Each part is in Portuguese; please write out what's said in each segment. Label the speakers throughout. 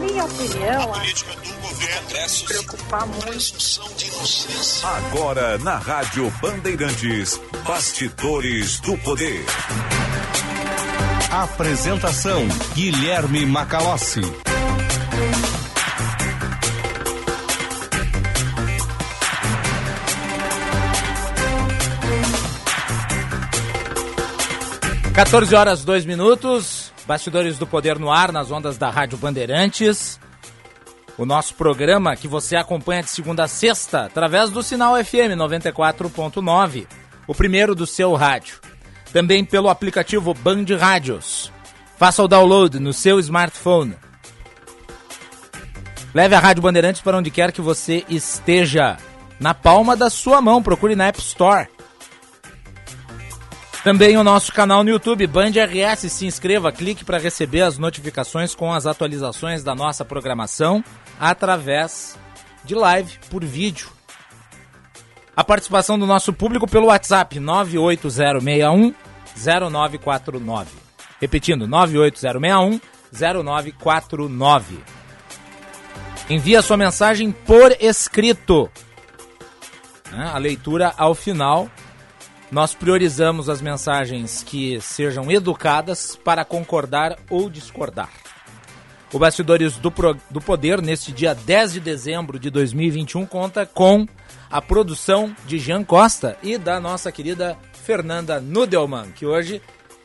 Speaker 1: minha opinião,
Speaker 2: a política do governo Congresso
Speaker 1: preocupar muito.
Speaker 3: Agora na Rádio Bandeirantes, Bastidores do Poder. Apresentação Guilherme Macalossi.
Speaker 4: 14 horas 2 minutos, bastidores do poder no ar nas ondas da Rádio Bandeirantes. O nosso programa que você acompanha de segunda a sexta através do sinal FM 94.9, o primeiro do seu rádio. Também pelo aplicativo Band Rádios. Faça o download no seu smartphone. Leve a Rádio Bandeirantes para onde quer que você esteja. Na palma da sua mão, procure na App Store. Também o nosso canal no YouTube, Band RS. Se inscreva, clique para receber as notificações com as atualizações da nossa programação através de live por vídeo. A participação do nosso público pelo WhatsApp 98061 0949. Repetindo, 98061 0949. Envie a sua mensagem por escrito. A leitura ao final nós priorizamos as mensagens que sejam educadas para concordar ou discordar. O Bastidores do, Pro, do Poder, neste dia 10 de dezembro de 2021, conta com a produção de Jean Costa e da nossa querida Fernanda Nudelman, que hoje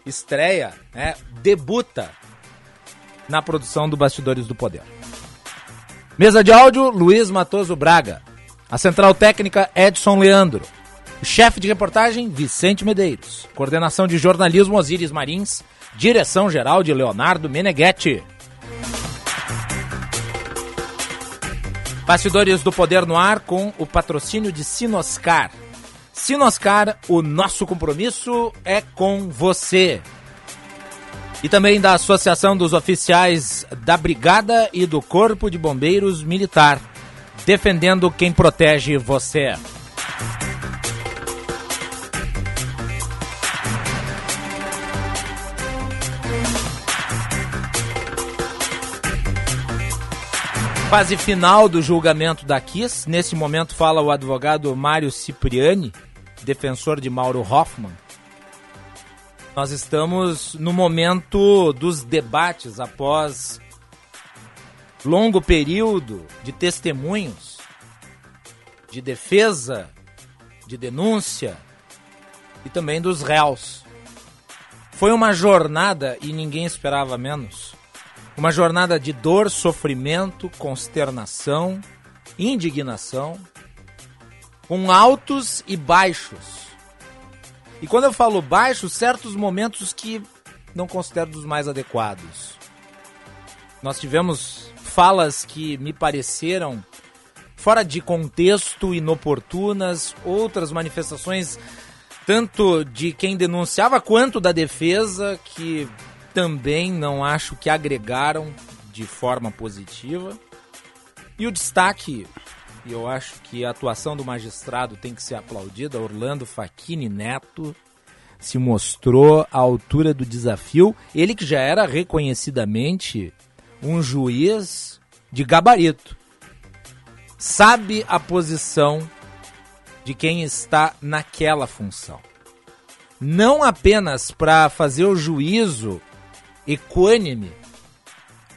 Speaker 4: estreia, né, debuta na produção do Bastidores do Poder. Mesa de áudio, Luiz Matoso Braga. A central técnica, Edson Leandro. Chefe de reportagem, Vicente Medeiros. Coordenação de jornalismo, Osíris Marins. Direção geral de Leonardo Meneghetti. Bastidores do Poder no Ar com o patrocínio de Sinoscar. Sinoscar, o nosso compromisso é com você. E também da Associação dos Oficiais da Brigada e do Corpo de Bombeiros Militar, defendendo quem protege você. Fase final do julgamento da Kiss. Nesse momento fala o advogado Mário Cipriani, defensor de Mauro Hoffman. Nós estamos no momento dos debates após longo período de testemunhos, de defesa, de denúncia e também dos réus. Foi uma jornada e ninguém esperava menos. Uma jornada de dor, sofrimento, consternação, indignação, com altos e baixos. E quando eu falo baixos, certos momentos que não considero dos mais adequados. Nós tivemos falas que me pareceram fora de contexto, inoportunas, outras manifestações tanto de quem denunciava quanto da defesa que também não acho que agregaram de forma positiva. E o destaque, e eu acho que a atuação do magistrado tem que ser aplaudida, Orlando Facchini Neto se mostrou à altura do desafio. Ele que já era reconhecidamente um juiz de gabarito. Sabe a posição de quem está naquela função. Não apenas para fazer o juízo equânime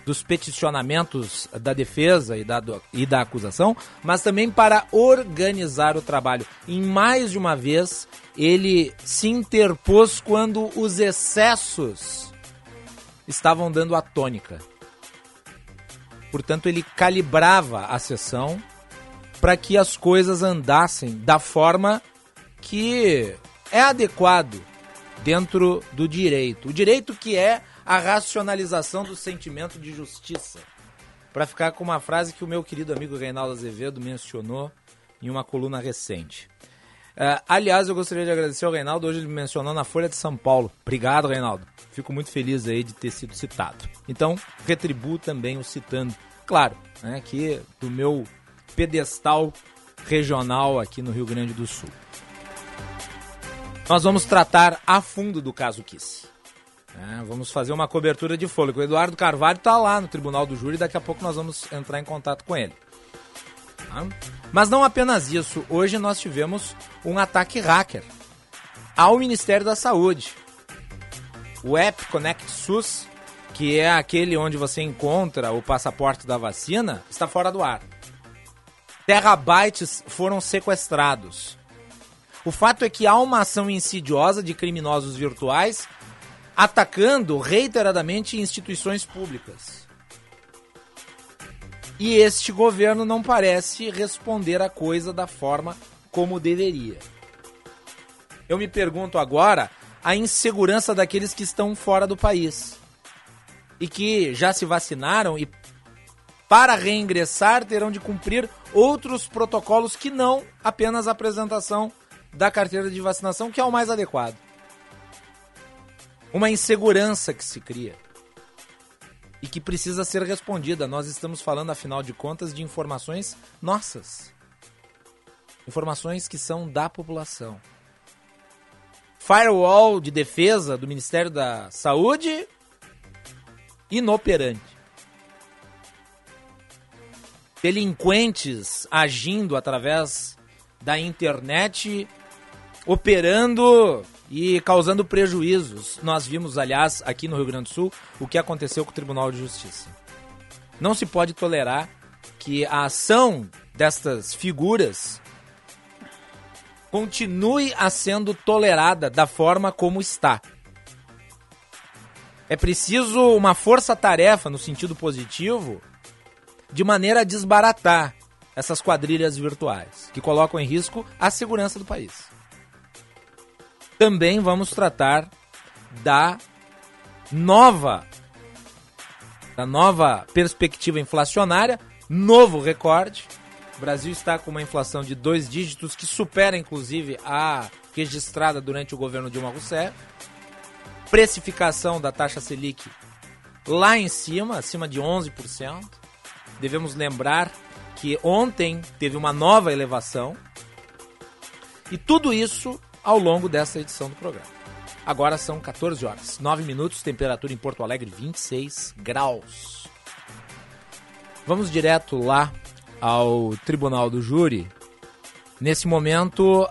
Speaker 4: dos peticionamentos da defesa e da, e da acusação, mas também para organizar o trabalho. Em mais de uma vez, ele se interpôs quando os excessos estavam dando a tônica. Portanto, ele calibrava a sessão para que as coisas andassem da forma que é adequado dentro do direito. O direito que é a racionalização do sentimento de justiça. Para ficar com uma frase que o meu querido amigo Reinaldo Azevedo mencionou em uma coluna recente. Uh, aliás, eu gostaria de agradecer ao Reinaldo. Hoje ele mencionou na Folha de São Paulo. Obrigado, Reinaldo. Fico muito feliz aí de ter sido citado. Então, retribuo também o citando. Claro, né, aqui do meu pedestal regional aqui no Rio Grande do Sul. Nós vamos tratar a fundo do caso Kiss. É, vamos fazer uma cobertura de fôlego. O Eduardo Carvalho está lá no Tribunal do Júri daqui a pouco nós vamos entrar em contato com ele. Tá? Mas não apenas isso. Hoje nós tivemos um ataque hacker ao Ministério da Saúde. O App Connect SUS, que é aquele onde você encontra o passaporte da vacina, está fora do ar. Terabytes foram sequestrados. O fato é que há uma ação insidiosa de criminosos virtuais atacando reiteradamente instituições públicas. E este governo não parece responder a coisa da forma como deveria. Eu me pergunto agora a insegurança daqueles que estão fora do país e que já se vacinaram e para reingressar terão de cumprir outros protocolos que não apenas a apresentação da carteira de vacinação, que é o mais adequado uma insegurança que se cria e que precisa ser respondida. Nós estamos falando, afinal de contas, de informações nossas. Informações que são da população. Firewall de defesa do Ministério da Saúde inoperante. Delinquentes agindo através da internet, operando e causando prejuízos. Nós vimos, aliás, aqui no Rio Grande do Sul, o que aconteceu com o Tribunal de Justiça. Não se pode tolerar que a ação destas figuras continue a sendo tolerada da forma como está. É preciso uma força-tarefa no sentido positivo, de maneira a desbaratar essas quadrilhas virtuais que colocam em risco a segurança do país. Também vamos tratar da nova da nova perspectiva inflacionária, novo recorde. O Brasil está com uma inflação de dois dígitos que supera inclusive a registrada durante o governo Dilma Rousseff. Precificação da taxa Selic lá em cima, acima de 11%. Devemos lembrar que ontem teve uma nova elevação. E tudo isso ao longo dessa edição do programa. Agora são 14 horas, 9 minutos, temperatura em Porto Alegre 26 graus. Vamos direto lá ao Tribunal do Júri. Nesse momento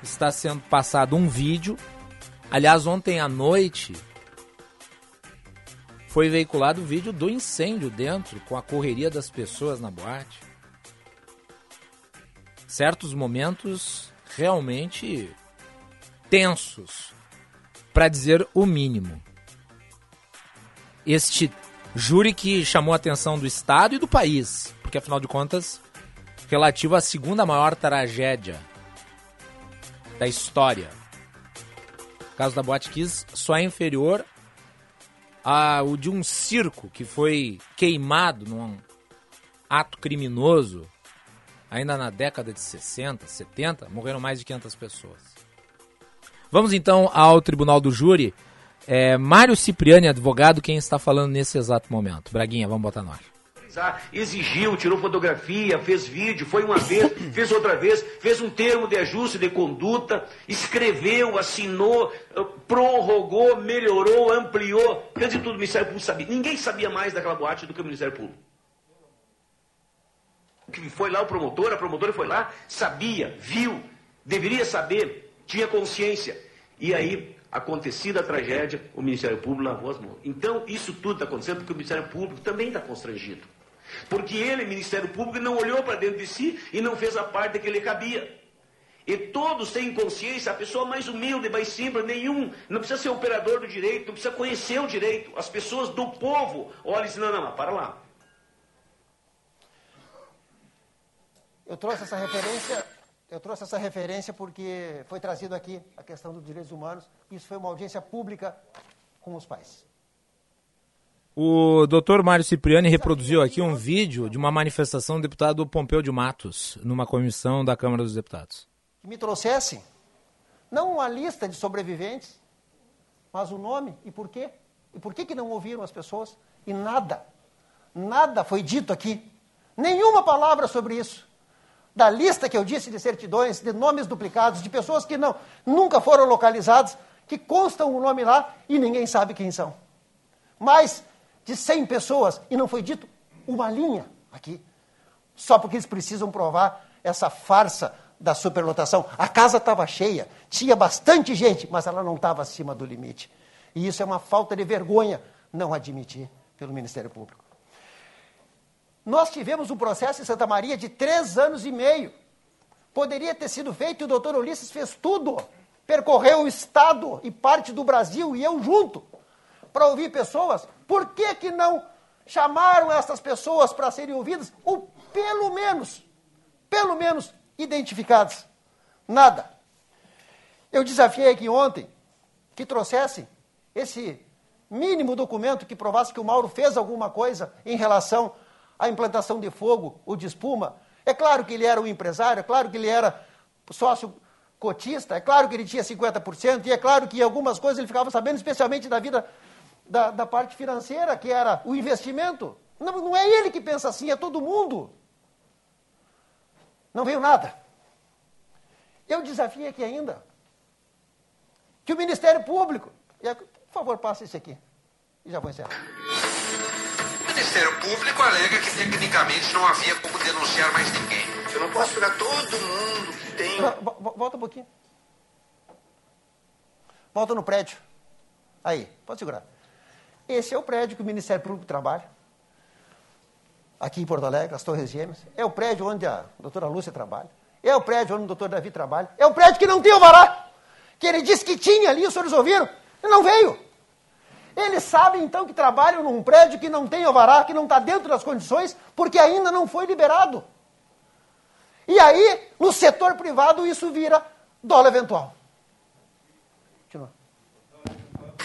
Speaker 4: está sendo passado um vídeo. Aliás, ontem à noite foi veiculado o vídeo do incêndio dentro, com a correria das pessoas na boate. Certos momentos realmente tensos, para dizer o mínimo. Este júri que chamou a atenção do Estado e do país, porque afinal de contas, relativo à segunda maior tragédia da história. O caso da Boate Kiss só é inferior ao de um circo que foi queimado num ato criminoso ainda na década de 60, 70, morreram mais de 500 pessoas. Vamos então ao Tribunal do Júri. É, Mário Cipriani, advogado, quem está falando nesse exato momento. Braguinha, vamos botar ar.
Speaker 1: Exigiu, tirou fotografia, fez vídeo, foi uma vez, fez outra vez, fez um termo de ajuste de conduta, escreveu, assinou, eh, prorrogou, melhorou, ampliou. Quer dizer, tudo o Ministério Público sabia. Ninguém sabia mais daquela boate do que o Ministério Público. Que foi lá o promotor, a promotora foi lá, sabia, viu, deveria saber, tinha consciência. E aí, acontecida a tragédia, o Ministério Público lavou as mãos. Então, isso tudo está acontecendo porque o Ministério Público também está constrangido. Porque ele, Ministério Público, não olhou para dentro de si e não fez a parte que lhe cabia. E todos têm consciência, a pessoa mais humilde, mais simples, nenhum, não precisa ser operador do direito, não precisa conhecer o direito. As pessoas do povo olham e dizem, não, não, para lá.
Speaker 5: Eu trouxe essa referência eu trouxe essa referência porque foi trazido aqui a questão dos direitos humanos. Isso foi uma audiência pública com os pais.
Speaker 4: O doutor Mário Cipriani reproduziu aqui um vídeo de uma manifestação do deputado Pompeu de Matos, numa comissão da Câmara dos Deputados.
Speaker 5: Que me trouxesse não uma lista de sobreviventes, mas o nome e por quê. E por que, que não ouviram as pessoas? E nada, nada foi dito aqui. Nenhuma palavra sobre isso da lista que eu disse de certidões, de nomes duplicados, de pessoas que não, nunca foram localizadas, que constam o nome lá e ninguém sabe quem são. Mais de 100 pessoas, e não foi dito uma linha aqui, só porque eles precisam provar essa farsa da superlotação. A casa estava cheia, tinha bastante gente, mas ela não estava acima do limite. E isso é uma falta de vergonha não admitir pelo Ministério Público. Nós tivemos um processo em Santa Maria de três anos e meio. Poderia ter sido feito e o doutor Ulisses fez tudo. Percorreu o Estado e parte do Brasil e eu junto para ouvir pessoas. Por que, que não chamaram essas pessoas para serem ouvidas? Ou pelo menos, pelo menos identificadas? Nada. Eu desafiei aqui ontem que trouxessem esse mínimo documento que provasse que o Mauro fez alguma coisa em relação à implantação de fogo ou de espuma. É claro que ele era um empresário, é claro que ele era sócio cotista, é claro que ele tinha 50%, e é claro que algumas coisas ele ficava sabendo, especialmente da vida da, da parte financeira, que era o investimento. Não, não é ele que pensa assim, é todo mundo. Não veio nada. Eu desafio aqui ainda que o Ministério Público, por favor, passe isso aqui, e já vou encerrar.
Speaker 6: O Ministério Público alega que tecnicamente não havia como denunciar mais ninguém. Eu não posso pegar todo mundo que tem.
Speaker 5: Volta um pouquinho. Volta no prédio. Aí, pode segurar. Esse é o prédio que o Ministério Público trabalha. Aqui em Porto Alegre, as Torres Gêmeas. É o prédio onde a doutora Lúcia trabalha. É o prédio onde o doutor Davi trabalha. É o prédio que não tem o vará. Que ele disse que tinha ali, os senhores ouviram? E não veio. Eles sabem então que trabalham num prédio que não tem alvará, que não está dentro das condições, porque ainda não foi liberado. E aí, no setor privado, isso vira dólar eventual.
Speaker 6: Continua.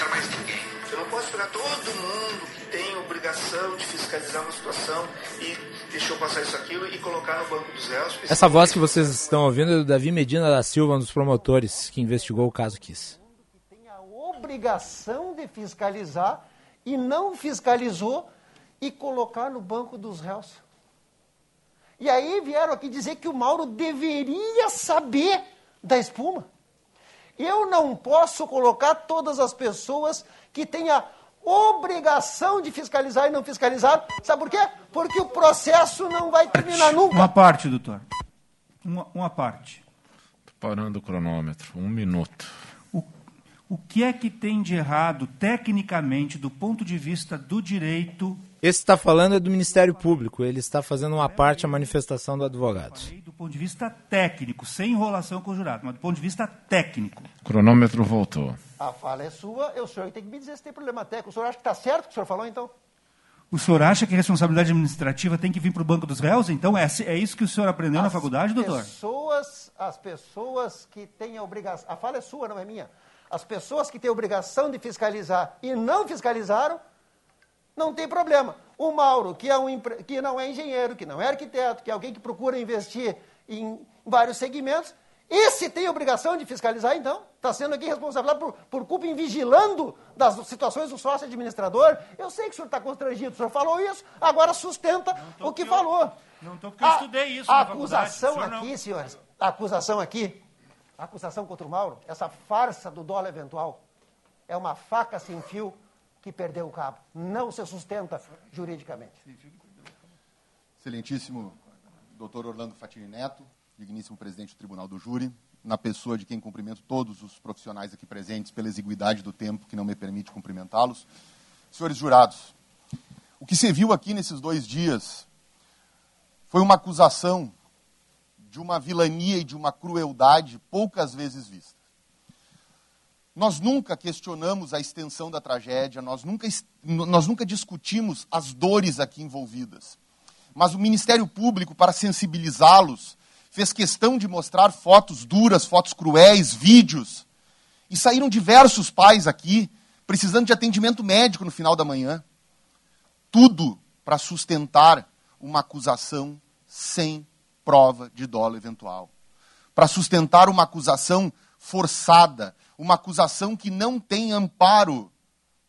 Speaker 6: mais ninguém. Eu não posso pegar todo mundo que tem obrigação de fiscalizar uma situação e deixou passar isso aqui e colocar no banco dos réus.
Speaker 4: Essa voz que vocês estão ouvindo é do Davi Medina da Silva, um dos promotores que investigou o caso Kiss
Speaker 5: obrigação de fiscalizar e não fiscalizou e colocar no banco dos réus. E aí vieram aqui dizer que o Mauro deveria saber da espuma. Eu não posso colocar todas as pessoas que têm a obrigação de fiscalizar e não fiscalizar. Sabe por quê? Porque o processo não vai terminar nunca.
Speaker 7: Uma parte, doutor. Uma, uma parte.
Speaker 3: Parando o cronômetro. Um minuto.
Speaker 7: O que é que tem de errado, tecnicamente, do ponto de vista do direito?
Speaker 4: Esse está falando é do Ministério Público, ele está fazendo uma parte à manifestação do advogado.
Speaker 7: Do ponto de vista técnico, sem enrolação com o jurado, mas do ponto de vista técnico.
Speaker 3: O cronômetro voltou.
Speaker 5: A fala é sua, eu, o senhor tem que me dizer se tem problema técnico. O senhor acha que está certo o que o senhor falou, então?
Speaker 7: O senhor acha que a responsabilidade administrativa tem que vir para o Banco dos Réus? Então, é, é isso que o senhor aprendeu
Speaker 5: as
Speaker 7: na faculdade, doutor?
Speaker 5: Pessoas, as pessoas que têm a obrigação... A fala é sua, não é minha as pessoas que têm obrigação de fiscalizar e não fiscalizaram, não tem problema. O Mauro, que, é um, que não é engenheiro, que não é arquiteto, que é alguém que procura investir em vários segmentos, esse tem obrigação de fiscalizar, então? Está sendo aqui responsável por, por culpa em vigilando das situações do sócio administrador? Eu sei que o senhor está constrangido, o senhor falou isso, agora sustenta o que falou.
Speaker 7: Não estou porque eu estudei isso.
Speaker 5: A acusação aqui, senhores, a acusação aqui a acusação contra o Mauro, essa farsa do dólar eventual, é uma faca sem fio que perdeu o cabo. Não se sustenta juridicamente.
Speaker 8: Excelentíssimo doutor Orlando Fatini Neto, digníssimo presidente do Tribunal do Júri, na pessoa de quem cumprimento todos os profissionais aqui presentes pela exiguidade do tempo que não me permite cumprimentá-los. Senhores jurados, o que se viu aqui nesses dois dias foi uma acusação de uma vilania e de uma crueldade poucas vezes vista. Nós nunca questionamos a extensão da tragédia, nós nunca, nós nunca discutimos as dores aqui envolvidas. Mas o Ministério Público, para sensibilizá-los, fez questão de mostrar fotos duras, fotos cruéis, vídeos. E saíram diversos pais aqui precisando de atendimento médico no final da manhã. Tudo para sustentar uma acusação sem prova de dolo eventual. Para sustentar uma acusação forçada, uma acusação que não tem amparo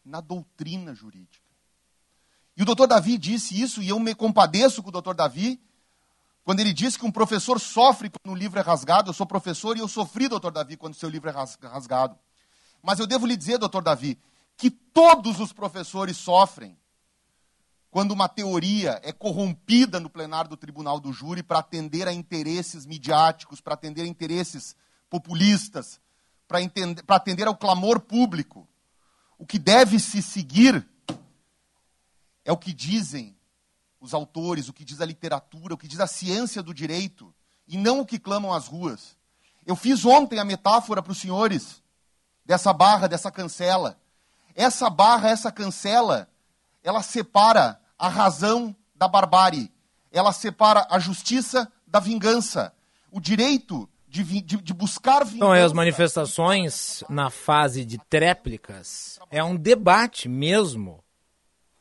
Speaker 8: na doutrina jurídica. E o doutor Davi disse isso, e eu me compadeço com o doutor Davi, quando ele disse que um professor sofre quando o livro é rasgado. Eu sou professor e eu sofri, doutor Davi, quando o seu livro é rasgado. Mas eu devo lhe dizer, doutor Davi, que todos os professores sofrem quando uma teoria é corrompida no plenário do tribunal do júri para atender a interesses midiáticos, para atender a interesses populistas, para atender ao clamor público. O que deve se seguir é o que dizem os autores, o que diz a literatura, o que diz a ciência do direito, e não o que clamam as ruas. Eu fiz ontem a metáfora para os senhores dessa barra, dessa cancela. Essa barra, essa cancela, ela separa a razão da barbárie. Ela separa a justiça da vingança. O direito de, de, de buscar vingança.
Speaker 4: Então, as manifestações na fase de tréplicas é um debate mesmo.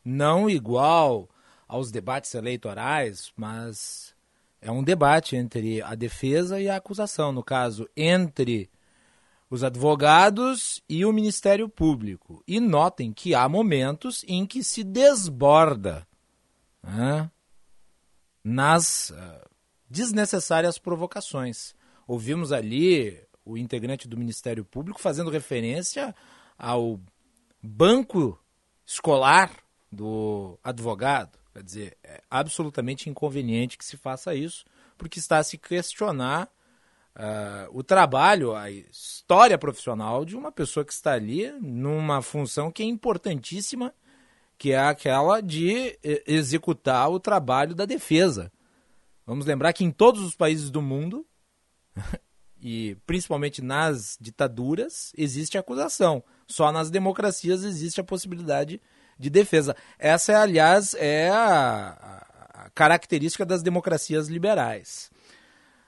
Speaker 4: Não igual aos debates eleitorais, mas é um debate entre a defesa e a acusação. No caso, entre os advogados e o Ministério Público. E notem que há momentos em que se desborda né, nas uh, desnecessárias provocações. Ouvimos ali o integrante do Ministério Público fazendo referência ao banco escolar do advogado. Quer dizer, é absolutamente inconveniente que se faça isso, porque está a se questionar uh, o trabalho, a história profissional de uma pessoa que está ali numa função que é importantíssima que é aquela de executar o trabalho da defesa. Vamos lembrar que em todos os países do mundo, e principalmente nas ditaduras, existe acusação. Só nas democracias existe a possibilidade de defesa. Essa, aliás, é a, característica das democracias liberais.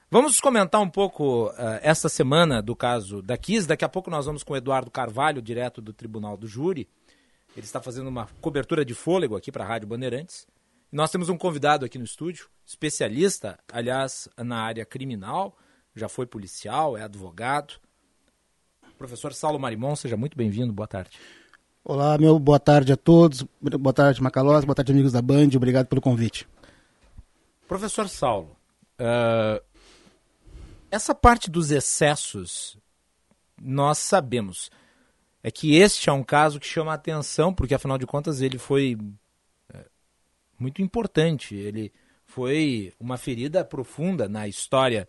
Speaker 4: Vamos comentar um pouco uh, esta semana do caso da Kiss. Daqui a pouco nós vamos com o Eduardo Carvalho, direto do Tribunal do Júri. Ele está fazendo uma cobertura de fôlego aqui para a Rádio Bandeirantes. E nós temos um convidado aqui no estúdio, especialista, aliás, na área criminal, já foi policial, é advogado. Professor Saulo Marimon, seja muito bem-vindo, boa tarde.
Speaker 9: Olá, meu boa tarde a todos, boa tarde Macalós, boa tarde amigos da Band, obrigado pelo convite.
Speaker 4: Professor Saulo, uh, essa parte dos excessos, nós sabemos é que este é um caso que chama a atenção, porque afinal de contas ele foi é, muito importante. Ele foi uma ferida profunda na história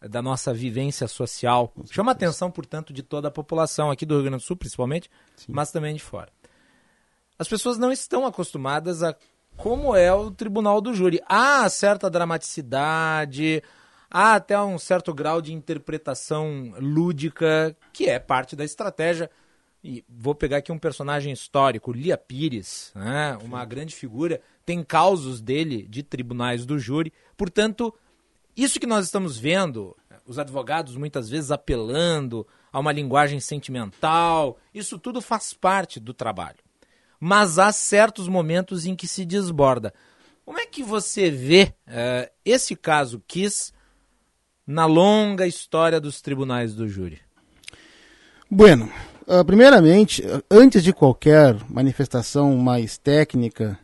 Speaker 4: da nossa vivência social. Chama a atenção, portanto, de toda a população aqui do Rio Grande do Sul, principalmente, Sim. mas também de fora. As pessoas não estão acostumadas a como é o tribunal do júri. Há certa dramaticidade, há até um certo grau de interpretação lúdica, que é parte da estratégia e vou pegar aqui um personagem histórico, Lia Pires, né? uma grande figura, tem causos dele de tribunais do júri. Portanto, isso que nós estamos vendo, os advogados muitas vezes apelando a uma linguagem sentimental, isso tudo faz parte do trabalho. Mas há certos momentos em que se desborda. Como é que você vê uh, esse caso Kiss na longa história dos tribunais do júri?
Speaker 9: Bueno, Uh, primeiramente, antes de qualquer manifestação mais técnica,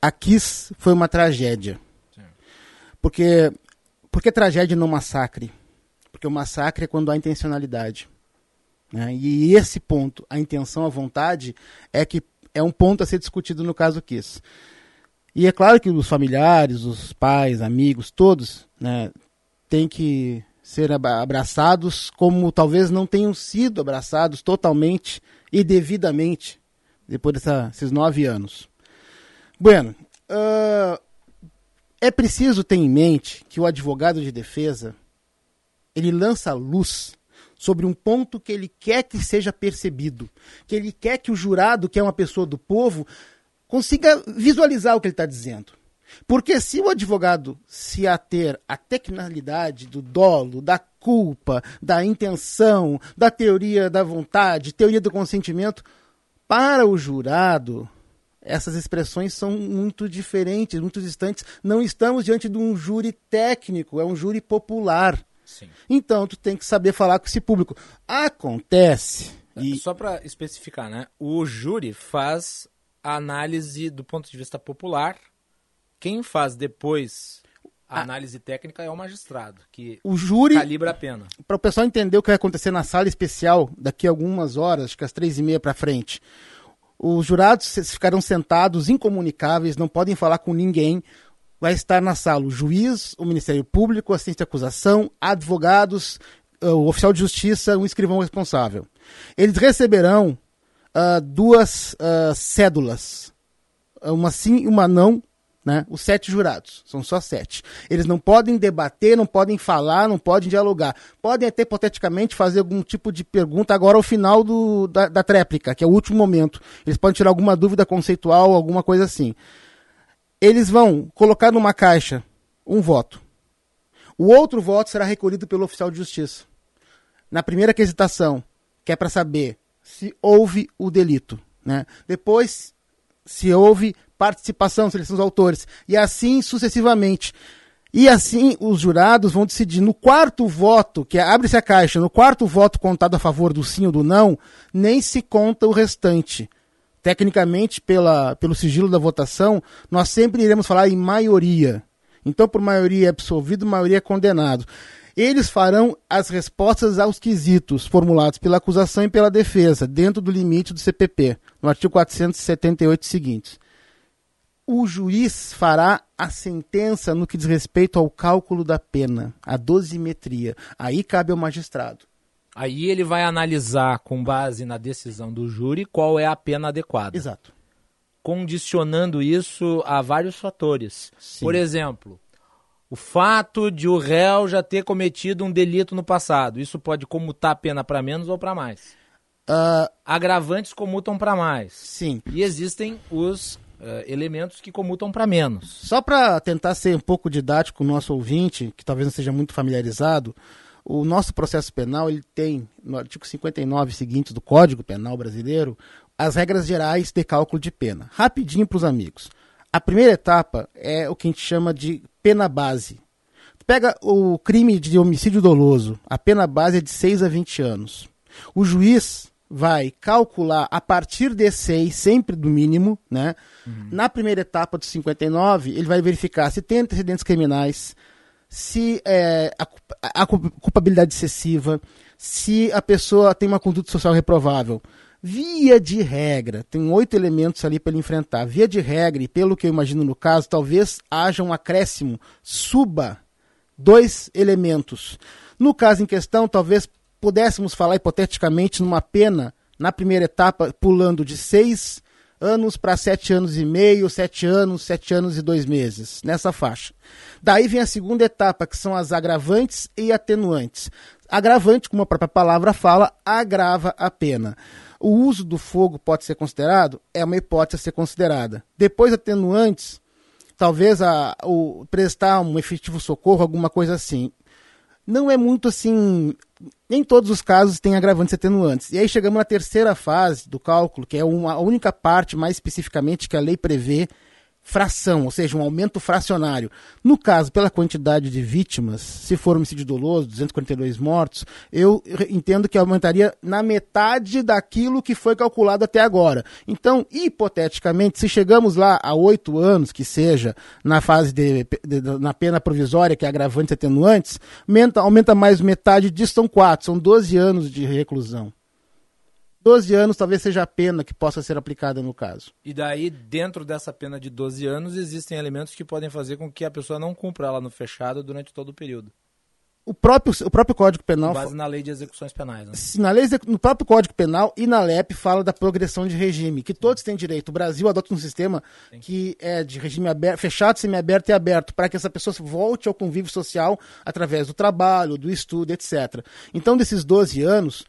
Speaker 9: a Kiss foi uma tragédia. Sim. Porque, porque tragédia não massacre? Porque o massacre é quando há intencionalidade. Né? E esse ponto, a intenção, a vontade, é que é um ponto a ser discutido no caso Kiss. E é claro que os familiares, os pais, amigos, todos, né, têm que ser abraçados como talvez não tenham sido abraçados totalmente e devidamente depois desses nove anos. Bueno, uh, é preciso ter em mente que o advogado de defesa ele lança luz sobre um ponto que ele quer que seja percebido, que ele quer que o jurado, que é uma pessoa do povo, consiga visualizar o que ele está dizendo. Porque se o advogado se ater à tecnicalidade do dolo, da culpa, da intenção, da teoria da vontade, teoria do consentimento, para o jurado, essas expressões são muito diferentes, muito distantes. Não estamos diante de um júri técnico, é um júri popular. Sim. Então, tu tem que saber falar com esse público. Acontece.
Speaker 4: E... Só para especificar, né? O júri faz a análise do ponto de vista popular quem faz depois A análise técnica é o magistrado, que
Speaker 9: o júri
Speaker 4: calibra a pena.
Speaker 9: Para o pessoal entender o que vai acontecer na sala especial daqui a algumas horas, acho que às três e meia para frente. Os jurados ficarão sentados, incomunicáveis, não podem falar com ninguém. Vai estar na sala o juiz, o Ministério Público, assistente de acusação, advogados, eh, o oficial de justiça, um escrivão responsável. Eles receberão uh, duas uh, cédulas, uma sim e uma não, né? Os sete jurados, são só sete. Eles não podem debater, não podem falar, não podem dialogar. Podem até hipoteticamente fazer algum tipo de pergunta agora ao final do, da, da tréplica, que é o último momento. Eles podem tirar alguma dúvida conceitual, alguma coisa assim. Eles vão colocar numa caixa um voto. O outro voto será recolhido pelo oficial de justiça. Na primeira quesitação, que é para saber se houve o delito. Né? Depois, se houve participação, seleção dos autores, e assim sucessivamente. E assim os jurados vão decidir no quarto voto, que é, abre-se a caixa, no quarto voto contado a favor do sim ou do não, nem se conta o restante. Tecnicamente, pela, pelo sigilo da votação, nós sempre iremos falar em maioria. Então, por maioria é absolvido, maioria é condenado. Eles farão as respostas aos quesitos formulados pela acusação e pela defesa, dentro do limite do CPP, no artigo 478 seguintes o juiz fará a sentença no que diz respeito ao cálculo da pena, a dosimetria. Aí cabe ao magistrado.
Speaker 4: Aí ele vai analisar, com base na decisão do júri, qual é a pena adequada.
Speaker 9: Exato.
Speaker 4: Condicionando isso a vários fatores. Sim. Por exemplo, o fato de o réu já ter cometido um delito no passado. Isso pode comutar a pena para menos ou para mais. Uh, Agravantes comutam para mais.
Speaker 9: Sim.
Speaker 4: E existem os uh, elementos que comutam para menos.
Speaker 9: Só para tentar ser um pouco didático o nosso ouvinte, que talvez não seja muito familiarizado, o nosso processo penal ele tem, no artigo 59 seguinte do Código Penal Brasileiro, as regras gerais de cálculo de pena. Rapidinho para os amigos. A primeira etapa é o que a gente chama de pena base. Pega o crime de homicídio doloso, a pena base é de 6 a 20 anos. O juiz vai calcular a partir de 6, sempre do mínimo, né? Uhum. Na primeira etapa dos 59, ele vai verificar se tem antecedentes criminais, se é, a, a, culpabilidade excessiva, se a pessoa tem uma conduta social reprovável. Via de regra, tem oito elementos ali para ele enfrentar. Via de regra, e pelo que eu imagino no caso, talvez haja um acréscimo, suba dois elementos. No caso em questão, talvez pudéssemos falar hipoteticamente numa pena, na primeira etapa, pulando de seis anos para sete anos e meio, sete anos, sete anos e dois meses, nessa faixa. Daí vem a segunda etapa, que são as agravantes e atenuantes. Agravante, como a própria palavra fala, agrava a pena. O uso do fogo pode ser considerado? É uma hipótese a ser considerada. Depois, atenuantes, talvez a, o prestar um efetivo socorro, alguma coisa assim não é muito assim. Nem todos os casos têm agravantes e atenuantes. E aí chegamos na terceira fase do cálculo, que é uma, a única parte mais especificamente que a lei prevê, fração, ou seja, um aumento fracionário. No caso, pela quantidade de vítimas, se for homicídio doloso, 242 mortos, eu entendo que aumentaria na metade daquilo que foi calculado até agora. Então, hipoteticamente, se chegamos lá a oito anos, que seja, na fase de, de, de, na pena provisória, que é agravantes e atenuantes, aumenta, aumenta mais metade disso, são quatro, são 12 anos de reclusão. 12 anos talvez seja a pena que possa ser aplicada no caso.
Speaker 4: E daí, dentro dessa pena de 12 anos, existem elementos que podem fazer com que a pessoa não cumpra ela no fechado durante todo o período.
Speaker 9: O próprio, o próprio Código Penal.
Speaker 4: Com base na lei de execuções penais.
Speaker 9: Né? Na lei, no próprio Código Penal e na LEP fala da progressão de regime, que todos têm direito. O Brasil adota um sistema Sim. que é de regime aberto, fechado, semiaberto e aberto, para que essa pessoa volte ao convívio social através do trabalho, do estudo, etc. Então, desses 12 anos,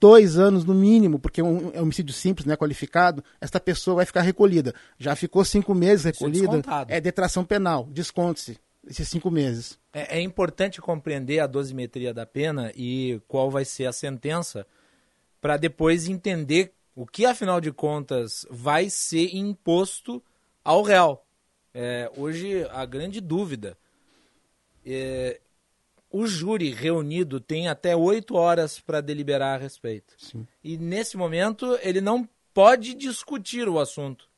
Speaker 9: dois anos no mínimo, porque é um, é um homicídio simples, né, qualificado, esta pessoa vai ficar recolhida. Já ficou cinco meses é recolhida, é, é detração penal, desconte-se esses cinco meses.
Speaker 4: É, é, importante compreender a dosimetria da pena e qual vai ser a sentença, para depois entender o que, afinal de contas, vai ser imposto ao réu. É, hoje, a grande dúvida é, o júri reunido tem até oito horas para deliberar a respeito.
Speaker 9: Sim.
Speaker 4: E nesse momento ele não pode discutir o assunto.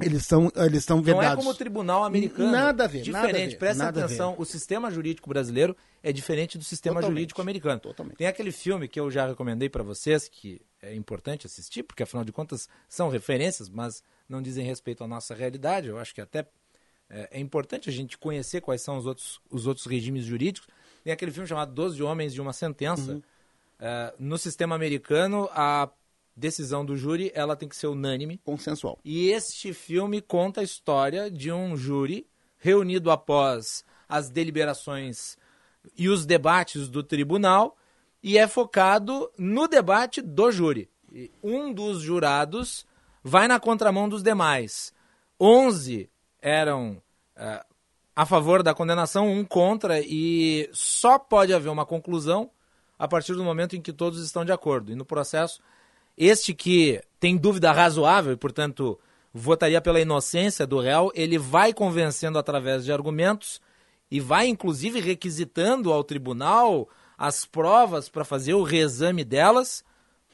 Speaker 9: Eles são, eles são
Speaker 4: Não
Speaker 9: vedados.
Speaker 4: é como o tribunal americano.
Speaker 9: Nada a ver, nada a
Speaker 4: Diferente,
Speaker 9: ver,
Speaker 4: presta
Speaker 9: nada
Speaker 4: atenção, o sistema jurídico brasileiro é diferente do sistema
Speaker 9: Totalmente,
Speaker 4: jurídico americano.
Speaker 9: totalmente.
Speaker 4: Tem aquele filme que eu já recomendei para vocês, que é importante assistir, porque afinal de contas são referências, mas não dizem respeito à nossa realidade. Eu acho que até é, é importante a gente conhecer quais são os outros, os outros regimes jurídicos. Tem aquele filme chamado Doze Homens e uma Sentença.
Speaker 9: Uhum.
Speaker 4: É, no sistema americano, a decisão do júri ela tem que ser unânime.
Speaker 9: Consensual.
Speaker 4: E este filme conta a história de um júri reunido após as deliberações e os debates do tribunal e é focado no debate do júri. Um dos jurados vai na contramão dos demais. Onze eram eh, a favor da condenação, um contra, e só pode haver uma conclusão a partir do momento em que todos estão de acordo. E no processo, este que tem dúvida razoável e, portanto, votaria pela inocência do réu, ele vai convencendo através de argumentos e vai, inclusive, requisitando ao tribunal as provas para fazer o reexame delas,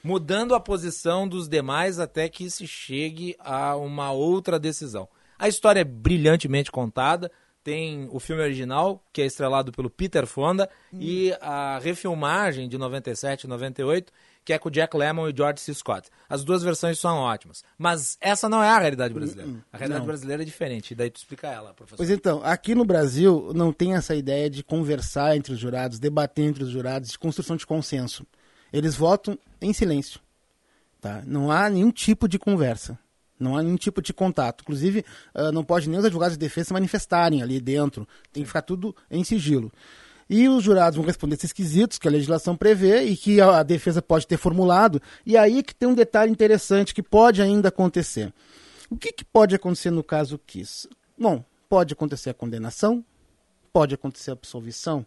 Speaker 4: mudando a posição dos demais até que se chegue a uma outra decisão. A história é brilhantemente contada. Tem o filme original, que é estrelado pelo Peter Fonda, e a refilmagem de 97 e 98, que é com o Jack Lemmon e George C. Scott. As duas versões são ótimas. Mas essa não é a realidade brasileira. A realidade
Speaker 9: Não.
Speaker 4: brasileira é diferente. Daí tu explica ela, professor.
Speaker 9: Pois então, aqui no Brasil não tem essa ideia de conversar entre os jurados, debater entre os jurados, de construção de consenso. Eles votam em silêncio. Tá? Não há nenhum tipo de conversa. Não há nenhum tipo de contato. Inclusive, ah, não pode nem os advogados de defesa se manifestarem ali dentro. Tem que ficar tudo em sigilo. E os jurados vão responder esses quesitos que a legislação prevê e que a defesa pode ter formulado. E aí que tem um detalhe interessante que pode ainda acontecer. O que, que pode acontecer no caso Kiss? Bom, pode acontecer a condenação, pode acontecer a absolvição.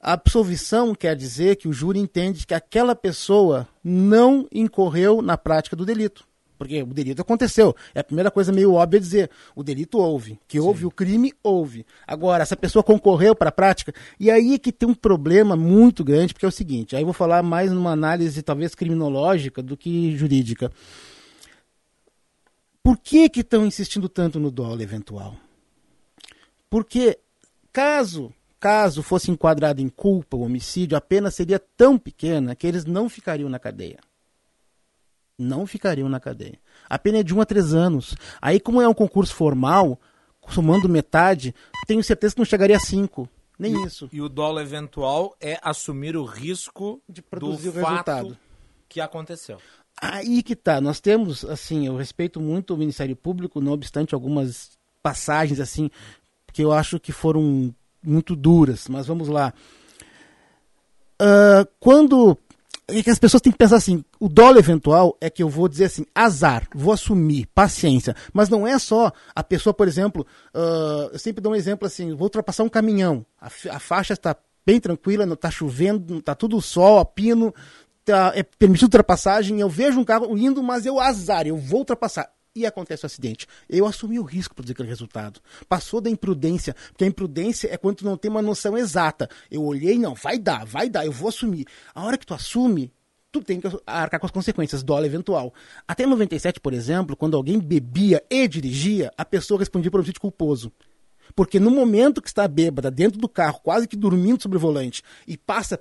Speaker 9: A absolvição quer dizer que o júri entende que aquela pessoa não incorreu na prática do delito. Porque o delito aconteceu. É a primeira coisa meio óbvia dizer. O delito houve. Que houve o crime, houve. Agora, essa pessoa concorreu para a prática. E aí é que tem um problema muito grande, porque é o seguinte: aí eu vou falar mais numa análise talvez criminológica do que jurídica. Por que que estão insistindo tanto no dolo eventual? Porque caso caso fosse enquadrado em culpa ou homicídio, a pena seria tão pequena que eles não ficariam na cadeia. Não ficariam na cadeia. A pena é de 1 a 3 anos. Aí, como é um concurso formal, somando metade, tenho certeza que não chegaria a 5. Nem isso.
Speaker 4: E o dolo eventual é assumir o risco
Speaker 9: De produzir
Speaker 4: do
Speaker 9: o
Speaker 4: fato
Speaker 9: resultado.
Speaker 4: que aconteceu.
Speaker 9: Aí que tá. Nós temos, assim, eu respeito muito o Ministério Público, não obstante algumas passagens, assim, que eu acho que foram muito duras. Mas vamos lá. Ah, quando. É que as pessoas têm que pensar assim: o dolo eventual é que eu vou dizer assim, azar, vou assumir, paciência. Mas não é só a pessoa, por exemplo, ah, eu sempre dou um exemplo assim: vou ultrapassar um caminhão, a, a faixa está bem tranquila, não está chovendo, está tudo sol, a pino, tá, é permitido ultrapassagem, eu vejo um carro indo, mas eu azar, eu vou ultrapassar. E acontece o acidente. Eu assumi o risco para dizer aquele resultado. Passou da imprudência, porque a imprudência é quando tu não tem uma noção exata. Eu olhei, não, vai dar, vai dar, eu vou assumir. A hora que tu assume, tu tem que arcar com as consequências, dólar eventual. Até em 97, por exemplo, quando alguém bebia e dirigia, a pessoa respondia por homicídio culposo. Porque no momento que está bêbada, dentro do carro, quase que dormindo sobre o volante, e passa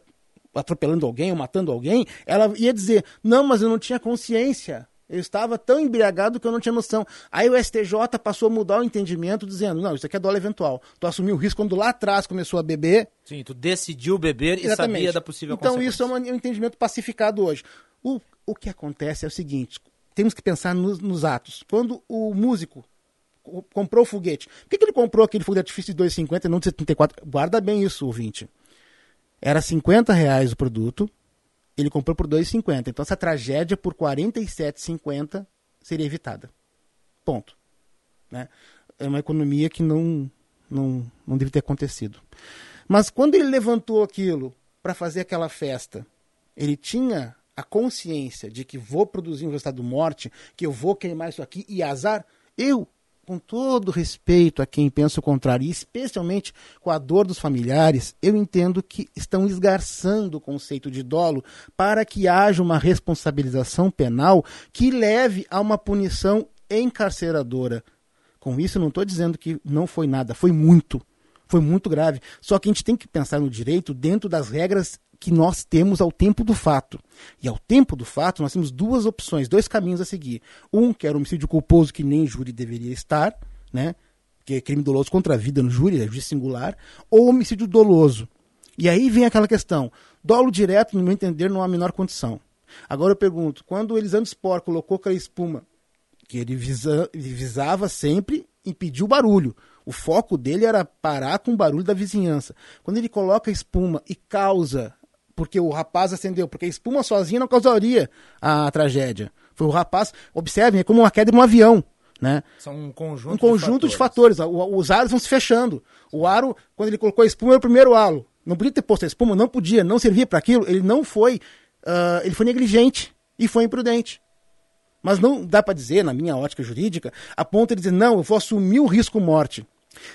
Speaker 9: atropelando alguém ou matando alguém, ela ia dizer: Não, mas eu não tinha consciência. Eu estava tão embriagado que eu não tinha noção. Aí o STJ passou a mudar o entendimento, dizendo: Não, isso aqui é dólar eventual. Tu assumiu o risco quando lá atrás começou a beber.
Speaker 4: Sim, tu decidiu beber e sabia da possível
Speaker 9: Então isso é um, entendimento pacificado hoje. O, o que acontece é o seguinte: temos que pensar nos, nos atos. Quando o músico co- comprou o foguete, por que, que ele comprou aquele fogo de artifício de 2,50 e não de 74? Guarda bem isso, ouvinte. Era 50 reais o produto, ele comprou por 2,50. Então essa tragédia por 47,50 seria evitada. Ponto. Né? É uma economia que não, não, não deve ter acontecido. Mas quando ele levantou aquilo para fazer aquela festa, ele tinha a consciência de que vou produzir um resultado morte, que eu vou queimar isso aqui e azar. Eu, com todo respeito a quem pensa o contrário, e especialmente com a dor dos familiares, eu entendo que estão esgarçando o conceito de dolo para que haja uma responsabilização penal que leve a uma punição encarceradora. Com isso, não estou dizendo que não foi nada, foi muito. Foi muito grave. Só que a gente tem que pensar no direito dentro das regras que nós temos ao tempo do fato. E ao tempo do fato, nós temos duas opções, dois caminhos a seguir. Um, que era homicídio culposo, que nem júri deveria estar, né? Que é crime doloso contra a vida no júri, é júri singular, ou homicídio doloso. E aí vem aquela questão: dolo direto, no meu entender, não há a menor condição. Agora eu pergunto, quando o Elisandro Spor colocou aquela espuma, que ele, visa, visava sempre impedir o barulho. O foco dele era parar com o barulho da vizinhança. Quando ele coloca a espuma e causa, porque o rapaz acendeu, porque a espuma sozinha não causaria a tragédia. Foi o rapaz, observem, é como uma queda de um avião. Né?
Speaker 4: São um conjunto,
Speaker 9: um conjunto de fatores. De fatores. Os aros vão se fechando. O aro, quando ele colocou a espuma, era o primeiro halo. Não podia ter posto a espuma, não podia, não servia para aquilo. Ele não foi, uh, ele foi negligente e foi imprudente. Mas não dá para dizer, na minha ótica jurídica, a ponto de dizer, não, eu vou assumir o risco morte.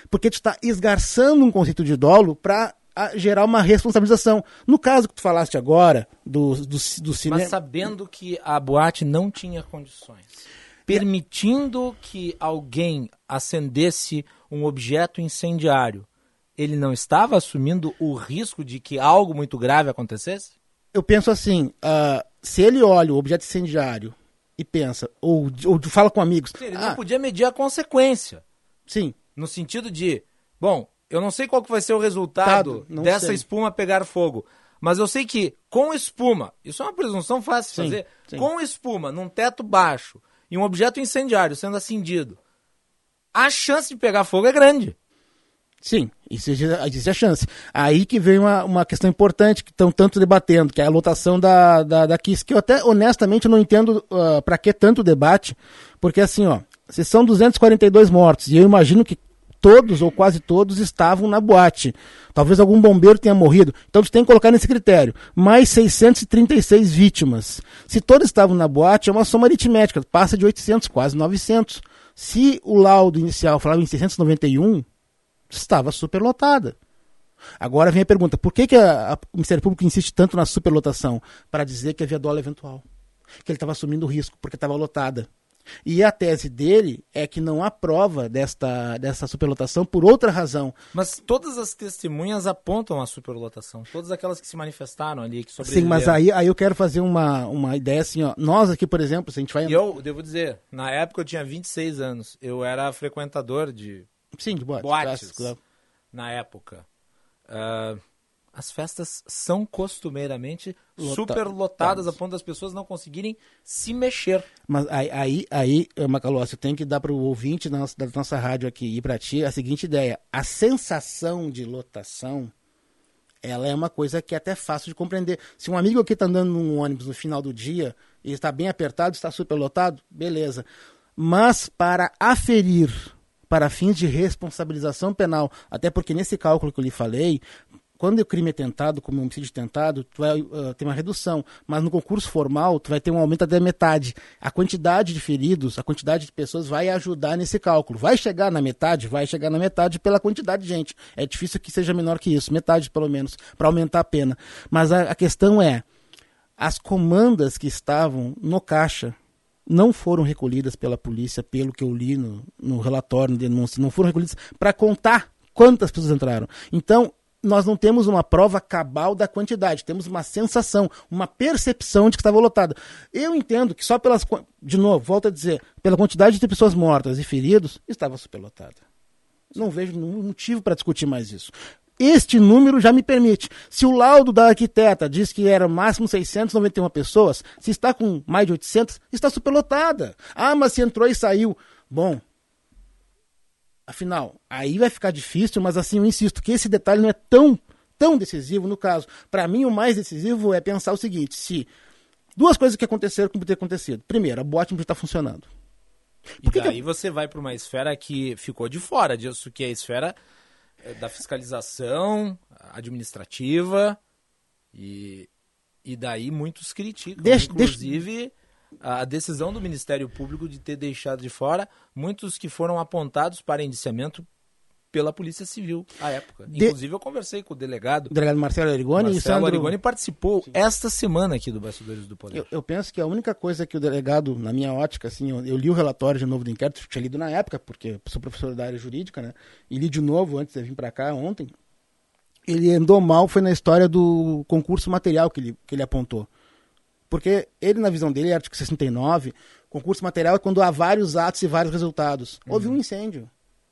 Speaker 9: Porque tu está esgarçando um conceito de dolo para gerar uma responsabilização. No caso que tu falaste agora, do, do, do cinema...
Speaker 4: Mas sabendo que a boate não tinha condições, permitindo que alguém acendesse um objeto incendiário, ele não estava assumindo o risco de que algo muito grave acontecesse?
Speaker 9: Eu penso assim, uh, se ele olha o objeto incendiário e pensa, ou, ou fala com amigos.
Speaker 4: Sim, ele ah, não podia medir a consequência.
Speaker 9: Sim.
Speaker 4: No sentido de, bom, eu não sei qual que vai ser o resultado dessa sei. espuma pegar fogo. Mas eu sei que com espuma, isso é uma presunção fácil de sim, fazer, sim. com espuma num teto baixo e um objeto incendiário sendo acendido, a chance de pegar fogo é grande.
Speaker 9: Sim, existe, existe a chance. Aí que vem uma, uma questão importante que estão tanto debatendo, que é a lotação da, da, da KISS, que eu até honestamente não entendo uh, ah, para que tanto debate, porque assim, ó, se são 242 mortos, e eu imagino que todos ou quase todos estavam na boate. Talvez algum bombeiro tenha morrido. Então tu tem que colocar nesse critério. Mais 636 vítimas. Se todos estavam na boate, é uma soma aritmética, passa de 800, quase 900. Se o laudo inicial falava em 691, estava superlotada. Agora vem a pergunta: por que, que a, a, o Ministério Público insiste tanto na superlotação? Para dizer que havia dólar eventual. Que ele estava assumindo risco, porque estava lotada. E a tese dele é que não há prova desta, dessa superlotação por outra razão.
Speaker 4: Mas todas as testemunhas apontam a superlotação. Todas aquelas que se manifestaram ali, que sobreviveram.
Speaker 9: Sim, mas aí, aí eu quero fazer uma, uma ideia assim, ó. Nós aqui, por exemplo, se a gente vai...
Speaker 4: Eu, devo dizer, na época eu tinha 26 anos. Eu era frequentador de
Speaker 9: Sim, de boates.
Speaker 4: boates. Na época. Uh, as festas são costumeiramente Lota, super lotadas a ponto das pessoas não conseguirem se mexer.
Speaker 9: Mas aí, aí, aí Macalossi, eu tenho que dar para o ouvinte da nossa, da nossa rádio aqui e para ti a seguinte ideia. A sensação de lotação, ela é uma coisa que é até fácil de compreender. Se um amigo aqui está andando num ônibus no final do dia e está bem apertado, está super lotado, beleza. Mas para aferir para fins de responsabilização penal, até porque nesse cálculo que eu lhe falei, quando o crime é tentado, como homicídio tentado, tu vai uh, ter uma redução, mas no concurso formal tu vai ter um aumento até metade. A quantidade de feridos, a quantidade de pessoas vai ajudar nesse cálculo. Vai chegar na metade? Vai chegar na metade pela quantidade de gente. É difícil que seja menor que isso, metade pelo menos, para aumentar a pena. Mas a, a questão é, as comandas que estavam no caixa não foram recolhidas pela polícia, pelo que eu li no, no relatório, no denúncia, não foram recolhidas para contar quantas pessoas entraram. Então, nós não temos uma prova cabal da quantidade, temos uma sensação, uma percepção de que estava lotada. Eu entendo que só pelas. De novo, volto a dizer, pela quantidade de pessoas mortas e feridos, estava superlotada. Não vejo nenhum motivo para discutir mais isso. Este número já me permite. Se o laudo da arquiteta diz que era máximo 691 pessoas, se está com mais de 800, está superlotada. Ah, mas se entrou e saiu. Bom, afinal, aí vai ficar difícil, mas assim, eu insisto que esse detalhe não é tão, tão decisivo no caso. Para mim, o mais decisivo é pensar o seguinte: se duas coisas que aconteceram como ter acontecido. Primeiro, a não está funcionando.
Speaker 4: Por e daí você vai para uma esfera que ficou de fora disso, que é a esfera é, da fiscalização administrativa e, e daí muitos criticam, deixa, inclusive deixa... a decisão do Ministério Público de ter deixado de fora muitos que foram apontados para indiciamento pela Polícia Civil à época.
Speaker 9: De-
Speaker 4: Inclusive, eu conversei com o delegado.
Speaker 9: O delegado Marcelo Arigoni
Speaker 4: Marcelo
Speaker 9: Sandro...
Speaker 4: Arigoni participou esta semana aqui do Bastidores do Poder.
Speaker 9: Eu, eu penso que a única coisa que o delegado, na minha ótica, assim, eu, eu li o relatório de novo do inquérito, tinha lido na época, porque sou professor da área jurídica, né? E li de novo antes de vir para cá ontem. Ele andou mal foi na história do concurso material que ele, que ele apontou. Porque ele, na visão dele, artigo 69, concurso material é quando há vários atos e vários resultados. Houve um incêndio.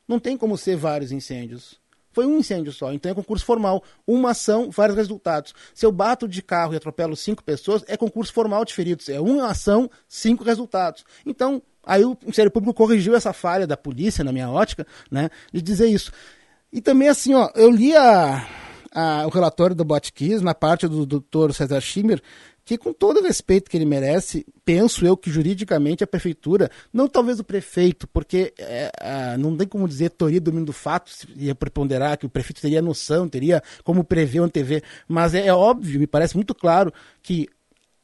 Speaker 9: Não tem como ser vários incêndios. Foi um incêndio só, então é concurso formal. Uma ação, vários resultados. Se eu bato de carro e atropelo cinco pessoas, é concurso formal de feridos. É uma ação, cinco resultados. Então, aí o Ministério Público corrigiu essa falha da polícia, na minha ótica, né, de dizer isso. E também, assim, ó, eu li a, a- o relatório do Botkiss, na parte do doutor César Schimmer, que com todo o respeito que ele merece, penso eu que juridicamente a prefeitura, não talvez o prefeito, porque é, não tem como dizer teoria do domínio do fato, se ia preponderar que o prefeito teria noção, teria como prever ou antever, mas é, é óbvio, me parece muito claro que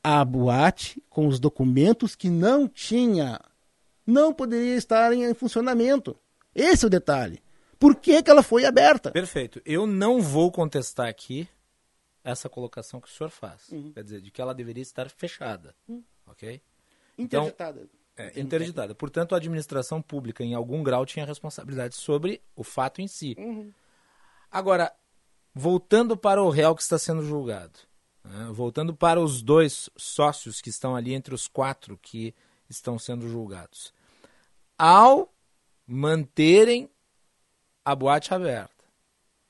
Speaker 9: a boate, com os documentos que não tinha, não poderia estar em funcionamento. Esse é o detalhe. Por que, que ela foi aberta?
Speaker 4: Perfeito. Eu não vou contestar aqui essa colocação que o senhor faz.
Speaker 9: Uhum.
Speaker 4: Quer dizer, de que ela deveria estar fechada. Ok?
Speaker 9: Interditada.
Speaker 4: É, interditada. Portanto, a administração pública, em algum grau, tinha responsabilidade sobre o fato em si.
Speaker 9: Uhum.
Speaker 4: Agora, voltando para o réu que está sendo julgado, né, voltando para os dois sócios que estão ali entre os quatro que estão sendo julgados. Ao manterem a boate aberta,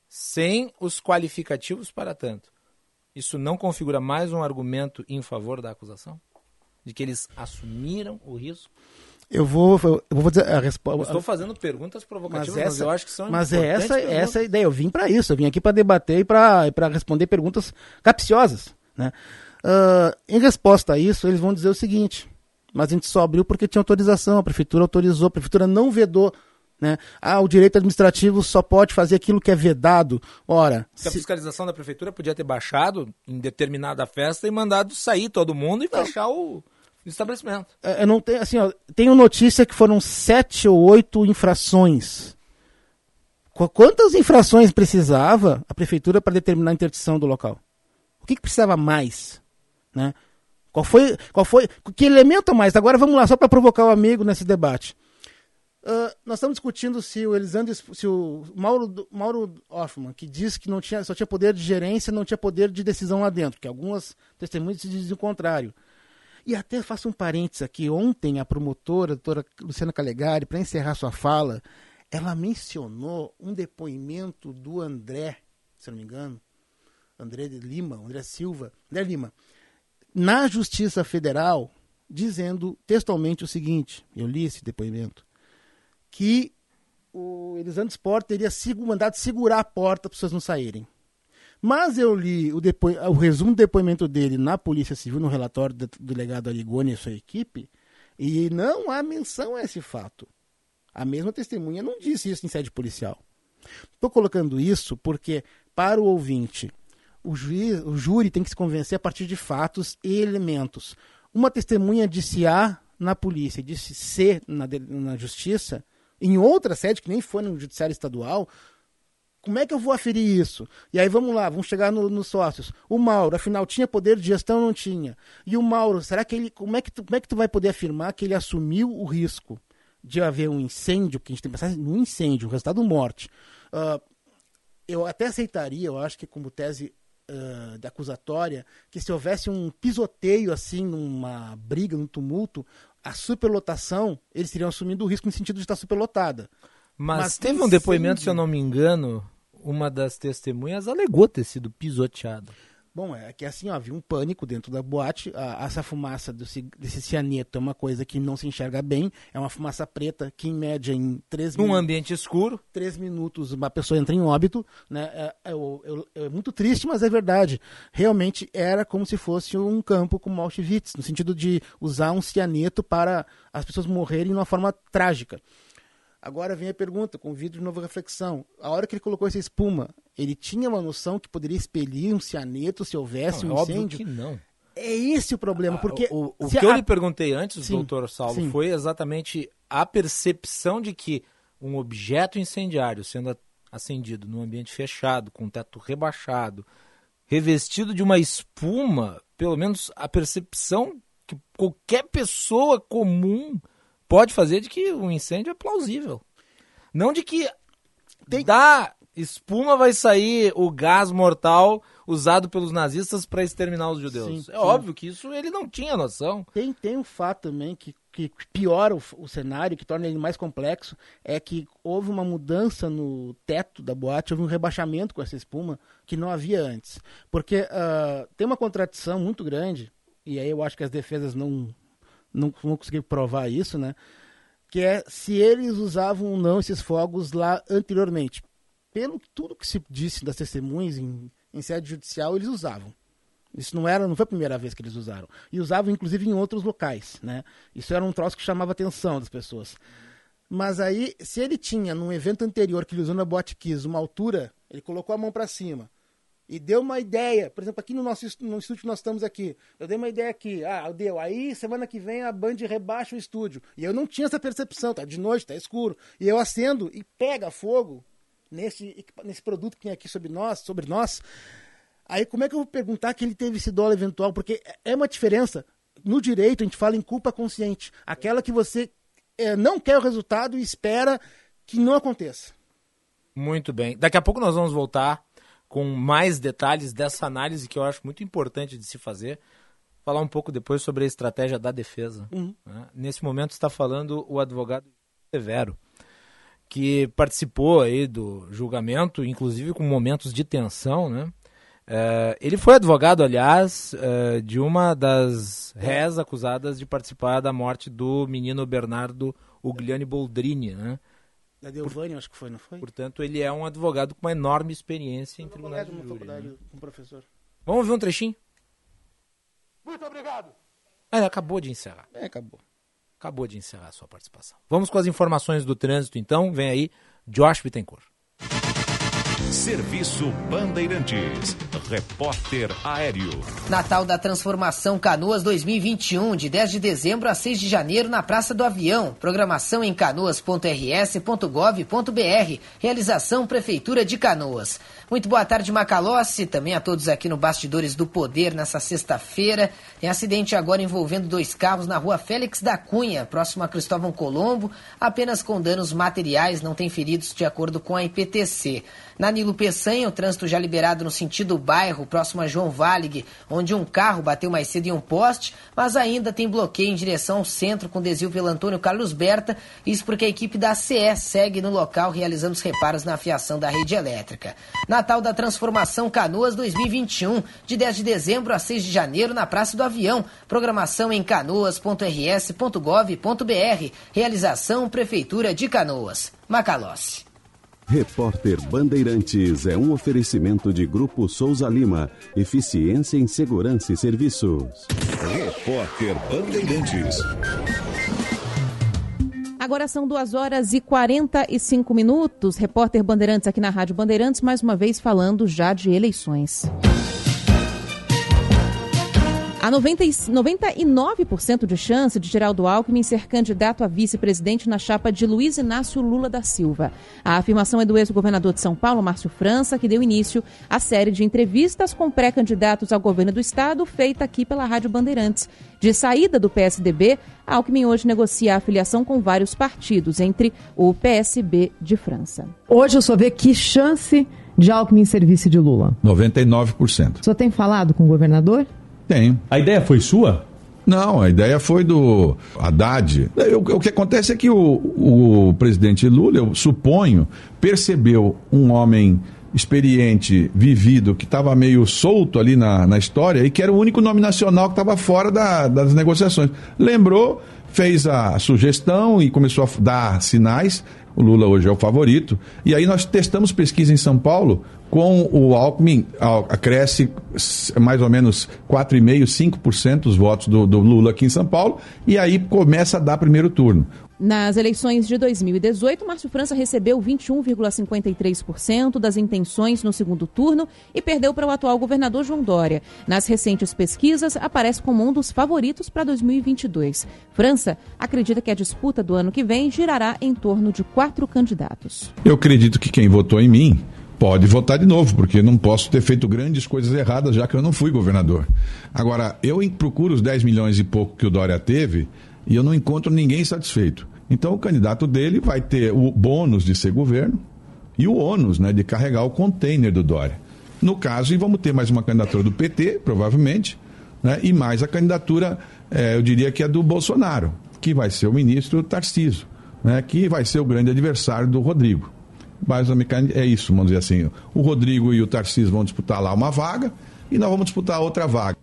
Speaker 4: sem os qualificativos para tanto, isso não configura mais um argumento em favor da acusação? De que eles assumiram o risco?
Speaker 9: Eu vou, eu vou dizer a resposta.
Speaker 4: estou fazendo perguntas
Speaker 9: Mas,
Speaker 4: provocativas, mas,
Speaker 9: essa,
Speaker 4: eu acho que são
Speaker 9: mas é essa,
Speaker 4: perguntas.
Speaker 9: essa a ideia. Eu vim para isso. Eu vim aqui para debater e para responder perguntas capciosas. Né? Ah, em resposta a isso, eles vão dizer o seguinte: mas a gente só abriu porque tinha autorização, a prefeitura autorizou, a prefeitura não vedou. Né? Ah, o direito administrativo só pode fazer aquilo que é vedado. Ora,
Speaker 4: Se a fiscalização da prefeitura podia ter baixado em determinada festa e mandado sair todo mundo e fechar o estabelecimento.
Speaker 9: É, Eu não tenho, assim, ó, tenho notícia que foram sete ou oito infrações. Qu- Quantas infrações precisava a prefeitura para determinar a interdição do local? O que, que precisava mais? Né? Qual foi, qual foi, que elemento mais? Agora vamos lá, só para provocar o amigo nesse debate. Ah, nós estamos discutindo se o Elisandro, se o Mauro, Mauro Hoffman, que diz que não tinha, só tinha poder de gerência, não tinha poder de decisão lá dentro, que algumas testemunhas dizem o contrário. E até faço um parênteses aqui. Ontem, a promotora, a doutora Luciana Calegari, para encerrar sua fala, ela mencionou um depoimento do André, se não me engano, André de Lima, André Silva, André Lima, na Justiça Federal, dizendo textualmente o seguinte: eu li esse depoimento, que o Elisandro Sport teria sigo- mandado segurar a porta para as pessoas não saírem. Mas eu li o, depo... o resumo do depoimento dele na Polícia Civil, no relatório do delegado Arigoni e sua equipe, e não há menção a esse fato. A mesma testemunha não disse isso em sede policial. Estou colocando isso porque, para o ouvinte, o, juiz, o júri tem que se convencer a partir de fatos e elementos. Uma testemunha disse A na polícia e disse C na, na justiça, em outra sede, que nem foi no judiciário estadual, como é que eu vou aferir isso? E aí vamos lá, vamos chegar no- nos sócios. O Mauro, afinal, tinha poder de gestão ou não tinha? E o Mauro, será que ele. Como é que, tu, como é que tu vai poder afirmar que ele assumiu o risco de haver um incêndio, que a gente tem que pensar no incêndio, o resultado morte? Ah, eu até aceitaria, eu acho que como tese ah, da acusatória, que se houvesse um pisoteio assim, numa briga, num tumulto, a superlotação, eles teriam assumido o risco no sentido de estar superlotada.
Speaker 4: Mas,
Speaker 9: Mas
Speaker 4: teve um
Speaker 9: incêndio-
Speaker 4: depoimento, se eu não me engano, uma das testemunhas alegou ter sido pisoteada.
Speaker 9: Bom, é que assim, ó, havia um pânico dentro da boate. A- essa fumaça desse, desse cianeto é uma coisa que não se enxerga bem. É uma fumaça preta que, em média, em três,
Speaker 4: Num ambiente escuro,
Speaker 9: três minutos, uma pessoa entra em óbito. Né? É, é é- muito triste, mas é verdade. Realmente era como se fosse um campo como Auschwitz, no sentido de usar um cianeto para as pessoas morrerem de uma forma trágica. Agora vem a pergunta, convido de novo a reflexão. A hora que ele colocou essa espuma, ele tinha uma noção que poderia expelir um cianeto se houvesse
Speaker 4: não,
Speaker 9: um
Speaker 4: é óbvio
Speaker 9: incêndio?
Speaker 4: que não.
Speaker 9: É esse o problema, porque
Speaker 4: o, o que eu
Speaker 9: a-
Speaker 4: lhe perguntei antes,
Speaker 9: Sim,
Speaker 4: doutor Saulo,
Speaker 9: sim.
Speaker 4: foi exatamente a percepção de que um objeto incendiário sendo acendido num ambiente fechado, com teto rebaixado, revestido de uma espuma, pelo menos a percepção que qualquer pessoa comum pode fazer de que o incêndio é plausível. Não de que Tem... da espuma vai sair o gás mortal usado pelos nazistas para exterminar os judeus. Sim, é sim. óbvio que isso ele não tinha noção.
Speaker 9: Tem, tem um fato também que, que piora o, o, cenário, que torna ele mais complexo, é que houve uma mudança no teto da boate, houve um rebaixamento com essa espuma que não havia antes. Porque uh, tem uma contradição muito grande, e aí eu acho que as defesas não, não vão conseguir provar isso, né? Que é se eles usavam ou não esses fogos lá anteriormente. Pelo tudo que se disse das testemunhas em em sede judicial eles usavam. Isso não era, não foi a primeira vez que eles usaram. E usavam inclusive em outros locais, né? Isso era um troço que chamava a atenção das pessoas. Mas aí, se ele tinha num evento anterior que ele usou na Boate Kiss uma altura, ele colocou a mão para cima e deu uma ideia. Por exemplo, aqui no nosso no estúdio que nós estamos aqui, eu dei uma ideia aqui. Ah, deu. Aí semana que vem a Band rebaixa o estúdio. E eu não tinha essa percepção, tá de noite, tá escuro. E eu acendo e pega fogo nesse, nesse produto que tem aqui sobre nós, sobre nós, aí como é que eu vou perguntar que ele teve esse dólar eventual? Porque é uma diferença. No direito, a gente fala em culpa consciente. Aquela que você é, não quer o resultado e espera que não aconteça.
Speaker 4: Muito bem. Daqui a pouco nós vamos voltar com mais detalhes dessa análise que eu acho muito importante de se fazer. Falar um pouco depois sobre a estratégia da defesa. Uhum. Né? Nesse momento está falando o advogado Severo que participou aí do julgamento, inclusive com momentos de tensão, né? É, ele foi advogado, aliás, é, de uma das réis acusadas de participar da morte do menino Bernardo Ugliani Boldrini, né?
Speaker 9: Da Delvani, acho que foi, não foi?
Speaker 4: Portanto, ele é um advogado com uma enorme experiência em tribunais de júri. Né?
Speaker 9: Com professor.
Speaker 4: Vamos ver um trechinho?
Speaker 10: Muito obrigado.
Speaker 4: Ah, acabou de encerrar.
Speaker 9: É, acabou
Speaker 4: acabou de encerrar a sua participação. Vamos com as informações do trânsito, então. Vem aí, Josh Bittencourt.
Speaker 11: Serviço Bandeirantes. Repórter Aéreo.
Speaker 12: Natal da Transformação Canoas 2021, de 10 de dezembro a 6 de janeiro, na Praça do Avião. Programação em canoas.rs.gov.br. Realização Prefeitura de Canoas. Muito boa tarde, Macalossi. Também a todos aqui no Bastidores do Poder nessa sexta-feira. Tem acidente agora envolvendo dois carros na rua Félix da Cunha, próximo a Cristóvão Colombo, apenas com danos materiais, não tem feridos de acordo com a IPTC. Na Nilo Peçanha, o trânsito já liberado no sentido bairro, próximo a João Valig, onde um carro bateu mais cedo em um poste, mas ainda tem bloqueio em direção ao centro com desvio pelo Antônio Carlos Berta, isso porque a equipe da CE segue no local realizando os reparos na fiação da rede elétrica. Natal da Transformação Canoas 2021, de 10 de dezembro a 6 de janeiro, na Praça do Avião. Programação em canoas.rs.gov.br. Realização Prefeitura de Canoas. Macalossi.
Speaker 11: Repórter Bandeirantes é um oferecimento de Grupo Souza Lima. Eficiência em Segurança e Serviços. Repórter Bandeirantes.
Speaker 13: Agora são 2 horas e 45 minutos. Repórter Bandeirantes aqui na Rádio Bandeirantes, mais uma vez falando já de eleições. Há 90, 99% de chance de Geraldo Alckmin ser candidato a vice-presidente na chapa de Luiz Inácio Lula da Silva. A afirmação é do ex-governador de São Paulo, Márcio França, que deu início à série de entrevistas com pré-candidatos ao governo do estado, feita aqui pela Rádio Bandeirantes. De saída do PSDB, Alckmin hoje negocia a afiliação com vários partidos, entre o PSB de França.
Speaker 14: Hoje o senhor vê que chance de Alckmin ser vice de Lula?
Speaker 15: 99%.
Speaker 14: O senhor tem falado com o governador?
Speaker 15: Tenho.
Speaker 16: A ideia foi sua?
Speaker 15: Não, a ideia foi do Haddad. O, o que acontece é que o, o presidente Lula, eu suponho, percebeu um homem experiente, vivido, que estava meio solto ali na, na história e que era o único nome nacional que estava fora da, das negociações. Lembrou, fez a sugestão e começou a dar sinais. O Lula hoje é o favorito. E aí nós testamos pesquisa em São Paulo com o Alckmin, cresce mais ou menos 4,5%, 5% os votos do, do Lula aqui em São Paulo, e aí começa a dar primeiro turno.
Speaker 13: Nas eleições de 2018, Márcio França recebeu 21,53% das intenções no segundo turno e perdeu para o atual governador João Dória. Nas recentes pesquisas, aparece como um dos favoritos para 2022. França acredita que a disputa do ano que vem girará em torno de quatro candidatos.
Speaker 15: Eu acredito que quem votou em mim pode votar de novo, porque não posso ter feito grandes coisas erradas, já que eu não fui governador. Agora, eu procuro os 10 milhões e pouco que o Dória teve e eu não encontro ninguém satisfeito. Então, o candidato dele vai ter o bônus de ser governo e o ônus né, de carregar o container do Dória. No caso, e vamos ter mais uma candidatura do PT, provavelmente, né, e mais a candidatura, eh, eu diria que é do Bolsonaro, que vai ser o ministro Tarciso, né, que vai ser o grande adversário do Rodrigo. Basicamente é isso, vamos dizer assim. O Rodrigo e o Tarcísio vão disputar lá uma vaga e nós vamos disputar outra vaga.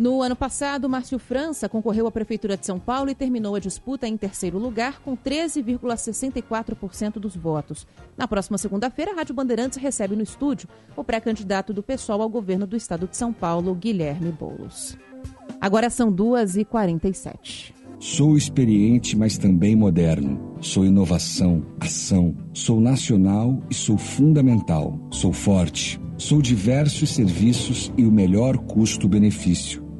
Speaker 13: No ano passado, Márcio França concorreu à Prefeitura de São Paulo e terminou a disputa em terceiro lugar, com 13,64% dos votos. Na próxima segunda-feira, a Rádio Bandeirantes recebe no estúdio o pré-candidato do PSOL ao governo do estado de São Paulo, Guilherme Boulos. Agora são 2h47.
Speaker 16: Sou experiente, mas também moderno. Sou inovação, ação. Sou nacional e sou fundamental. Sou forte. Sou diversos serviços e o melhor custo-benefício.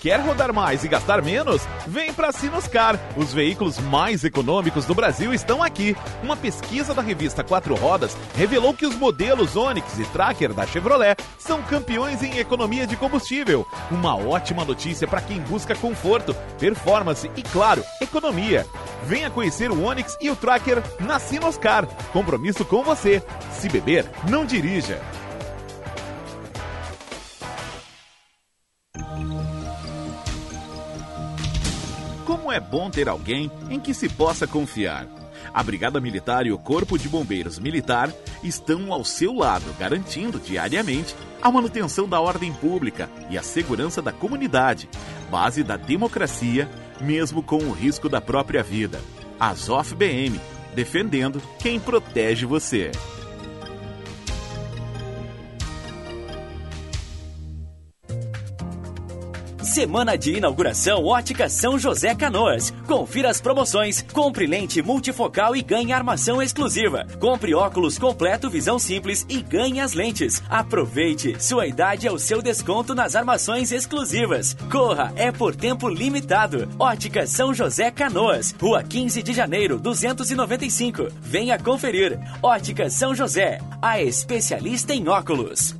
Speaker 17: Quer rodar mais e gastar menos? Vem para Sinoscar. Os veículos mais econômicos do Brasil estão aqui. Uma pesquisa da revista Quatro Rodas revelou que os modelos Onix e Tracker da Chevrolet são campeões em economia de combustível. Uma ótima notícia para quem busca conforto, performance e, claro, economia. Venha conhecer o Onix e o Tracker na Sinoscar. Compromisso com você. Se beber, não dirija. Como é bom ter alguém em que se possa confiar. A Brigada Militar e o Corpo de Bombeiros Militar estão ao seu lado, garantindo diariamente a manutenção da ordem pública e a segurança da comunidade, base da democracia, mesmo com o risco da própria vida. Azof BM, defendendo quem protege você.
Speaker 18: Semana de inauguração Ótica São José Canoas. Confira as promoções. Compre lente multifocal e ganhe armação exclusiva. Compre óculos completo visão simples e ganhe as lentes. Aproveite. Sua idade é o seu desconto nas armações exclusivas. Corra, é por tempo limitado. Ótica São José Canoas. Rua 15 de janeiro, 295. Venha conferir. Ótica São José, a especialista em óculos.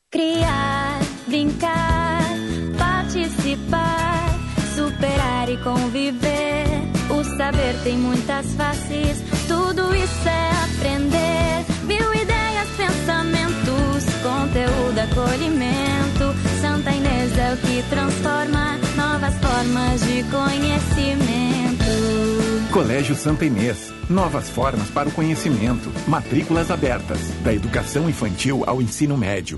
Speaker 19: Criar, brincar, participar, superar e conviver. O saber tem muitas faces, tudo isso é aprender. Mil ideias, pensamentos, conteúdo, acolhimento. Santa Inês é o que transforma novas formas de conhecimento.
Speaker 20: Colégio Santa Inês. Novas formas para o conhecimento. Matrículas abertas. Da educação infantil ao ensino médio.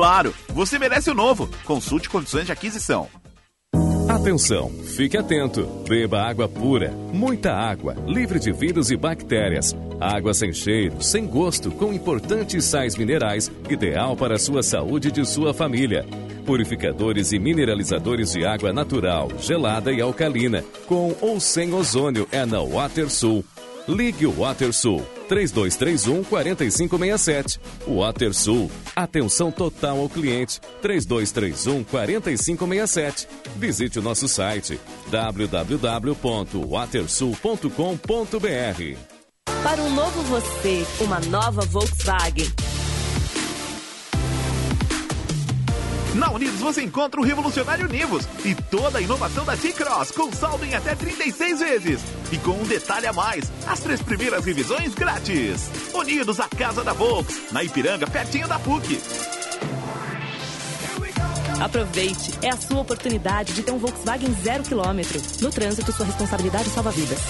Speaker 17: Claro, você merece o novo. Consulte condições de aquisição.
Speaker 21: Atenção, fique atento. Beba água pura, muita água, livre de vírus e bactérias. Água sem cheiro, sem gosto, com importantes sais minerais, ideal para a sua saúde e de sua família. Purificadores e mineralizadores de água natural, gelada e alcalina, com ou sem ozônio é na WaterSul. Ligue o WaterSul 3231 4567. WaterSul, atenção total ao cliente 3231 4567. Visite o nosso site www.watersul.com.br.
Speaker 22: Para um novo você, uma nova Volkswagen.
Speaker 17: Na Unidos você encontra o revolucionário Nivus e toda a inovação da T-Cross com saldo em até 36 vezes. E com um detalhe a mais, as três primeiras revisões grátis. Unidos, a casa da Volks, na Ipiranga, pertinho da PUC.
Speaker 22: Aproveite, é a sua oportunidade de ter um Volkswagen zero quilômetro. No trânsito, sua responsabilidade salva vidas.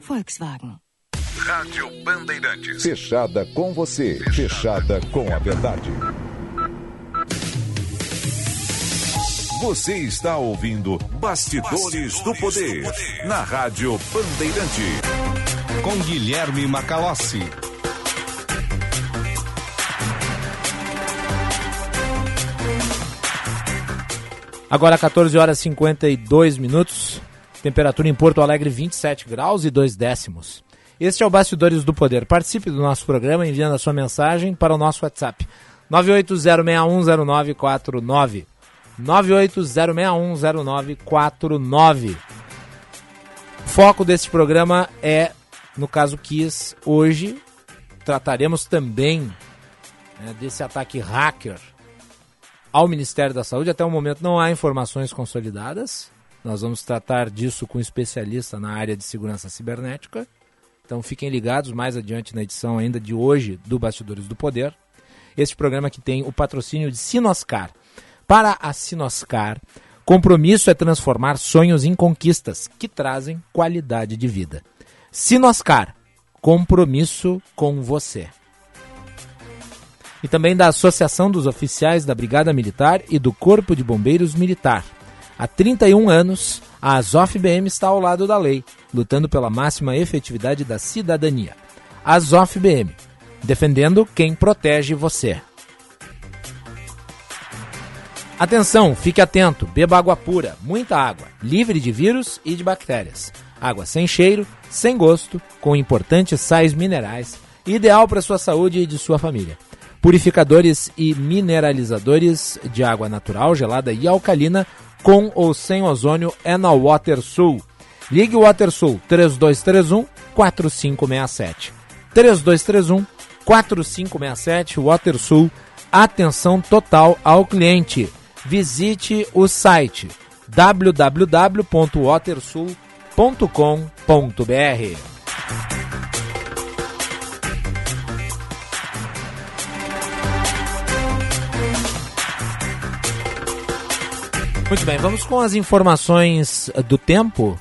Speaker 22: Volkswagen.
Speaker 23: Rádio Bandeirantes. Fechada com você. Fechada com a verdade. Você está ouvindo Bastidores, Bastidores do, poder, do Poder na Rádio Bandeirante. Com Guilherme Macalossi.
Speaker 4: Agora 14 horas e 52 minutos. Temperatura em Porto Alegre 27 graus e 2 décimos. Este é o Bastidores do Poder. Participe do nosso programa enviando a sua mensagem para o nosso WhatsApp 980610949. 980610949. O foco deste programa é, no caso Kiss, hoje trataremos também né, desse ataque hacker ao Ministério da Saúde. Até o momento não há informações consolidadas. Nós vamos tratar disso com um especialista na área de segurança cibernética. Então fiquem ligados mais adiante na edição ainda de hoje do Bastidores do Poder. Este programa que tem o patrocínio de Sinoscar. Para a Sinoscar, compromisso é transformar sonhos em conquistas que trazem qualidade de vida. Sinoscar, compromisso com você. E também da Associação dos Oficiais da Brigada Militar e do Corpo de Bombeiros Militar. Há 31 anos, a Azof BM está ao lado da lei, lutando pela máxima efetividade da cidadania. Azof BM, defendendo quem protege você. Atenção, fique atento, beba água pura, muita água, livre de vírus e de bactérias. Água sem cheiro, sem gosto, com importantes sais minerais, ideal para sua saúde e de sua família. Purificadores e mineralizadores de água natural, gelada e alcalina, com ou sem ozônio, é na WaterSul. Ligue o WaterSul 3231 4567. 3231 4567 WaterSul. Atenção total ao cliente visite o site www.watersul.com.br. Muito bem, vamos com as informações do tempo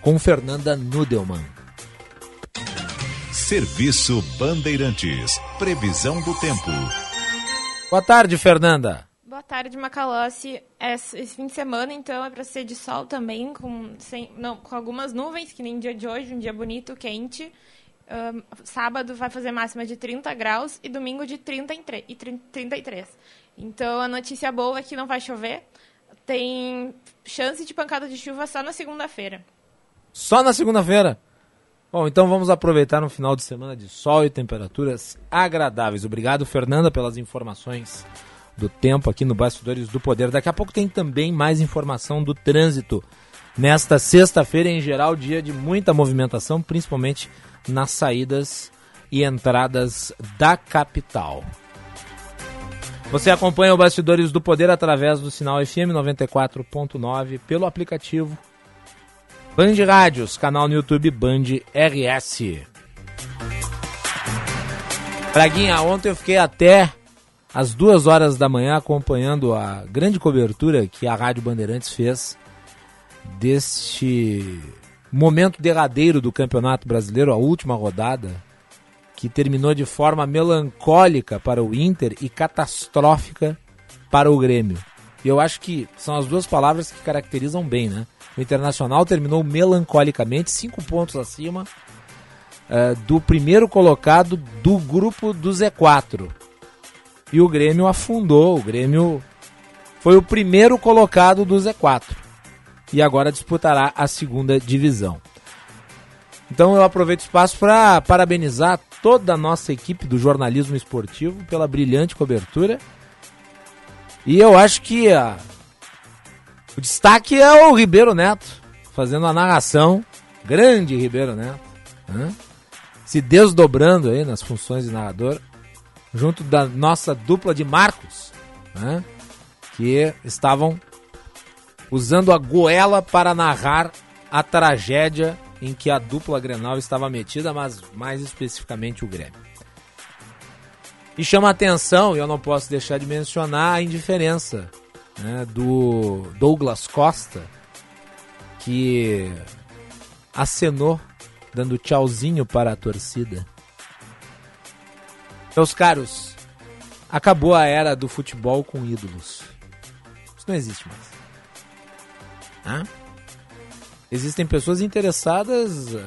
Speaker 4: com Fernanda Nudelman.
Speaker 23: Serviço Bandeirantes. Previsão do tempo.
Speaker 4: Boa tarde, Fernanda.
Speaker 24: Boa tarde, Macalossi. Esse fim de semana, então, é para ser de sol também, com, sem, não, com algumas nuvens, que nem dia de hoje, um dia bonito, quente. Um, sábado vai fazer máxima de 30 graus e domingo de 33, e 33. Então, a notícia boa é que não vai chover. Tem chance de pancada de chuva só na segunda-feira.
Speaker 4: Só na segunda-feira? Bom, então vamos aproveitar um final de semana de sol e temperaturas agradáveis. Obrigado, Fernanda, pelas informações do tempo aqui no Bastidores do Poder. Daqui a pouco tem também mais informação do trânsito. Nesta sexta-feira, em geral, dia de muita movimentação, principalmente nas saídas e entradas da capital. Você acompanha o Bastidores do Poder através do sinal FM 94.9 pelo aplicativo Band Rádios, canal no YouTube Band RS. Braguinha, ontem eu fiquei até às duas horas da manhã acompanhando a grande cobertura que a Rádio Bandeirantes fez deste momento derradeiro do Campeonato Brasileiro, a última rodada, que terminou de forma melancólica para o Inter e catastrófica para o Grêmio. E eu acho que são as duas palavras que caracterizam bem, né? O Internacional terminou melancolicamente, cinco pontos acima uh, do primeiro colocado do grupo do Z4. E o Grêmio afundou, o Grêmio foi o primeiro colocado do Z4. E agora disputará a segunda divisão. Então eu aproveito o espaço para parabenizar toda a nossa equipe do jornalismo esportivo pela brilhante cobertura. E eu acho que a... o destaque é o Ribeiro Neto, fazendo a narração. Grande Ribeiro Neto. Né? Se desdobrando aí nas funções de narrador. Junto da nossa dupla de Marcos, né? que estavam usando a goela para narrar a tragédia em que a dupla Grenal estava metida, mas mais especificamente o Grêmio. E chama atenção, e eu não posso deixar de mencionar a indiferença né, do Douglas Costa, que acenou, dando tchauzinho para a torcida. Meus caros, acabou a era do futebol com ídolos. Isso não existe mais. Hã? Existem pessoas interessadas uh,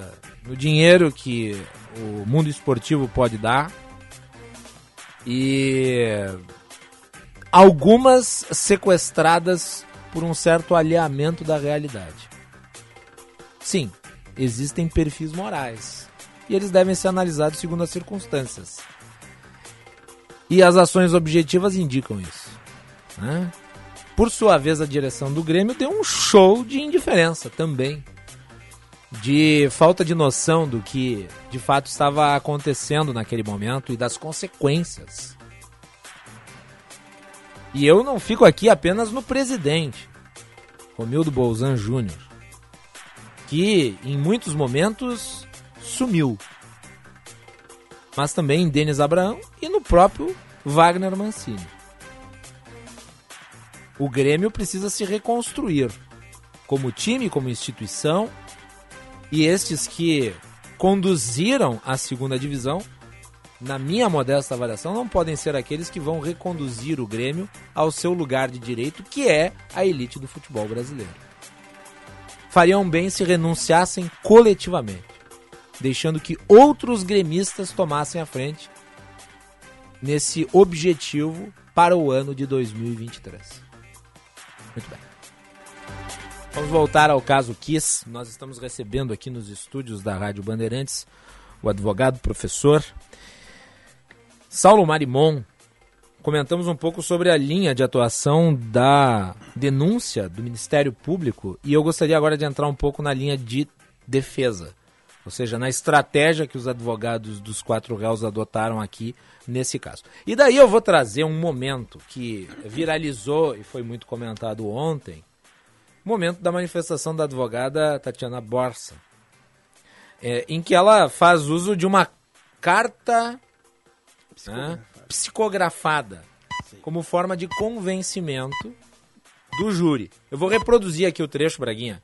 Speaker 4: no dinheiro que o mundo esportivo pode dar e algumas sequestradas por um certo alinhamento da realidade. Sim, existem perfis morais e eles devem ser analisados segundo as circunstâncias. E as ações objetivas indicam isso. Né? Por sua vez, a direção do Grêmio deu um show de indiferença também. De falta de noção do que de fato estava acontecendo naquele momento e das consequências. E eu não fico aqui apenas no presidente, Romildo Bolzan Júnior, que em muitos momentos sumiu. Mas também em Denis Abraão e no próprio Wagner Mancini o Grêmio precisa se reconstruir como time, como instituição. E estes que conduziram a segunda divisão, na minha modesta avaliação, não podem ser aqueles que vão reconduzir o Grêmio ao seu lugar de direito, que é a elite do futebol brasileiro. Fariam bem se renunciassem coletivamente, deixando que outros gremistas tomassem a frente nesse objetivo para o ano de 2023. Muito bem. Vamos voltar ao caso Kiss. Nós estamos recebendo aqui nos estúdios da Rádio Bandeirantes o advogado professor Saulo Marimon. Comentamos um pouco sobre a linha de atuação da denúncia do Ministério Público e eu gostaria agora de entrar um pouco na linha de defesa, ou seja, na estratégia que os advogados dos quatro réus adotaram aqui nesse caso. E daí eu vou trazer um momento que viralizou e foi muito comentado ontem, momento da manifestação da advogada Tatiana Borsa, é, em que ela faz uso de uma carta psicografada, né, psicografada como forma de convencimento do júri. Eu vou reproduzir aqui o trecho, Braguinha,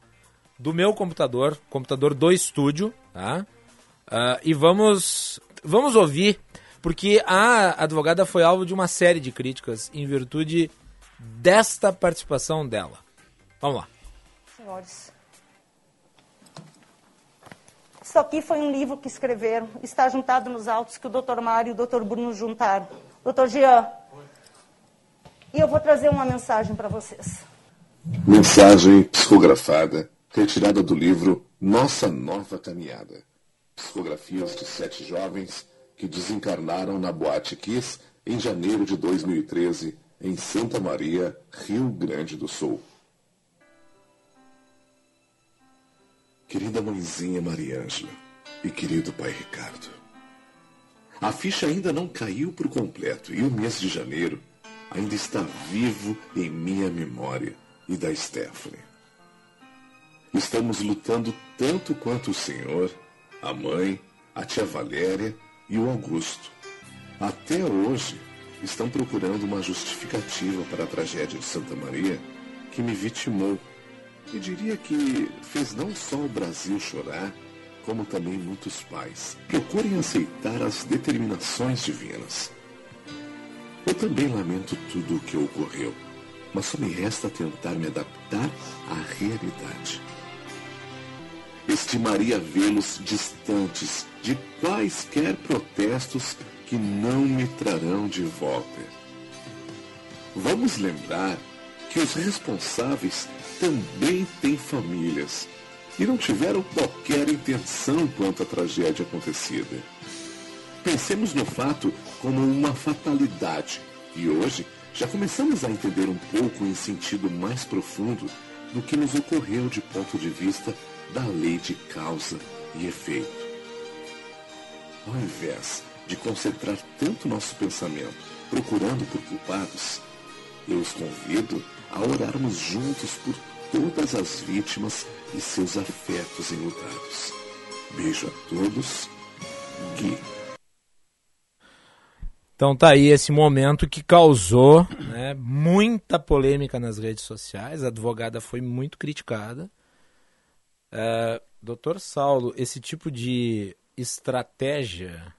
Speaker 4: do meu computador, computador do estúdio, tá? Uh, e vamos, vamos ouvir porque a advogada foi alvo de uma série de críticas em virtude desta participação dela. Vamos lá.
Speaker 25: Senhores, isso aqui foi um livro que escreveram, está juntado nos autos que o Dr. Mário e o Dr. Bruno juntaram. Dr. Jean, e eu vou trazer uma mensagem para vocês.
Speaker 26: Mensagem psicografada, retirada do livro Nossa Nova Caminhada. Psicografias de sete jovens que desencarnaram na Boate Kiss em janeiro de 2013, em Santa Maria, Rio Grande do Sul. Querida mãezinha Mariângela e querido pai Ricardo, a ficha ainda não caiu por completo e o mês de janeiro ainda está vivo em minha memória e da Stephanie. Estamos lutando tanto quanto o senhor, a mãe, a tia Valéria e o Augusto. Até hoje estão procurando uma justificativa para a tragédia de Santa Maria que me vitimou. E diria que fez não só o Brasil chorar, como também muitos pais. Procurem aceitar as determinações divinas. Eu também lamento tudo o que ocorreu. mas só me resta tentar me adaptar à realidade. Estimaria vê-los distantes de quaisquer protestos que não me trarão de volta. Vamos lembrar que os responsáveis também têm famílias e não tiveram qualquer intenção quanto à tragédia acontecida. Pensemos no fato como uma fatalidade e hoje já começamos a entender um pouco em sentido mais profundo do que nos ocorreu de ponto de vista da lei de causa e efeito. Ao invés de concentrar tanto nosso pensamento procurando por culpados, eu os convido a orarmos juntos por todas as vítimas e seus afetos enlutados. Beijo a todos. Gui.
Speaker 4: Então tá aí esse momento que causou né, muita polêmica nas redes sociais. A advogada foi muito criticada. Uh, doutor Saulo, esse tipo de estratégia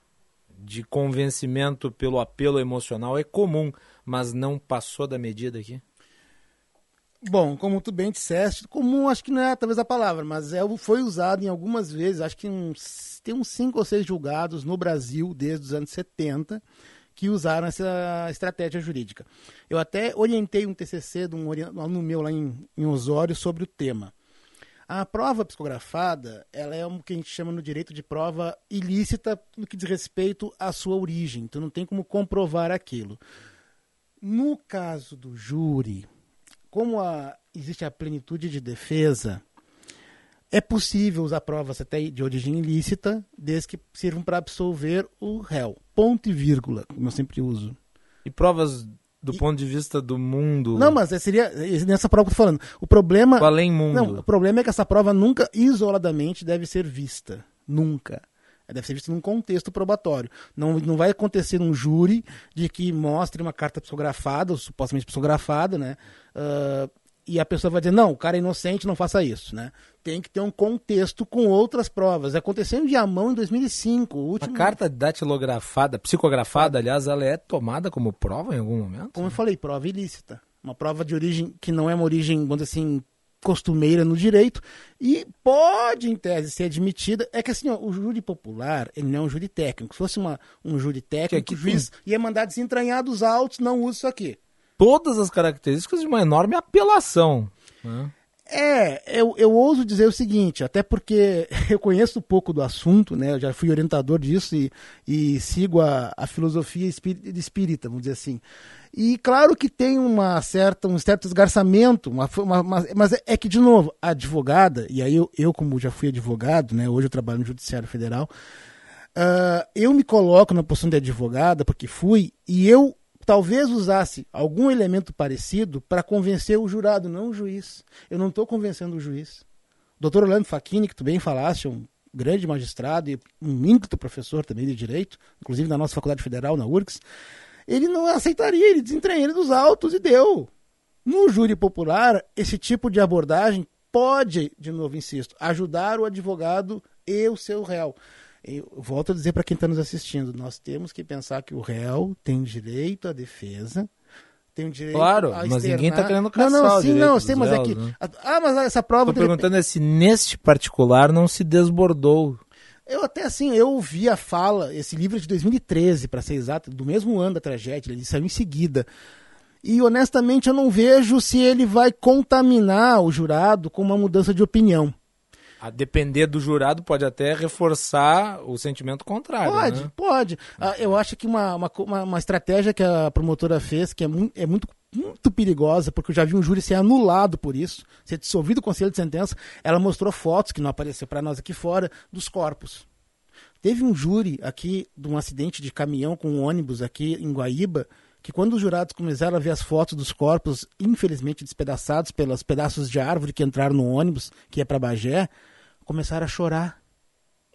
Speaker 4: de convencimento pelo apelo emocional é comum, mas não passou da medida aqui?
Speaker 9: Bom, como tu bem disseste, comum acho que não é talvez a palavra, mas é, foi usado em algumas vezes, acho que uns, tem uns cinco ou seis julgados no Brasil desde os anos 70 que usaram essa estratégia jurídica. Eu até orientei um TCC de um aluno meu lá em, em Osório sobre o tema. A prova psicografada, ela é o que a gente chama no direito de prova ilícita no que diz respeito à sua origem. Então não tem como comprovar aquilo. No caso do júri, como a, existe a plenitude de defesa, é possível usar provas até de origem ilícita, desde que sirvam para absolver o réu. Ponto e vírgula, como eu sempre uso.
Speaker 4: E provas do e... ponto de vista do mundo.
Speaker 9: Não, mas seria nessa prova que eu tô falando. O problema.
Speaker 4: O além mundo.
Speaker 9: Não, o problema é que essa prova nunca isoladamente deve ser vista. Nunca. Deve ser vista num contexto probatório. Não, não vai acontecer um júri de que mostre uma carta psicografada, ou supostamente psicografada, né? Uh, e a pessoa vai dizer, não, o cara é inocente, não faça isso, né? Tem que ter um contexto com outras provas. Aconteceu em Viamão em 2005. Último...
Speaker 4: A carta datilografada, psicografada, aliás, ela é tomada como prova em algum momento?
Speaker 9: Como eu falei, prova ilícita. Uma prova de origem que não é uma origem, vamos dizer assim, costumeira no direito e pode, em tese, ser admitida. É que assim, ó, o júri popular, ele não é um júri técnico. Se fosse uma, um júri técnico, o juiz ia mandar desentranhar dos autos, não usa isso aqui
Speaker 4: todas as características de uma enorme apelação. Né?
Speaker 9: É, eu, eu ouso dizer o seguinte, até porque eu conheço um pouco do assunto, né? Eu já fui orientador disso e, e sigo a, a filosofia espírita, espírita, vamos dizer assim. E claro que tem uma certa, um certo esgarçamento, uma, uma, uma, mas é que, de novo, a advogada, e aí eu, eu, como já fui advogado, né? Hoje eu trabalho no Judiciário Federal, uh, eu me coloco na posição de advogada, porque fui, e eu talvez usasse algum elemento parecido para convencer o jurado, não o juiz. Eu não estou convencendo o juiz. doutor Orlando Facchini, que tu bem falaste, é um grande magistrado e um ínclito professor também de direito, inclusive na nossa faculdade federal, na URGS, ele não aceitaria, ele desentranha ele dos autos e deu. No júri popular, esse tipo de abordagem pode, de novo insisto, ajudar o advogado e o seu réu. Eu volto a dizer para quem está nos assistindo, nós temos que pensar que o réu tem direito à defesa, tem o direito
Speaker 4: claro,
Speaker 9: a
Speaker 4: mas ninguém está querendo caçar
Speaker 9: Não, não,
Speaker 4: sim,
Speaker 9: não, sei, mas
Speaker 4: réus,
Speaker 9: é que...
Speaker 4: Né?
Speaker 9: Ah, mas essa prova...
Speaker 4: Estou perguntando é se neste particular não se desbordou.
Speaker 9: Eu até assim, eu ouvi a fala, esse livro é de 2013, para ser exato, do mesmo ano da tragédia, ele saiu em seguida. E honestamente eu não vejo se ele vai contaminar o jurado com uma mudança de opinião
Speaker 4: a depender do jurado, pode até reforçar o sentimento contrário.
Speaker 9: Pode,
Speaker 4: né?
Speaker 9: pode. Ah, eu acho que uma, uma, uma, estratégia que a promotora fez, que é muito, é muito, muito perigosa, porque eu já vi um júri ser anulado por isso, ser dissolvido o conselho de sentença, ela mostrou fotos, que não apareceu para nós aqui fora, dos corpos. Teve um júri aqui de um acidente de caminhão com um ônibus aqui em Guaíba, que quando os jurados começaram a ver as fotos dos corpos, infelizmente despedaçados pelos pedaços de árvore que entraram no ônibus, que ia para Bagé, começaram a chorar.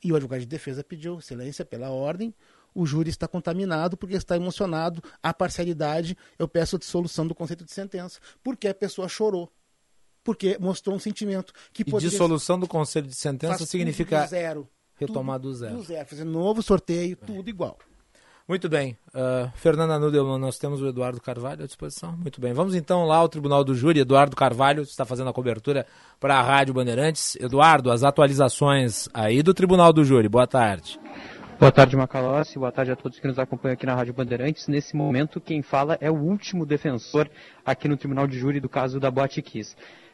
Speaker 9: E o advogado de defesa pediu silêncio pela ordem. O júri está contaminado porque está emocionado. A parcialidade, eu peço a dissolução do conceito de sentença. Porque a pessoa chorou. Porque mostrou um sentimento. Que
Speaker 4: e dissolução do conselho de sentença significa
Speaker 9: zero.
Speaker 4: retomar
Speaker 9: tudo,
Speaker 4: do zero.
Speaker 9: Do zero. Fazer novo sorteio, é. tudo igual.
Speaker 4: Muito bem. Uh, Fernanda Nudelman, nós temos o Eduardo Carvalho à disposição. Muito bem. Vamos então lá ao Tribunal do Júri. Eduardo Carvalho está fazendo a cobertura para a Rádio Bandeirantes. Eduardo, as atualizações aí do Tribunal do Júri. Boa tarde.
Speaker 27: Boa tarde, Macalossi. Boa tarde a todos que nos acompanham aqui na Rádio Bandeirantes. Nesse momento, quem fala é o último defensor aqui no Tribunal de Júri do caso da Boate.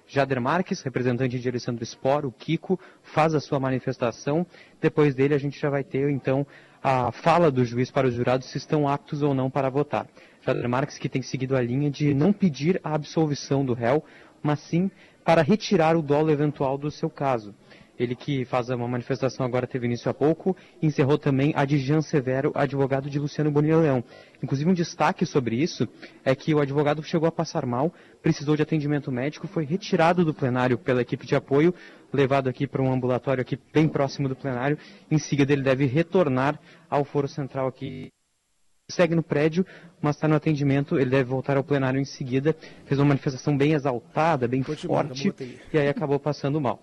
Speaker 27: Jader Marques, representante de Alessandro Spor, o Kiko, faz a sua manifestação. Depois dele, a gente já vai ter, então, a fala do juiz para os jurados se estão aptos ou não para votar. Jader Marques, que tem seguido a linha de não pedir a absolvição do réu, mas sim para retirar o dolo eventual do seu caso. Ele que faz uma manifestação agora teve início há pouco, encerrou também a de Jean Severo, advogado de Luciano Bonilla Leão. Inclusive um destaque sobre isso é que o advogado chegou a passar mal, precisou de atendimento médico, foi retirado do plenário pela equipe de apoio, levado aqui para um ambulatório aqui bem próximo do plenário. Em seguida ele deve retornar ao foro central aqui segue no prédio, mas está no atendimento, ele deve voltar ao plenário em seguida. Fez uma manifestação bem exaltada, bem forte, e aí acabou passando mal.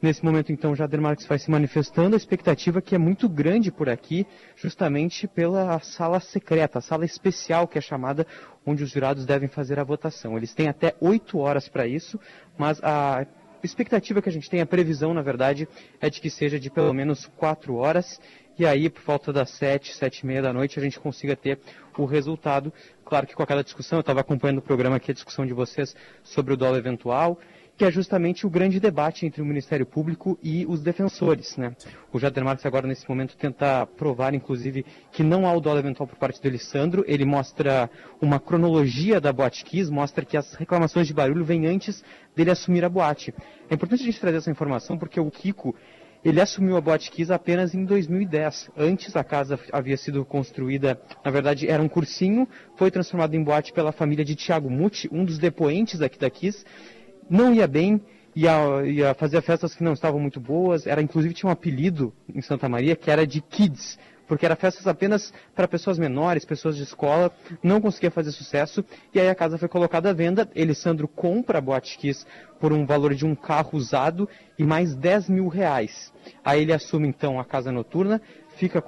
Speaker 27: Nesse momento, então, Jader Marques vai se manifestando, a expectativa que é muito grande por aqui, justamente pela sala secreta, a sala especial que é chamada, onde os jurados devem fazer a votação. Eles têm até oito horas para isso, mas a expectativa que a gente tem, a previsão, na verdade, é de que seja de pelo menos quatro horas, e aí, por volta das sete, sete e meia da noite, a gente consiga ter o resultado. Claro que com aquela discussão, eu estava acompanhando o programa aqui, a discussão de vocês sobre o dólar eventual, que é justamente o grande debate entre o Ministério Público e os defensores. Né? O Jader Marques agora, nesse momento, tenta provar, inclusive, que não há o dólar eventual por parte do Alessandro. Ele mostra uma cronologia da Boate Kiss, mostra que as reclamações de barulho vêm antes dele assumir a boate. É importante a gente trazer essa informação porque o Kiko ele assumiu a Boate Kiss apenas em 2010. Antes a casa havia sido construída, na verdade era um cursinho, foi transformado em boate pela família de Tiago Muti, um dos depoentes aqui da Kiss, não ia bem, ia, ia fazer festas que não estavam muito boas, era inclusive tinha um apelido em Santa Maria que era de Kids, porque era festas apenas para pessoas menores, pessoas de escola, não conseguia fazer sucesso, e aí a casa foi colocada à venda, Elisandro compra a Boate Kiss por um valor de um carro usado e mais 10 mil reais. Aí ele assume então a casa noturna, fica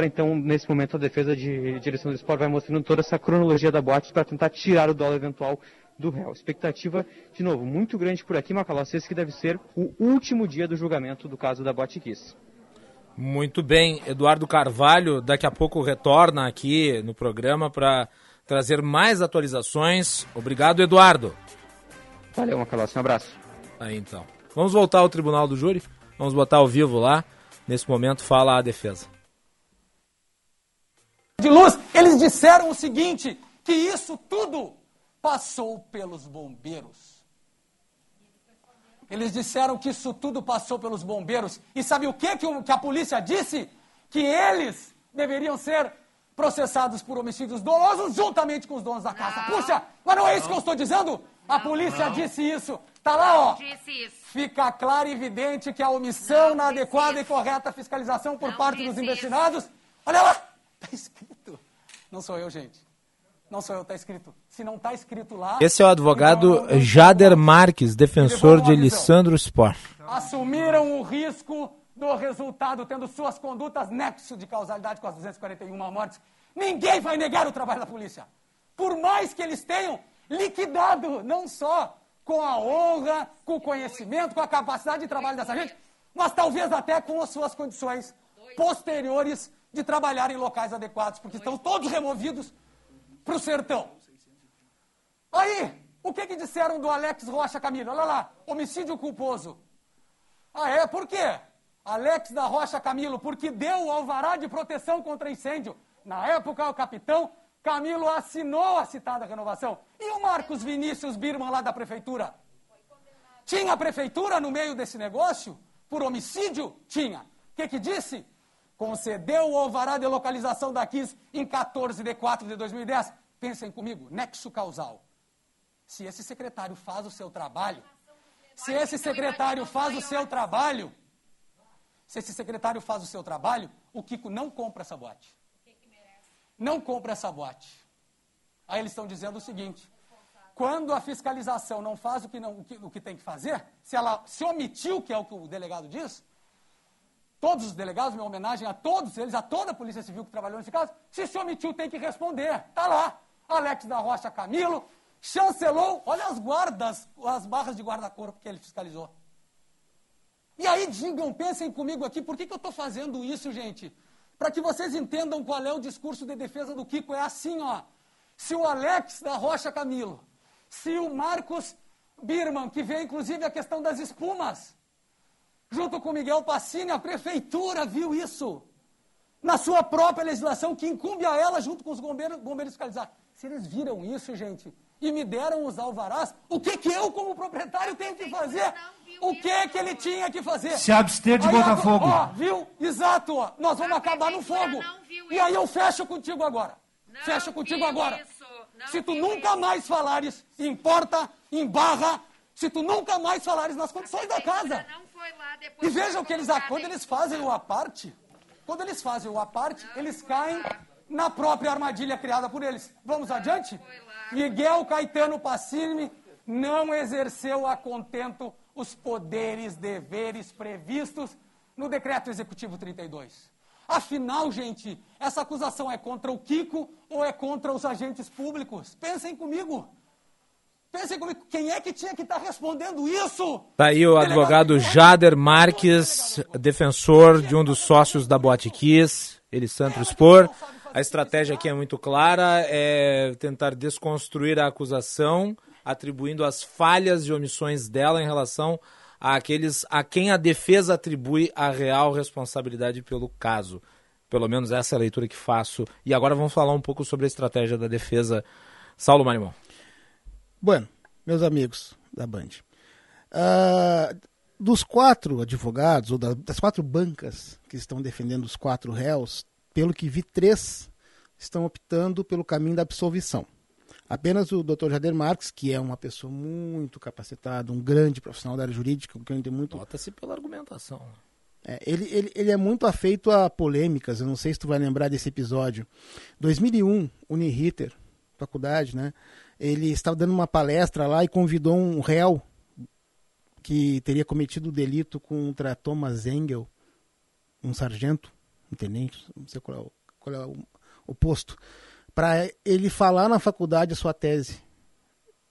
Speaker 27: então, nesse momento, a defesa de direção do esporte vai mostrando toda essa cronologia da boate para tentar tirar o dólar eventual do réu. Expectativa, de novo, muito grande por aqui, esse que deve ser o último dia do julgamento do caso da Botiquis.
Speaker 4: Muito bem, Eduardo Carvalho daqui a pouco retorna aqui no programa para trazer mais atualizações. Obrigado, Eduardo.
Speaker 27: Valeu, Macalossi, um abraço.
Speaker 4: Aí então. Vamos voltar ao Tribunal do Júri, vamos botar ao vivo lá. Nesse momento fala a defesa.
Speaker 10: De luz, eles disseram o seguinte, que isso tudo passou pelos bombeiros. Eles disseram que isso tudo passou pelos bombeiros. E sabe o que, que a polícia disse? Que eles deveriam ser processados por homicídios dolosos juntamente com os donos da casa. Puxa, mas não é isso que eu estou dizendo? A polícia disse isso. Tá lá, ó. Fica claro e evidente que a omissão na adequada e correta fiscalização por parte dos investigados. Olha lá, tá escrito. Não sou eu, gente. Não sou eu, está escrito. Se não está escrito lá.
Speaker 4: Esse é o advogado então, Jader Marques, defensor de Alessandro Sport.
Speaker 10: Assumiram o risco do resultado, tendo suas condutas nexo de causalidade com as 241 mortes. Ninguém vai negar o trabalho da polícia. Por mais que eles tenham liquidado, não só com a honra, com o conhecimento, com a capacidade de trabalho dessa gente, mas talvez até com as suas condições posteriores de trabalhar em locais adequados, porque estão todos removidos para o sertão. Aí, o que, que disseram do Alex Rocha Camilo? Olha lá, homicídio culposo. Ah, é? Por quê? Alex da Rocha Camilo, porque deu o alvará de proteção contra incêndio. Na época, o capitão Camilo assinou a citada renovação. E o Marcos Vinícius Birman, lá da prefeitura? Tinha a prefeitura no meio desse negócio? Por homicídio? Tinha. O que, que disse? Concedeu o alvará de localização da KISS em 14 de 4 de 2010. Pensem comigo, nexo causal. Se esse secretário faz o seu trabalho, se esse secretário faz o seu trabalho, se esse secretário faz o seu trabalho, o Kiko não compra essa boate. Não compra essa boate. Aí eles estão dizendo o seguinte: quando a fiscalização não faz o que, não, o que, o que tem que fazer, se ela se omitiu, que é o que o delegado diz, todos os delegados, minha homenagem a todos eles, a toda a Polícia Civil que trabalhou nesse caso, se se omitiu tem que responder. Tá lá. Alex da Rocha Camilo chancelou, olha as guardas, as barras de guarda-corpo que ele fiscalizou. E aí digam, pensem comigo aqui, por que, que eu estou fazendo isso, gente? Para que vocês entendam qual é o discurso de defesa do Kiko. É assim, ó. Se o Alex da Rocha Camilo, se o Marcos Birman, que vê inclusive a questão das espumas, junto com Miguel Passini, a prefeitura viu isso na sua própria legislação, que incumbe a ela, junto com os bombeiros, bombeiros fiscalizar. Se eles viram isso, gente, e me deram os alvarás, o que, que eu, como proprietário, tenho que fazer? O que que ele tinha que fazer?
Speaker 18: Se abster de botar fogo.
Speaker 10: Ó, viu? Exato, ó. Nós vamos acabar no fogo. E aí eu fecho contigo agora. fecho contigo agora. Se tu nunca mais falares em porta, em barra, se tu nunca mais falares nas condições da casa. E vejam que eles, quando eles fazem o aparte, quando eles fazem o aparte, eles caem na própria armadilha criada por eles. Vamos adiante? Miguel Caetano Passini não exerceu a contento os poderes, deveres previstos no decreto executivo 32. Afinal, gente, essa acusação é contra o Kiko ou é contra os agentes públicos? Pensem comigo. Pensem comigo, quem é que tinha que estar respondendo isso?
Speaker 4: Tá aí o advogado Jader Marques, defensor de um dos sócios da Boate Kiss, ele Santos Expor. A estratégia aqui é muito clara, é tentar desconstruir a acusação, atribuindo as falhas e omissões dela em relação àqueles a quem a defesa atribui a real responsabilidade pelo caso. Pelo menos essa é a leitura que faço. E agora vamos falar um pouco sobre a estratégia da defesa. Saulo Marimão.
Speaker 9: Bueno, meus amigos da Band. Uh, dos quatro advogados, ou das quatro bancas que estão defendendo os quatro réus, pelo que vi, três estão optando pelo caminho da absolvição. Apenas o Dr. Jader Marques, que é uma pessoa muito capacitada, um grande profissional da área jurídica, que eu entendo muito.
Speaker 4: Nota-se pela argumentação.
Speaker 9: É, ele, ele, ele é muito afeito a polêmicas, eu não sei se tu vai lembrar desse episódio. 2001, Uniriter, faculdade, né? Ele estava dando uma palestra lá e convidou um réu que teria cometido o delito contra Thomas Engel, um sargento, um tenente, não sei qual é o, qual é o, o posto, para ele falar na faculdade a sua tese.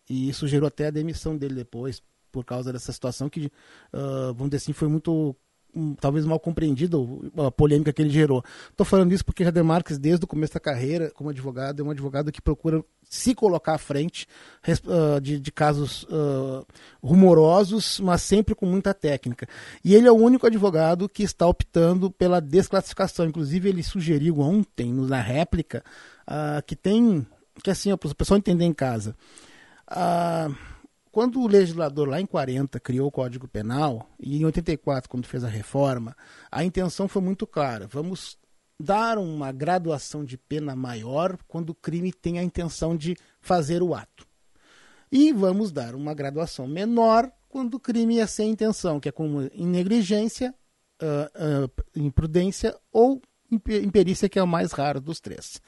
Speaker 9: E isso gerou até a demissão dele depois, por causa dessa situação que, uh, vamos dizer assim, foi muito um, talvez mal compreendido a polêmica que ele gerou. Estou falando isso porque Jader Marques, desde o começo da carreira como advogado, é um advogado que procura se colocar à frente uh, de, de, casos uh, rumorosos, mas sempre com muita técnica. E ele é o único advogado que está optando pela desclassificação. Inclusive, ele sugeriu ontem, na réplica, uh, que tem. que assim, para o pessoal entender em casa. quando o legislador, lá em 40, criou o Código Penal, e em 84, quando fez a reforma, a intenção foi muito clara. Vamos dar uma graduação de pena maior quando o crime tem a intenção de fazer o ato. E vamos dar uma graduação menor quando o crime é sem intenção, que é como negligência, uh, uh, imprudência ou imperícia, que é o mais raro dos três.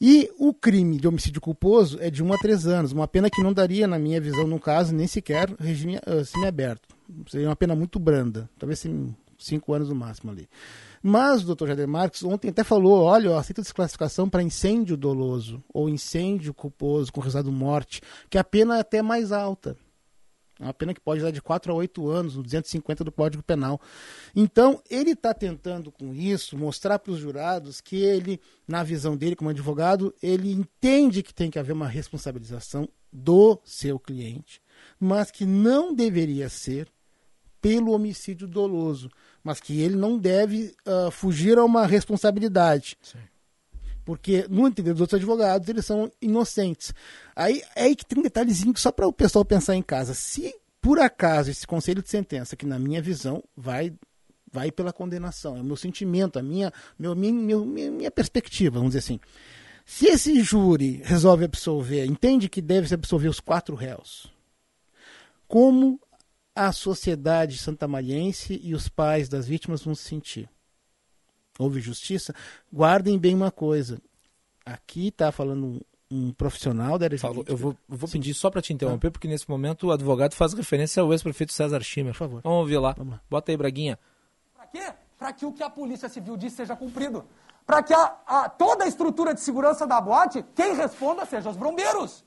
Speaker 9: E o crime de homicídio culposo é de 1 a 3 anos, uma pena que não daria, na minha visão, no caso, nem sequer regime uh, semiaberto. Seria uma pena muito branda, talvez 5 anos no máximo ali. Mas o doutor Jader Marques ontem até falou: olha, eu aceito desclassificação para incêndio doloso ou incêndio culposo com resultado morte, que a pena é até mais alta. É uma pena que pode dar de 4 a 8 anos, no 250 do Código Penal. Então, ele está tentando com isso mostrar para os jurados que ele, na visão dele como advogado, ele entende que tem que haver uma responsabilização do seu cliente, mas que não deveria ser pelo homicídio doloso, mas que ele não deve uh, fugir a uma responsabilidade. Sim. Porque, no entender dos outros advogados, eles são inocentes. Aí é aí que tem um detalhezinho só para o pessoal pensar em casa. Se, por acaso, esse conselho de sentença, que na minha visão vai vai pela condenação, é o meu sentimento, a minha, meu, minha, minha, minha perspectiva, vamos dizer assim. Se esse júri resolve absolver, entende que deve se absolver os quatro réus, como a sociedade santamariense e os pais das vítimas vão se sentir. Houve justiça? Guardem bem uma coisa. Aqui está falando um, um, profissional da área
Speaker 4: Falou, Eu vou, eu vou pedir só para te interromper, ah. porque nesse momento o advogado faz referência ao ex-prefeito César Schimmer.
Speaker 9: Por favor.
Speaker 4: Vamos ouvir lá. Vamos lá. Bota aí, Braguinha.
Speaker 10: Para quê? para que o que a Polícia Civil diz seja cumprido. Para que a, a, toda a estrutura de segurança da boate, quem responda seja os bombeiros.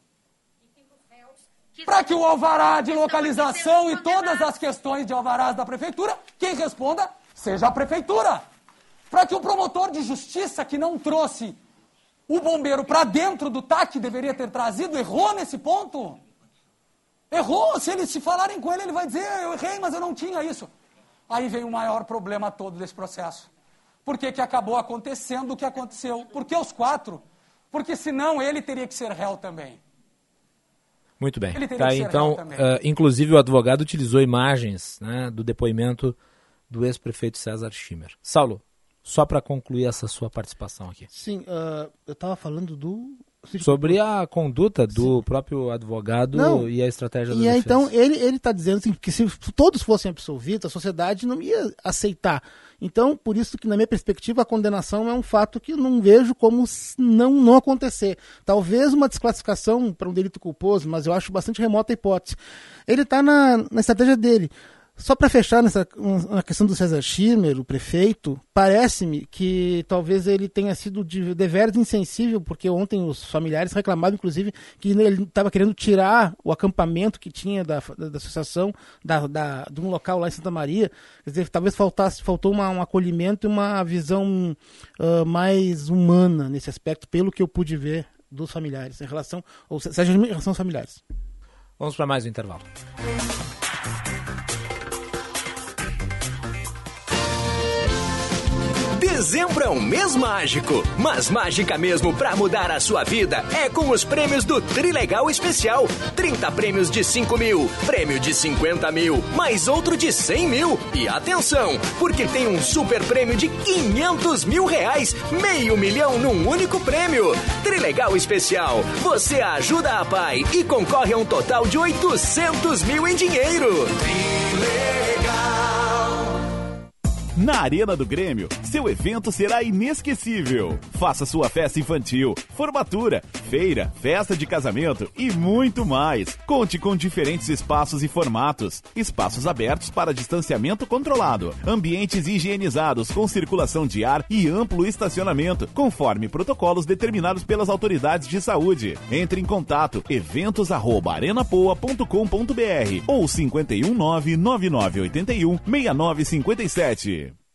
Speaker 10: Para que o alvará de localização e todas as questões de alvarás da prefeitura, quem responda seja a prefeitura. Para que o promotor de justiça que não trouxe o bombeiro para dentro do TAC deveria ter trazido, errou nesse ponto. Errou. Se eles se falarem com ele, ele vai dizer: Eu errei, mas eu não tinha isso. Aí veio o maior problema todo desse processo. Por que, que acabou acontecendo o que aconteceu? Por que os quatro? Porque senão ele teria que ser réu também.
Speaker 4: Muito bem. Tá, então, uh, inclusive o advogado utilizou imagens né, do depoimento do ex-prefeito César Schimmer. Saulo, só para concluir essa sua participação aqui.
Speaker 9: Sim, uh, eu estava falando do
Speaker 4: sobre a conduta do Sim. próprio advogado
Speaker 9: não,
Speaker 4: e a estratégia da
Speaker 9: e então ele ele está dizendo assim, que se todos fossem absolvidos a sociedade não ia aceitar. Então por isso que na minha perspectiva a condenação é um fato que não vejo como não não acontecer. Talvez uma desclassificação para um delito culposo mas eu acho bastante remota a hipótese. Ele está na, na estratégia dele só para fechar nessa na questão do César Schirmer, o prefeito, parece-me que talvez ele tenha sido de deveres insensível, porque ontem os familiares reclamavam, inclusive, que ele estava querendo tirar o acampamento que tinha da, da, da associação da, da, de um local lá em Santa Maria. Quer dizer, talvez faltasse, faltou uma, um acolhimento e uma visão uh, mais humana nesse aspecto, pelo que eu pude ver dos familiares, em relação, ou seja, em relação aos familiares.
Speaker 4: Vamos para mais um intervalo.
Speaker 18: Dezembro é um mês mágico, mas mágica mesmo pra mudar a sua vida é com os prêmios do Trilegal Especial. 30 prêmios de 5 mil, prêmio de 50 mil, mais outro de 100 mil. E atenção, porque tem um super prêmio de 500 mil reais, meio milhão num único prêmio. Trilegal Especial, você ajuda a pai e concorre a um total de 800 mil em dinheiro. Trilegal.
Speaker 17: Na Arena do Grêmio, seu evento será inesquecível. Faça sua festa infantil, formatura, feira, festa de casamento e muito mais. Conte com diferentes espaços e formatos. Espaços abertos para distanciamento controlado, ambientes higienizados com circulação de ar e amplo estacionamento, conforme protocolos determinados pelas autoridades de saúde. Entre em contato eventos@arenapoa.com.br ou 519 9981 6957.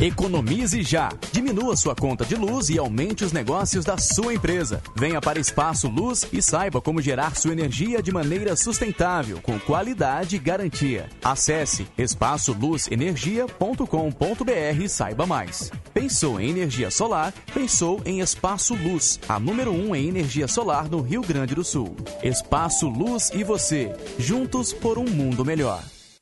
Speaker 18: Economize já. Diminua sua conta de luz e aumente os negócios da sua empresa. Venha para Espaço Luz e saiba como gerar sua energia de maneira sustentável, com qualidade e garantia. Acesse espaçoluzenergia.com.br e saiba mais. Pensou em energia solar? Pensou em Espaço Luz, a número 1 um em energia solar no Rio Grande do Sul. Espaço Luz e você, juntos por um mundo melhor.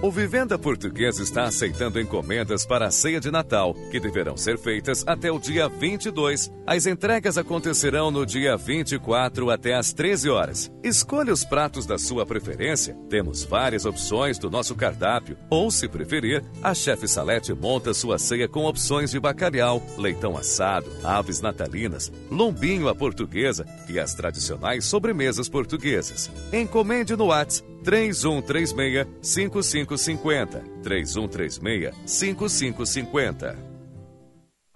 Speaker 21: O Vivenda Portuguesa está aceitando encomendas para a ceia de Natal, que deverão ser feitas até o dia 22. As entregas acontecerão no dia 24 até às 13 horas. Escolha os pratos da sua preferência. Temos várias opções do nosso cardápio. Ou, se preferir, a chefe Salete monta sua ceia com opções de bacalhau, leitão assado, aves natalinas, lombinho à portuguesa e as tradicionais sobremesas portuguesas. Encomende no WhatsApp 3136 5550. 3136 5550.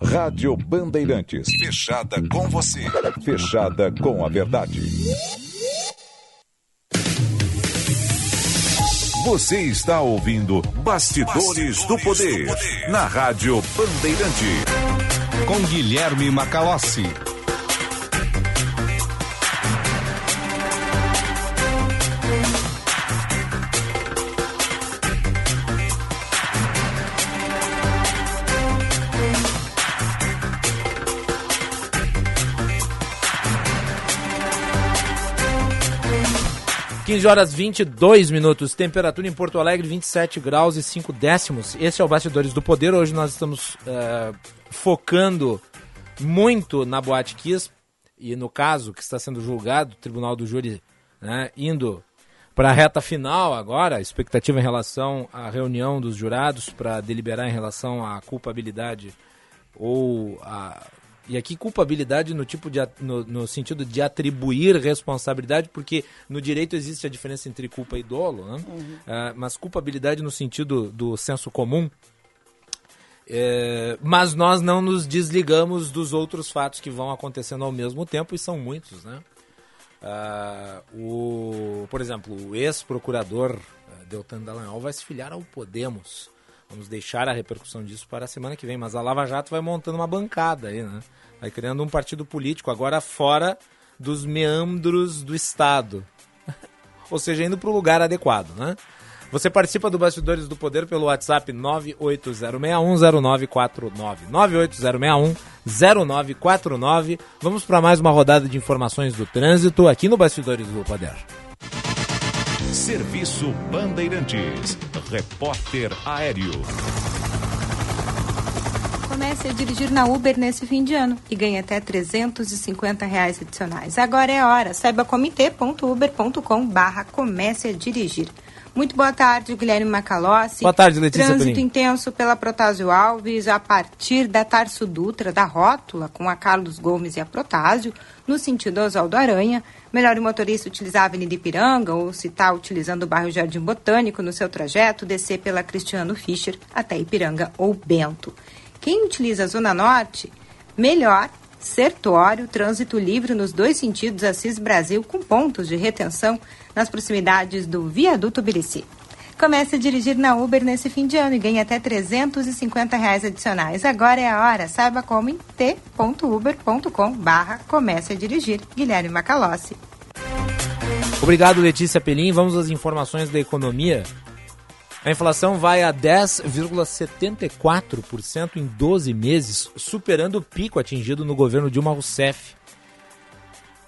Speaker 23: Rádio Bandeirantes. Fechada com você. Fechada com a verdade. Você está ouvindo Bastidores, Bastidores do, poder, do Poder na Rádio Bandeirante. Com Guilherme Macalossi.
Speaker 4: 15 horas 22 minutos, temperatura em Porto Alegre 27 graus e 5 décimos. Esse é o Bastidores do Poder. Hoje nós estamos uh, focando muito na Boate Kiss e no caso que está sendo julgado, o Tribunal do Júri né, indo para a reta final agora, expectativa em relação à reunião dos jurados para deliberar em relação à culpabilidade ou a e aqui culpabilidade no tipo de no, no, sentido de atribuir responsabilidade, porque no direito existe a diferença entre culpa e dolo, né? Uhum. Uh, mas culpabilidade no sentido do senso comum. É, mas nós não nos desligamos dos outros fatos que vão acontecendo ao mesmo tempo e são muitos, né? Uh, o, por exemplo, o ex-procurador uh, Deltan Dallagnol vai se filiar ao Podemos. Vamos deixar a repercussão disso para a semana que vem, mas a Lava Jato vai montando uma bancada aí, né? Vai criando um partido político agora fora dos meandros do Estado. Ou seja, indo para o lugar adequado, né? Você participa do Bastidores do Poder pelo WhatsApp 980610949. 980610949. Vamos para mais uma rodada de informações do trânsito aqui no Bastidores do Poder.
Speaker 23: Serviço Bandeirantes. Repórter Aéreo.
Speaker 28: Comece a dirigir na Uber nesse fim de ano e ganhe até 350 reais adicionais. Agora é a hora. Saiba comitê.uber.com barra comece a dirigir. Muito boa tarde, Guilherme Macalossi.
Speaker 4: Boa tarde, Letícia
Speaker 28: Trânsito
Speaker 4: Perim.
Speaker 28: intenso pela Protásio Alves a partir da Tarso Dutra, da Rótula, com a Carlos Gomes e a Protásio, no sentido Oswaldo Aranha. Melhor o motorista utilizar a Avenida Ipiranga ou, se está utilizando o bairro Jardim Botânico no seu trajeto, descer pela Cristiano Fischer até Ipiranga ou Bento. Quem utiliza a Zona Norte, melhor Sertório, trânsito livre nos dois sentidos Assis Brasil, com pontos de retenção nas proximidades do viaduto Birici. Comece a dirigir na Uber nesse fim de ano e ganhe até 350 reais adicionais. Agora é a hora. Saiba como em t.uber.com barra comece a dirigir. Guilherme Macalossi.
Speaker 4: Obrigado, Letícia Pelim. Vamos às informações da economia. A inflação vai a 10,74% em 12 meses, superando o pico atingido no governo Dilma Rousseff.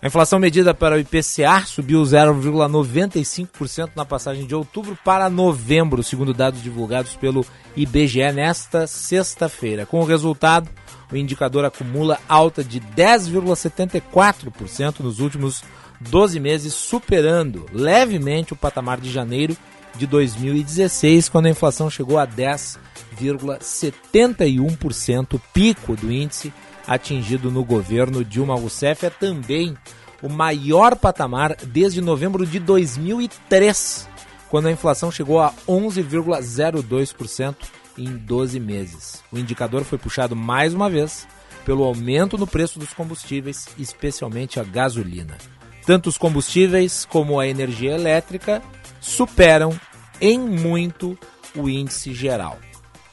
Speaker 4: A inflação medida para o IPCA subiu 0,95% na passagem de outubro para novembro, segundo dados divulgados pelo IBGE nesta sexta-feira. Com o resultado, o indicador acumula alta de 10,74% nos últimos 12 meses, superando levemente o patamar de janeiro de 2016, quando a inflação chegou a 10,71%, pico do índice atingido no governo Dilma Rousseff. É também o maior patamar desde novembro de 2003, quando a inflação chegou a 11,02% em 12 meses. O indicador foi puxado mais uma vez pelo aumento no preço dos combustíveis, especialmente a gasolina. Tanto os combustíveis como a energia elétrica superam em muito o índice geral.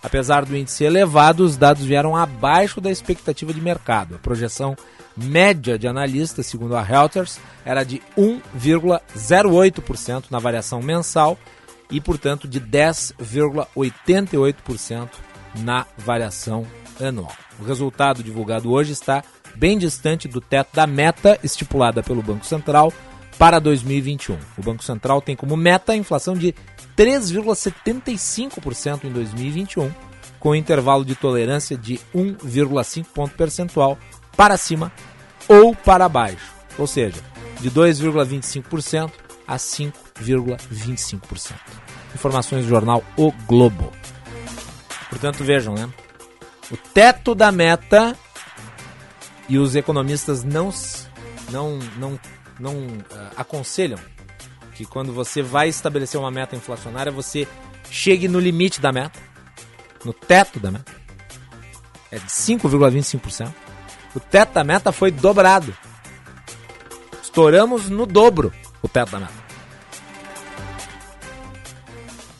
Speaker 4: Apesar do índice elevado, os dados vieram abaixo da expectativa de mercado. A projeção média de analistas, segundo a Reuters, era de 1,08% na variação mensal e, portanto, de 10,88% na variação anual. O resultado divulgado hoje está bem distante do teto da meta estipulada pelo Banco Central para 2021. O Banco Central tem como meta a inflação de 3,75% em 2021, com intervalo de tolerância de 1,5 ponto percentual para cima ou para baixo, ou seja, de 2,25% a 5,25%. Informações do jornal O Globo. Portanto, vejam, né? O teto da meta e os economistas não não não não uh, aconselham que quando você vai estabelecer uma meta inflacionária, você chegue no limite da meta, no teto da meta. É de 5,25%. O teto da meta foi dobrado. Estouramos no dobro o teto da meta.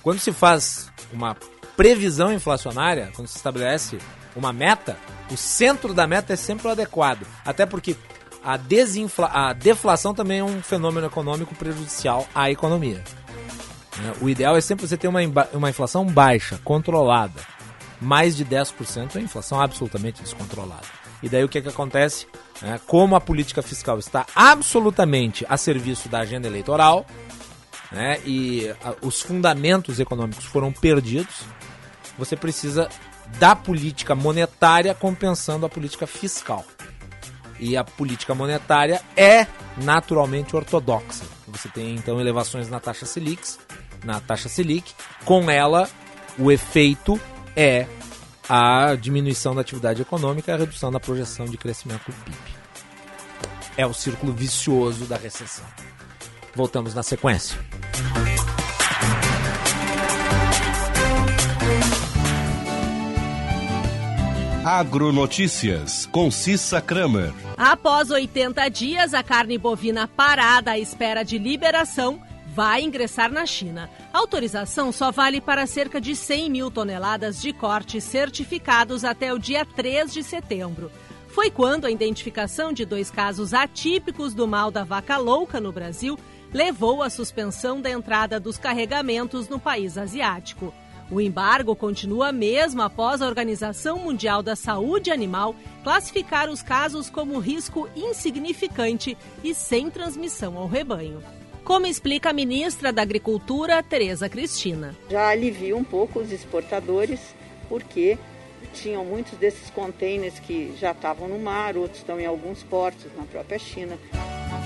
Speaker 4: Quando se faz uma previsão inflacionária, quando se estabelece uma meta, o centro da meta é sempre o adequado. Até porque a, desinfla a deflação também é um fenômeno econômico prejudicial à economia. Né? O ideal é sempre você ter uma, uma inflação baixa, controlada. Mais de 10% é inflação absolutamente descontrolada. E daí o que, é que acontece? É, como a política fiscal está absolutamente a serviço da agenda eleitoral, né, e os fundamentos econômicos foram perdidos, você precisa da política monetária compensando a política fiscal. E a política monetária é naturalmente ortodoxa. Você tem então elevações na taxa Selic, na taxa Selic, com ela o efeito é a diminuição da atividade econômica e a redução da projeção de crescimento do PIB. É o círculo vicioso da recessão. Voltamos na sequência.
Speaker 23: Agronotícias, com Cissa Kramer.
Speaker 29: Após 80 dias, a carne bovina parada à espera de liberação vai ingressar na China. A autorização só vale para cerca de 100 mil toneladas de cortes certificados até o dia 3 de setembro. Foi quando a identificação de dois casos atípicos do mal da vaca louca no Brasil levou à suspensão da entrada dos carregamentos no país asiático. O embargo continua mesmo após a Organização Mundial da Saúde Animal classificar os casos como risco insignificante e sem transmissão ao rebanho. Como explica a ministra da Agricultura, Tereza Cristina.
Speaker 30: Já alivia um pouco os exportadores, porque tinham muitos desses contêineres que já estavam no mar, outros estão em alguns portos na própria China.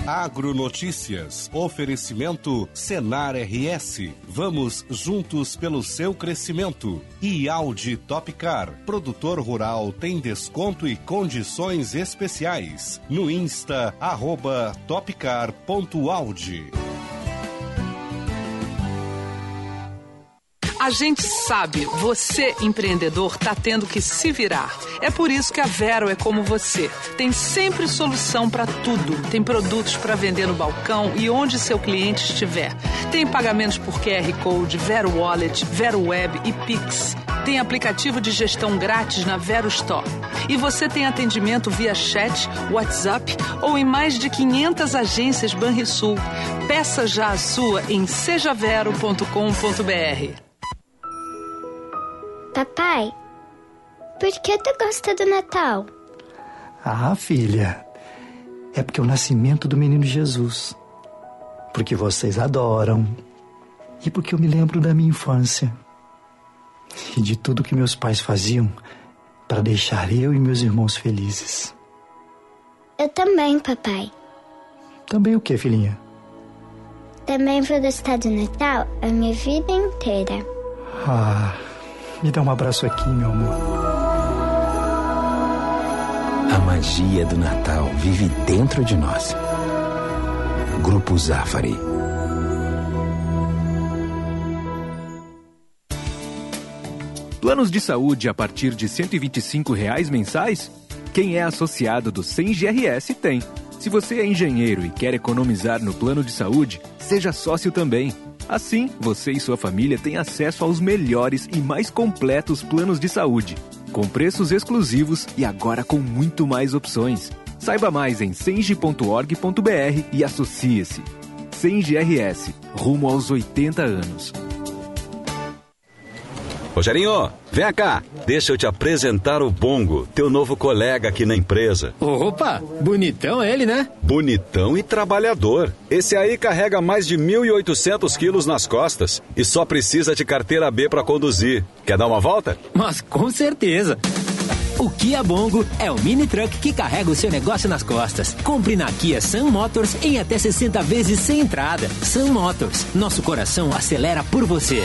Speaker 23: Agronotícias. Oferecimento Senar RS. Vamos juntos pelo seu crescimento. E Audi Topcar. Produtor rural tem desconto e condições especiais. No Insta, arroba topcar.audi.
Speaker 31: A gente sabe, você empreendedor está tendo que se virar. É por isso que a Vero é como você. Tem sempre solução para tudo. Tem produtos para vender no balcão e onde seu cliente estiver. Tem pagamentos por QR Code, Vero Wallet, Vero Web e Pix. Tem aplicativo de gestão grátis na Vero Store. E você tem atendimento via chat, WhatsApp ou em mais de 500 agências Banrisul. Peça já a sua em sejavero.com.br.
Speaker 32: Papai, por que tu gosta do Natal?
Speaker 33: Ah, filha, é porque é o nascimento do menino Jesus. Porque vocês adoram. E porque eu me lembro da minha infância. E de tudo que meus pais faziam para deixar eu e meus irmãos felizes.
Speaker 32: Eu também, papai.
Speaker 33: Também o que, filhinha?
Speaker 32: Também vou gostar do Natal a minha vida inteira.
Speaker 33: Ah. Me dá um abraço aqui, meu amor.
Speaker 34: A magia do Natal vive dentro de nós. Grupo Zafari.
Speaker 35: Planos de saúde a partir de 125 reais mensais? Quem é associado do 100 GRS tem. Se você é engenheiro e quer economizar no plano de saúde, seja sócio também. Assim, você e sua família têm acesso aos melhores e mais completos planos de saúde, com preços exclusivos e agora com muito mais opções. Saiba mais em senge.org.br e associe-se. Senge RS, rumo aos 80 anos.
Speaker 36: Rogerinho, vem cá. Deixa eu te apresentar o Bongo, teu novo colega aqui na empresa.
Speaker 37: Opa, bonitão ele, né?
Speaker 36: Bonitão e trabalhador. Esse aí carrega mais de 1.800 quilos nas costas e só precisa de carteira B para conduzir. Quer dar uma volta?
Speaker 37: Mas com certeza. O Kia Bongo é o mini truck que carrega o seu negócio nas costas. Compre na Kia Sun Motors em até 60 vezes sem entrada. Sun Motors, nosso coração acelera por você.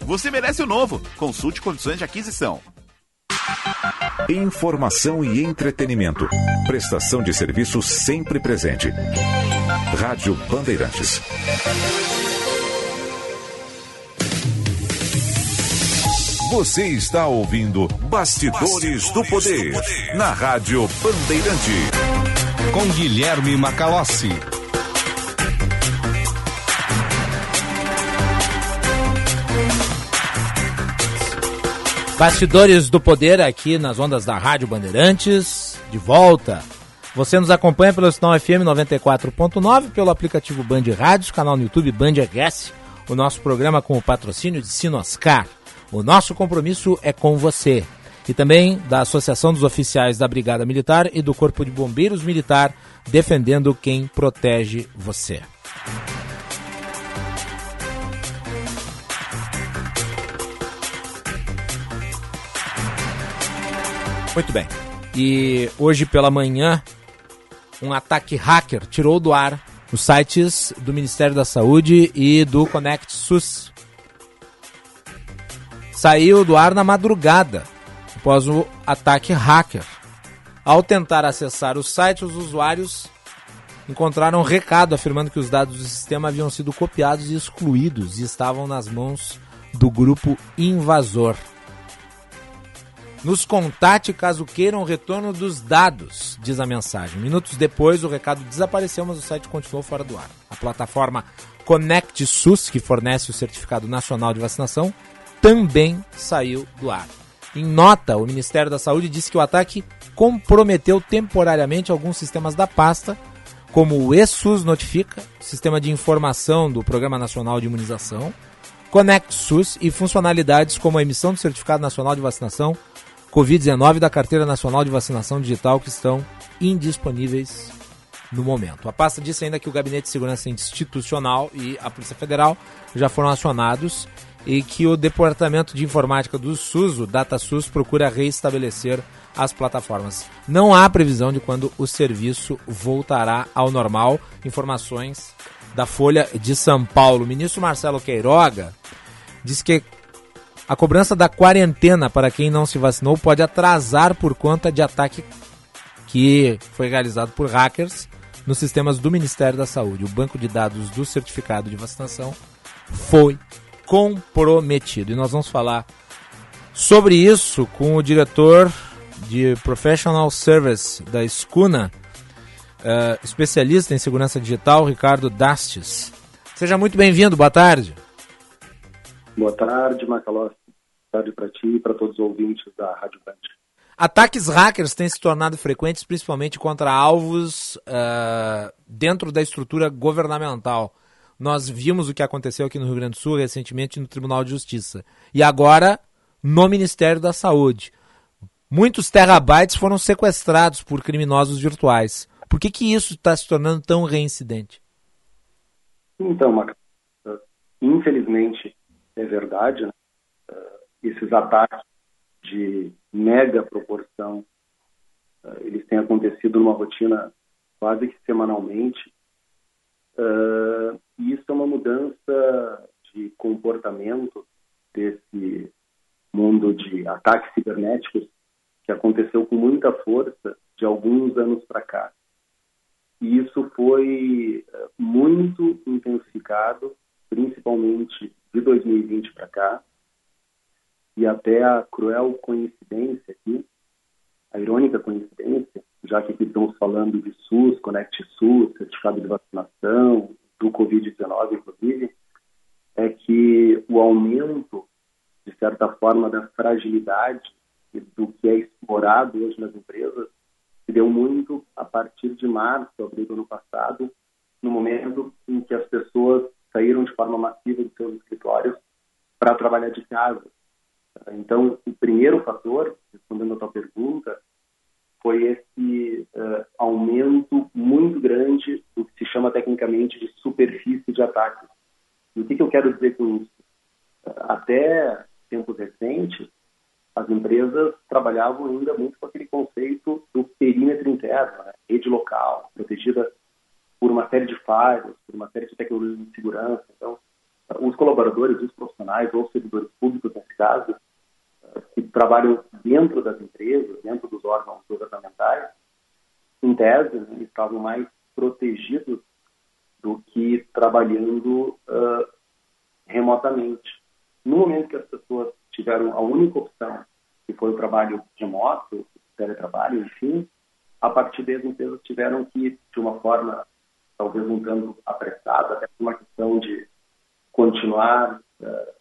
Speaker 17: você merece o novo. Consulte condições de aquisição.
Speaker 23: Informação e entretenimento. Prestação de serviço sempre presente. Rádio Bandeirantes. Você está ouvindo Bastidores, Bastidores do, poder, do Poder na Rádio Bandeirante. Com Guilherme Macalossi.
Speaker 4: Bastidores do Poder aqui nas ondas da Rádio Bandeirantes, de volta. Você nos acompanha pelo sinal FM 94.9, pelo aplicativo Band Rádios, canal no YouTube Band RS, o nosso programa com o patrocínio de Sinoscar. O nosso compromisso é com você. E também da Associação dos Oficiais da Brigada Militar e do Corpo de Bombeiros Militar, defendendo quem protege você. Muito bem. E hoje pela manhã, um ataque hacker tirou do ar os sites do Ministério da Saúde e do Connect SUS. Saiu do ar na madrugada, após o ataque hacker. Ao tentar acessar o site, os usuários encontraram um recado afirmando que os dados do sistema haviam sido copiados e excluídos e estavam nas mãos do grupo invasor. Nos contate caso queiram o retorno dos dados, diz a mensagem. Minutos depois, o recado desapareceu, mas o site continuou fora do ar. A plataforma Connect SUS, que fornece o Certificado Nacional de Vacinação, também saiu do ar. Em nota, o Ministério da Saúde disse que o ataque comprometeu temporariamente alguns sistemas da pasta, como o ESUS Notifica, Sistema de Informação do Programa Nacional de Imunização, Connect SUS e funcionalidades como a emissão do Certificado Nacional de Vacinação, Covid-19 da Carteira Nacional de Vacinação Digital que estão indisponíveis no momento. A pasta disse ainda que o Gabinete de Segurança Institucional e a Polícia Federal já foram acionados e que o Departamento de Informática do SUS, o DataSUS, procura reestabelecer as plataformas. Não há previsão de quando o serviço voltará ao normal. Informações da Folha de São Paulo. O ministro Marcelo Queiroga disse que a cobrança da quarentena para quem não se vacinou pode atrasar por conta de ataque que foi realizado por hackers nos sistemas do Ministério da Saúde. O banco de dados do certificado de vacinação foi comprometido. E nós vamos falar sobre isso com o diretor de Professional Service da Escuna, uh, especialista em segurança digital, Ricardo Dastes. Seja muito bem-vindo, boa tarde.
Speaker 38: Boa tarde, Macalossi. Boa tarde para ti e para todos os ouvintes da Rádio Band.
Speaker 4: Ataques hackers têm se tornado frequentes, principalmente contra alvos uh, dentro da estrutura governamental. Nós vimos o que aconteceu aqui no Rio Grande do Sul recentemente no Tribunal de Justiça. E agora no Ministério da Saúde. Muitos terabytes foram sequestrados por criminosos virtuais. Por que, que isso está se tornando tão reincidente?
Speaker 38: Então, infelizmente, é verdade, né? uh, esses ataques de mega proporção, uh, eles têm acontecido numa rotina quase que semanalmente. Uh, e isso é uma mudança de comportamento desse mundo de ataques cibernéticos que aconteceu com muita força de alguns anos para cá. E isso foi muito intensificado principalmente de 2020 para cá, e até a cruel coincidência aqui, a irônica coincidência, já que aqui estamos falando de SUS, Conect SUS, certificado de vacinação, do Covid-19, inclusive, é que o aumento, de certa forma, da fragilidade e do que é explorado hoje nas empresas se deu muito a partir de março, abril do ano passado, no momento em que as pessoas saíram de forma massiva dos seus escritórios para trabalhar de casa. Então, o primeiro fator, respondendo a tua pergunta, foi esse uh, aumento muito grande do que se chama tecnicamente de superfície de ataque. E o que, que eu quero dizer com isso? Até tempos recentes, as empresas trabalhavam ainda muito com aquele conceito do perímetro interno, né? rede local, protegida por uma série de falhas, por uma série de tecnologias de segurança. Então, os colaboradores, os profissionais ou servidores públicos, nesse caso, que trabalham dentro das empresas, dentro dos órgãos governamentais, em tese, né, estavam mais protegidos do que trabalhando uh, remotamente. No momento que as pessoas tiveram a única opção, que foi o trabalho remoto, teletrabalho, enfim, a partir daí as empresas tiveram que, de uma forma talvez um tanto apressada, até por uma questão de continuar uh,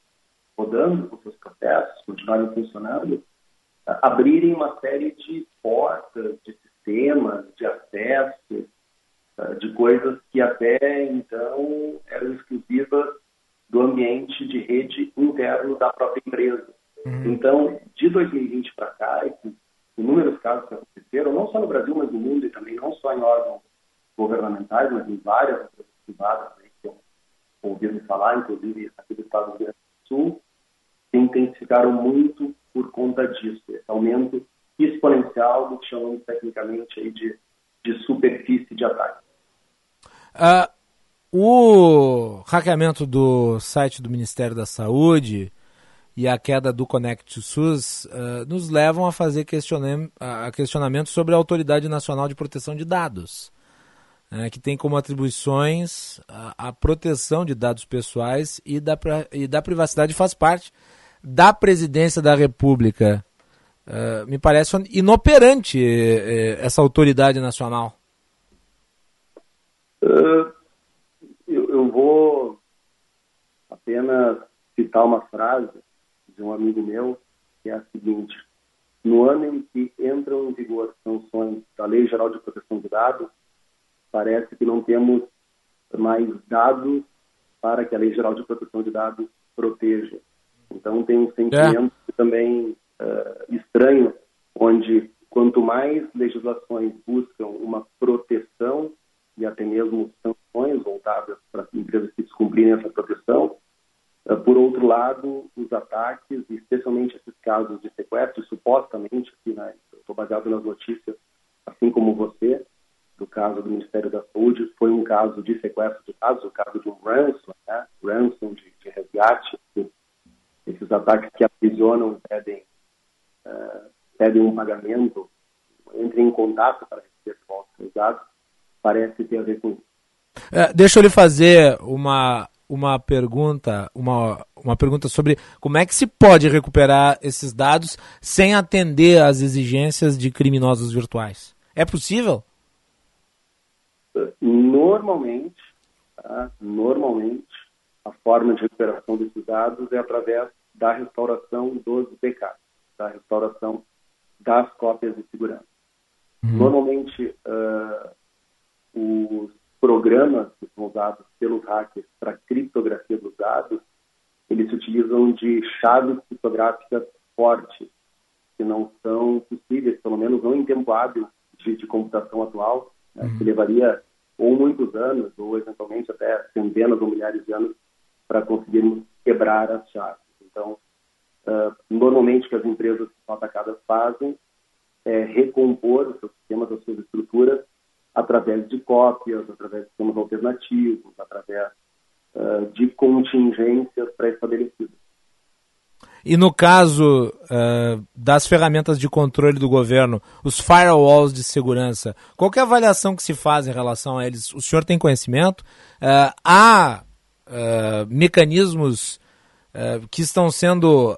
Speaker 38: rodando com seus processos, continuarem funcionando, uh, abrirem uma série de portas, de sistemas, de acesso, uh, de coisas que até então eram exclusivas do ambiente de rede interno da própria empresa. Uhum. Então, de 2020 para cá, esses inúmeros casos que aconteceram, não só no Brasil, mas no mundo, e também não só em órgãos governamentais, mas em várias privadas aí, que eu ouvi falar, inclusive aqui do estado do Rio Grande do Sul, se intensificaram muito por conta disso, esse aumento exponencial do que chamamos tecnicamente aí de, de superfície de ataque.
Speaker 4: Uh, o hackeamento do site do Ministério da Saúde e a queda do Connect SUS uh, nos levam a fazer questionam a questionamentos sobre a Autoridade Nacional de Proteção de Dados, uh, que tem como atribuições a, a, proteção de dados pessoais e da, e da privacidade faz parte da presidência da República. Uh, me parece inoperante eh, essa autoridade nacional.
Speaker 38: Uh, eu vou apenas citar uma frase de um amigo meu, que é a seguinte: no ano em que entram em vigor sanções da Lei Geral de Proteção de Dados, parece que não temos mais dados para que a Lei Geral de Proteção de Dados proteja. Então tem um sentimento é. também uh, estranho, onde quanto mais legislações buscam uma proteção e até mesmo sanções voltadas para empresas que descumprirem essa proteção. Uh, por outro lado, os ataques, especialmente esses casos de sequestro, supostamente, aqui, né, estou baseado nas notícias, assim como você, do caso do Ministério da Saúde, foi um caso de sequestro de dados, o caso de um ransom, né, ransom de, de resgate, esses ataques que aprisionam, pedem, uh, pedem um pagamento, entrem em contato para receber os dados, parece ter a ver com isso.
Speaker 4: É, deixa eu lhe fazer uma, uma pergunta, uma, uma pergunta sobre como é que se pode recuperar esses dados sem atender às exigências de criminosos virtuais. É possível?
Speaker 38: Normalmente, tá? normalmente, a forma de recuperação desses dados é através da restauração dos backups, da restauração das cópias de segurança. Uhum. Normalmente, uh, os programas que são usados pelos hackers para criptografia dos dados, eles se utilizam de chaves criptográficas fortes, que não são possíveis, pelo menos não em tempo hábil de, de computação atual, né, uhum. que levaria ou muitos anos, ou eventualmente até centenas ou milhares de anos, para conseguirmos quebrar as chaves. Então, uh, normalmente o que as empresas que são atacadas fazem é recompor os seus sistemas, as suas estruturas, através de cópias, através de sistemas alternativos, através uh, de contingências pré-estabelecidas.
Speaker 4: E no caso uh, das ferramentas de controle do governo, os firewalls de segurança, qual é a avaliação que se faz em relação a eles? O senhor tem conhecimento? Uh, há uh, mecanismos que estão sendo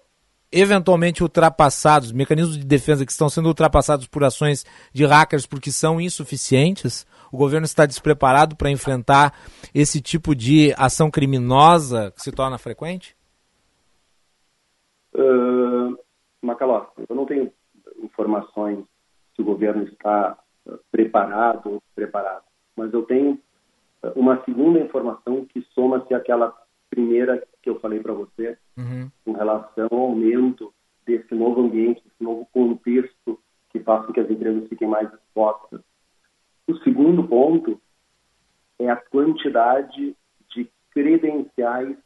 Speaker 4: eventualmente ultrapassados, mecanismos de defesa que estão sendo ultrapassados por ações de hackers porque são insuficientes? O governo está despreparado para enfrentar esse tipo de ação criminosa que se torna frequente?
Speaker 38: Uh, Macalós, eu não tenho informações se o governo está uh, preparado ou preparado, mas eu tenho uh, uma segunda informação que soma-se àquela primeira que eu falei para você, uhum. com relação ao aumento desse novo ambiente, desse novo contexto que faz com que as empresas fiquem mais expostas. O segundo ponto é a quantidade de credenciais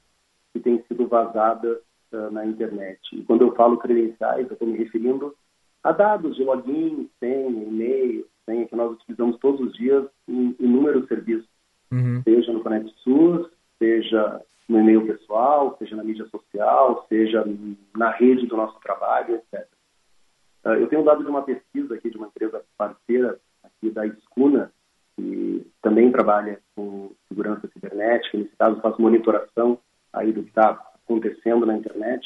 Speaker 38: que têm sido vazadas uh, na internet. E quando eu falo credenciais, eu estou me referindo a dados de login, senha, e-mail, senha que nós utilizamos todos os dias em inúmeros serviços, uhum. seja no Connect SUS, seja no e-mail pessoal, seja na mídia social, seja na rede do nosso trabalho, etc. Uh, eu tenho dado de uma pesquisa aqui de uma empresa parceira aqui da Escuna, que também trabalha com segurança cibernética, nesse caso faz monitoração aí do que está acontecendo na internet,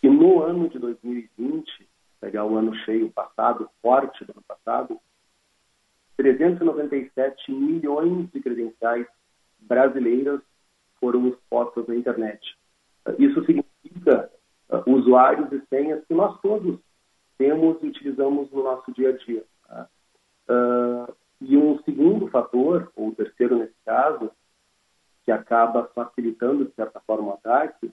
Speaker 38: que no ano de 2020, pegar o ano cheio passado, forte do ano passado, 397 milhões de credenciais brasileiras foram expostas na internet. Isso significa uh, usuários e senhas que nós todos temos e utilizamos no nosso dia a dia. Tá? Uh, e um segundo fator, ou terceiro nesse caso, que acaba facilitando, de certa forma, o ataque,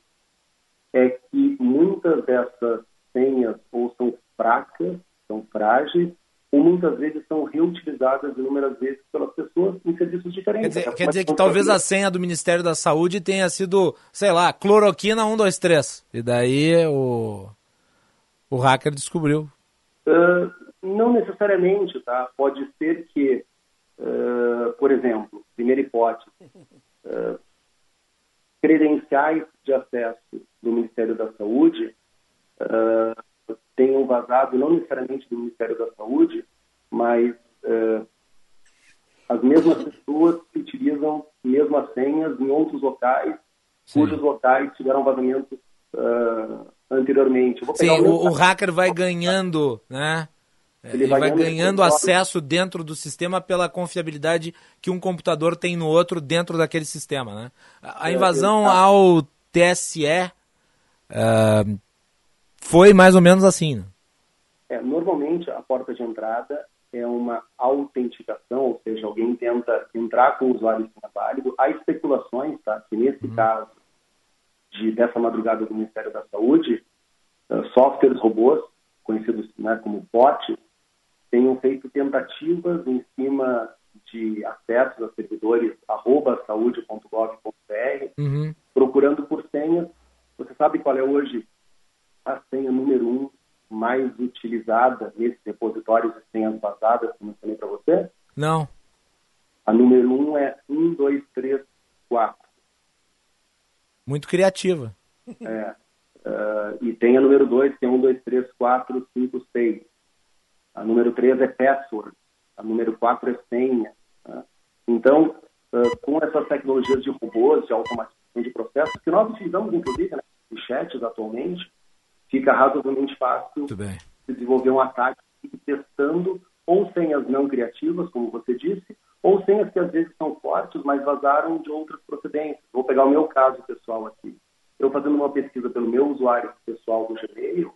Speaker 38: é que muitas dessas senhas ou são fracas, são frágeis, ou muitas vezes são reutilizadas inúmeras vezes pelas pessoas em serviços diferentes.
Speaker 4: Quer dizer, quer dizer que talvez a senha do Ministério da Saúde tenha sido, sei lá, cloroquina 123. E daí o, o hacker descobriu.
Speaker 38: Uh, não necessariamente, tá? Pode ser que, uh, por exemplo, primeira hipótese, uh, credenciais de acesso do Ministério da Saúde uh, tenham vazado, não necessariamente do Ministério da Saúde, mas uh, as mesmas pessoas que utilizam mesmas senhas em outros locais, Sim. cujos locais tiveram vazamento anteriormente.
Speaker 4: Sim, o, o, hacker vai ganhando, né? Ele, Ele vai, vai ganhando acesso dentro do sistema pela confiabilidade que um computador tem no outro dentro daquele sistema, né? A é, invasão é, ao TSE uh, foi mais ou menos assim. Né?
Speaker 38: É, normalmente a porta de entrada é uma autenticação, ou seja, alguém tenta entrar com o usuário sem válido. Há especulações, tá, que nesse uhum. caso de dessa madrugada do Ministério da Saúde, uh, softwares robôs, conhecidos né, como bots, tenham feito tentativas em cima de acessos a servidores arroba saúde.gov.br, uhum. procurando por senhas. Você sabe qual é hoje a senha número um mais utilizada nesses repositórios de senhas vazadas que eu mencionei para você?
Speaker 4: Não.
Speaker 38: A número um é 1234.
Speaker 4: Muito criativa.
Speaker 38: É. Uh, e tem a número 2, que é 1, 2, 3, 4, 5, 6. A número 3 é password. A número 4 é senha. Tá? Então, uh, com essas tecnologias de robôs, de automatização de processos, que nós utilizamos, inclusive, né, em chats atualmente, fica razoavelmente fácil desenvolver um ataque testando ou senhas não criativas, como você disse, ou senhas que às vezes são fortes, mas vazaram de outras procedências. Vou pegar o meu caso pessoal aqui. Eu fazendo uma pesquisa pelo meu usuário pessoal do Gmail,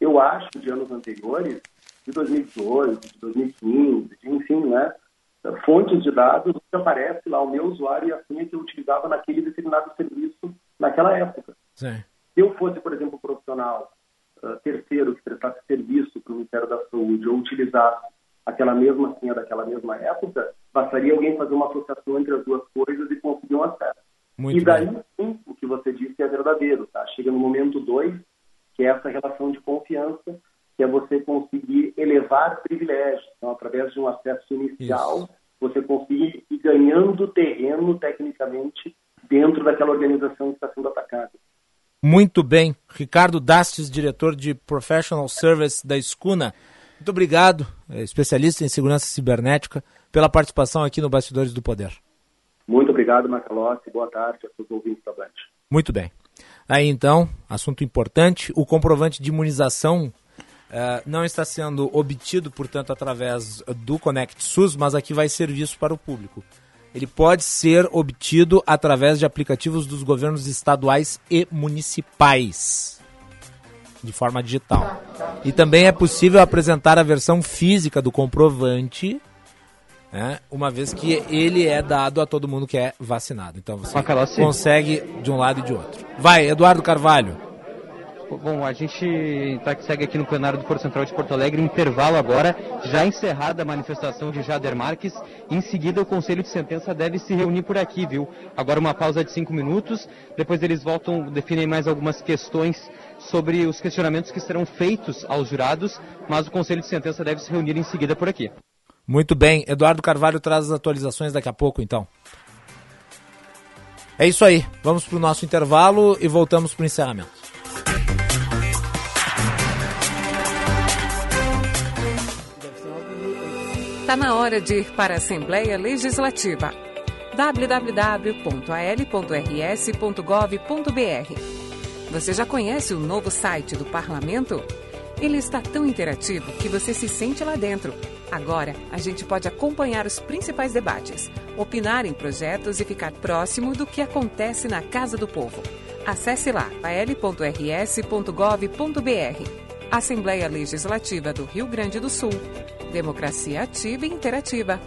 Speaker 38: eu acho de anos anteriores, de 2018, de 2015, de, enfim, né, fontes de dados, que aparece lá o meu usuário e a senha que eu utilizava naquele determinado serviço naquela época.
Speaker 4: Sim.
Speaker 38: Se eu fosse, por exemplo, um profissional uh, terceiro que prestasse serviço para o Ministério da Saúde ou utilizasse aquela mesma senha daquela mesma época, bastaria alguém fazer uma associação entre as duas coisas e conseguir um acesso. Muito e daí, sim, o que você disse é verdadeiro, tá? Chega no momento dois, que é essa relação de confiança, que é você conseguir elevar privilégios. Então, através de um acesso inicial, Isso. você conseguir ir ganhando terreno, tecnicamente, dentro daquela organização que está sendo atacada.
Speaker 4: Muito bem. Ricardo Dastes, diretor de Professional Service da Escuna. Muito obrigado, é, especialista em segurança cibernética, pela participação aqui no Bastidores do Poder.
Speaker 38: Muito obrigado, Macalossi. Boa tarde a todos os ouvintes da Band.
Speaker 4: Muito bem. Aí então, assunto importante, o comprovante de imunização uh, não está sendo obtido, portanto, através do Connect SUS, mas aqui vai ser visto para o público. Ele pode ser obtido através de aplicativos dos governos estaduais e municipais, de forma digital. E também é possível apresentar a versão física do comprovante né? uma vez que ele é dado a todo mundo que é vacinado. Então você consegue de um lado e de outro. Vai, Eduardo Carvalho.
Speaker 27: Bom, a gente tá, segue aqui no plenário do Foro Central de Porto Alegre, intervalo agora, já encerrada a manifestação de Jader Marques. Em seguida, o Conselho de Sentença deve se reunir por aqui, viu? Agora uma pausa de cinco minutos, depois eles voltam, definem mais algumas questões sobre os questionamentos que serão feitos aos jurados, mas o Conselho de Sentença deve se reunir em seguida por aqui.
Speaker 4: Muito bem. Eduardo Carvalho traz as atualizações daqui a pouco, então. É isso aí. Vamos para o nosso intervalo e voltamos para o encerramento.
Speaker 31: Está na hora de ir para a Assembleia Legislativa. www.al.rs.gov.br Você já conhece o novo site do Parlamento? Ele está tão interativo que você se sente lá dentro Agora, a gente pode acompanhar os principais debates, opinar em projetos e ficar próximo do que acontece na Casa do Povo. Acesse lá al.rs.gov.br. Assembleia Legislativa do Rio Grande do Sul. Democracia ativa e interativa.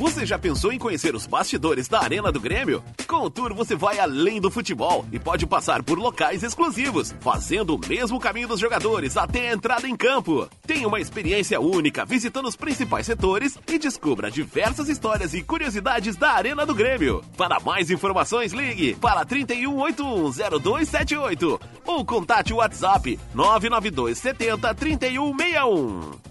Speaker 17: Você já pensou em conhecer os bastidores da Arena do Grêmio? Com o Tour você vai além do futebol e pode passar por locais exclusivos, fazendo o mesmo caminho dos jogadores até a entrada em campo. Tenha uma experiência única visitando os principais setores e descubra diversas histórias e curiosidades da Arena do Grêmio. Para mais informações, ligue para 31810278 ou contate o WhatsApp 992 70 3161.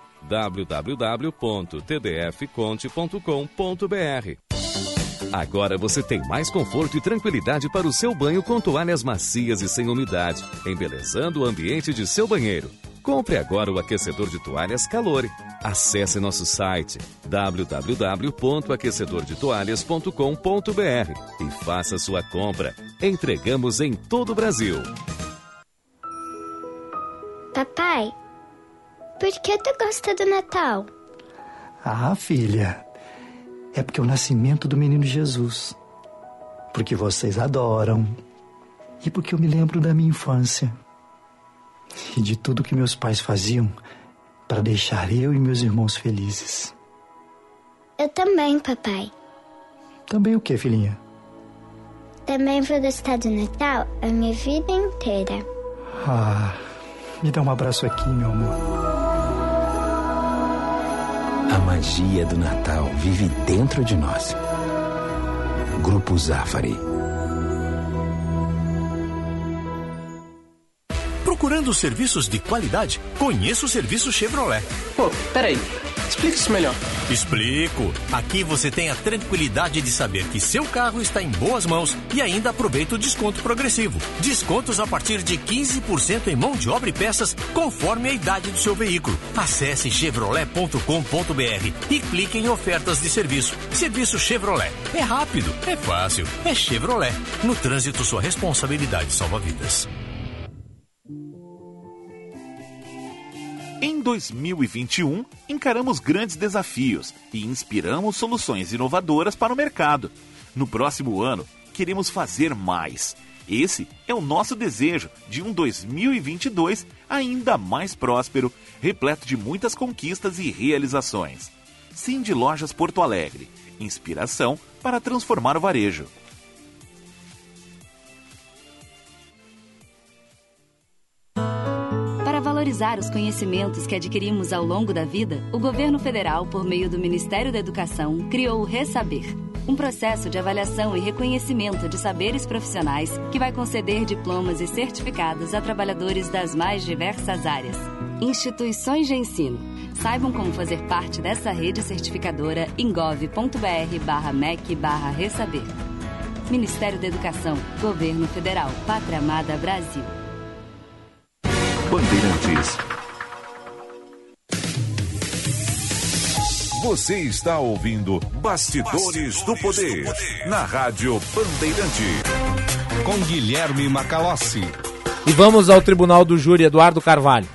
Speaker 21: www.tdfconte.com.br. Agora você tem mais conforto e tranquilidade para o seu banho com toalhas macias e sem umidade, embelezando o ambiente de seu banheiro. Compre agora o aquecedor de toalhas Calore. Acesse nosso site www.aquecedordetoalhas.com.br e faça sua compra. Entregamos em todo o Brasil.
Speaker 19: Papai, por que tu gosta do Natal?
Speaker 33: Ah, filha, é porque é o nascimento do menino Jesus. Porque vocês adoram. E porque eu me lembro da minha infância. E de tudo que meus pais faziam para deixar eu e meus irmãos felizes.
Speaker 19: Eu também, papai.
Speaker 33: Também o que, filhinha?
Speaker 19: Também vou gostar do Natal a minha vida inteira.
Speaker 33: Ah, me dá um abraço aqui, meu amor.
Speaker 34: A magia do Natal vive dentro de nós. Grupo Zafari.
Speaker 39: Procurando serviços de qualidade? Conheça o serviço Chevrolet.
Speaker 40: Pô, peraí. Explique isso melhor.
Speaker 39: Explico. Aqui você tem a tranquilidade de saber que seu carro está em boas mãos e ainda aproveita o desconto progressivo. Descontos a partir de 15% em mão de obra e peças, conforme a idade do seu veículo. Acesse chevrolet.com.br e clique em ofertas de serviço. Serviço Chevrolet. É rápido, é fácil, é Chevrolet. No trânsito, sua responsabilidade salva vidas.
Speaker 17: Em 2021, encaramos grandes desafios e inspiramos soluções inovadoras para o mercado. No próximo ano, queremos fazer mais. Esse é o nosso desejo de um 2022 ainda mais próspero, repleto de muitas conquistas e realizações. Sim de Lojas Porto Alegre. Inspiração para transformar o varejo.
Speaker 19: Valorizar os conhecimentos que adquirimos ao longo da vida, o governo federal, por meio do Ministério da Educação, criou o Resaber um processo de avaliação e reconhecimento de saberes profissionais que vai conceder diplomas e certificados a trabalhadores das mais diversas áreas. Instituições de ensino. Saibam como fazer parte dessa rede certificadora em gov.br/mec ressaber. Ministério da Educação, Governo Federal, Pátria Amada Brasil.
Speaker 23: Bandeirantes. Você está ouvindo Bastidores, Bastidores do, poder, do, poder, na Rádio Bandeirante. Com Guilherme Macalossi.
Speaker 4: E vamos ao Tribunal do Júri, Eduardo Carvalho.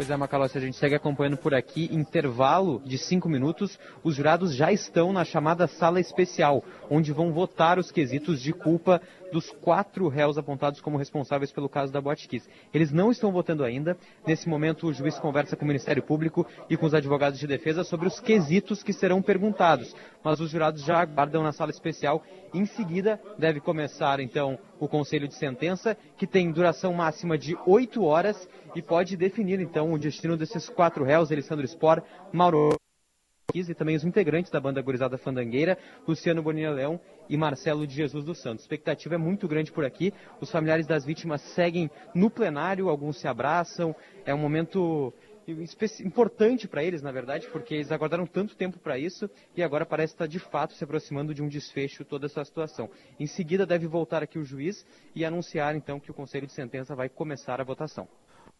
Speaker 27: Pois é, Macalossi, a gente segue acompanhando por aqui. Intervalo de cinco minutos. Os jurados já estão na chamada sala especial, onde vão votar os quesitos de culpa dos quatro réus apontados como responsáveis pelo caso da Botkiss. Eles não estão votando ainda. Nesse momento, o juiz conversa com o Ministério Público e com os advogados de defesa sobre os quesitos que serão perguntados. Mas os jurados já aguardam na sala especial. Em seguida, deve começar, então, o conselho de sentença, que tem duração máxima de oito horas e pode definir, então, o destino desses quatro réus, Alessandro Spor, Mauro e também os integrantes da banda Gurizada Fandangueira, Luciano Bonilla Leão e Marcelo de Jesus dos Santos. A expectativa é muito grande por aqui. Os familiares das vítimas seguem no plenário, alguns se abraçam. É um momento importante para eles, na verdade, porque eles aguardaram tanto tempo para isso e agora parece estar de fato se aproximando de um desfecho toda essa situação. Em seguida deve voltar aqui o juiz e anunciar então que o conselho de sentença vai começar a votação.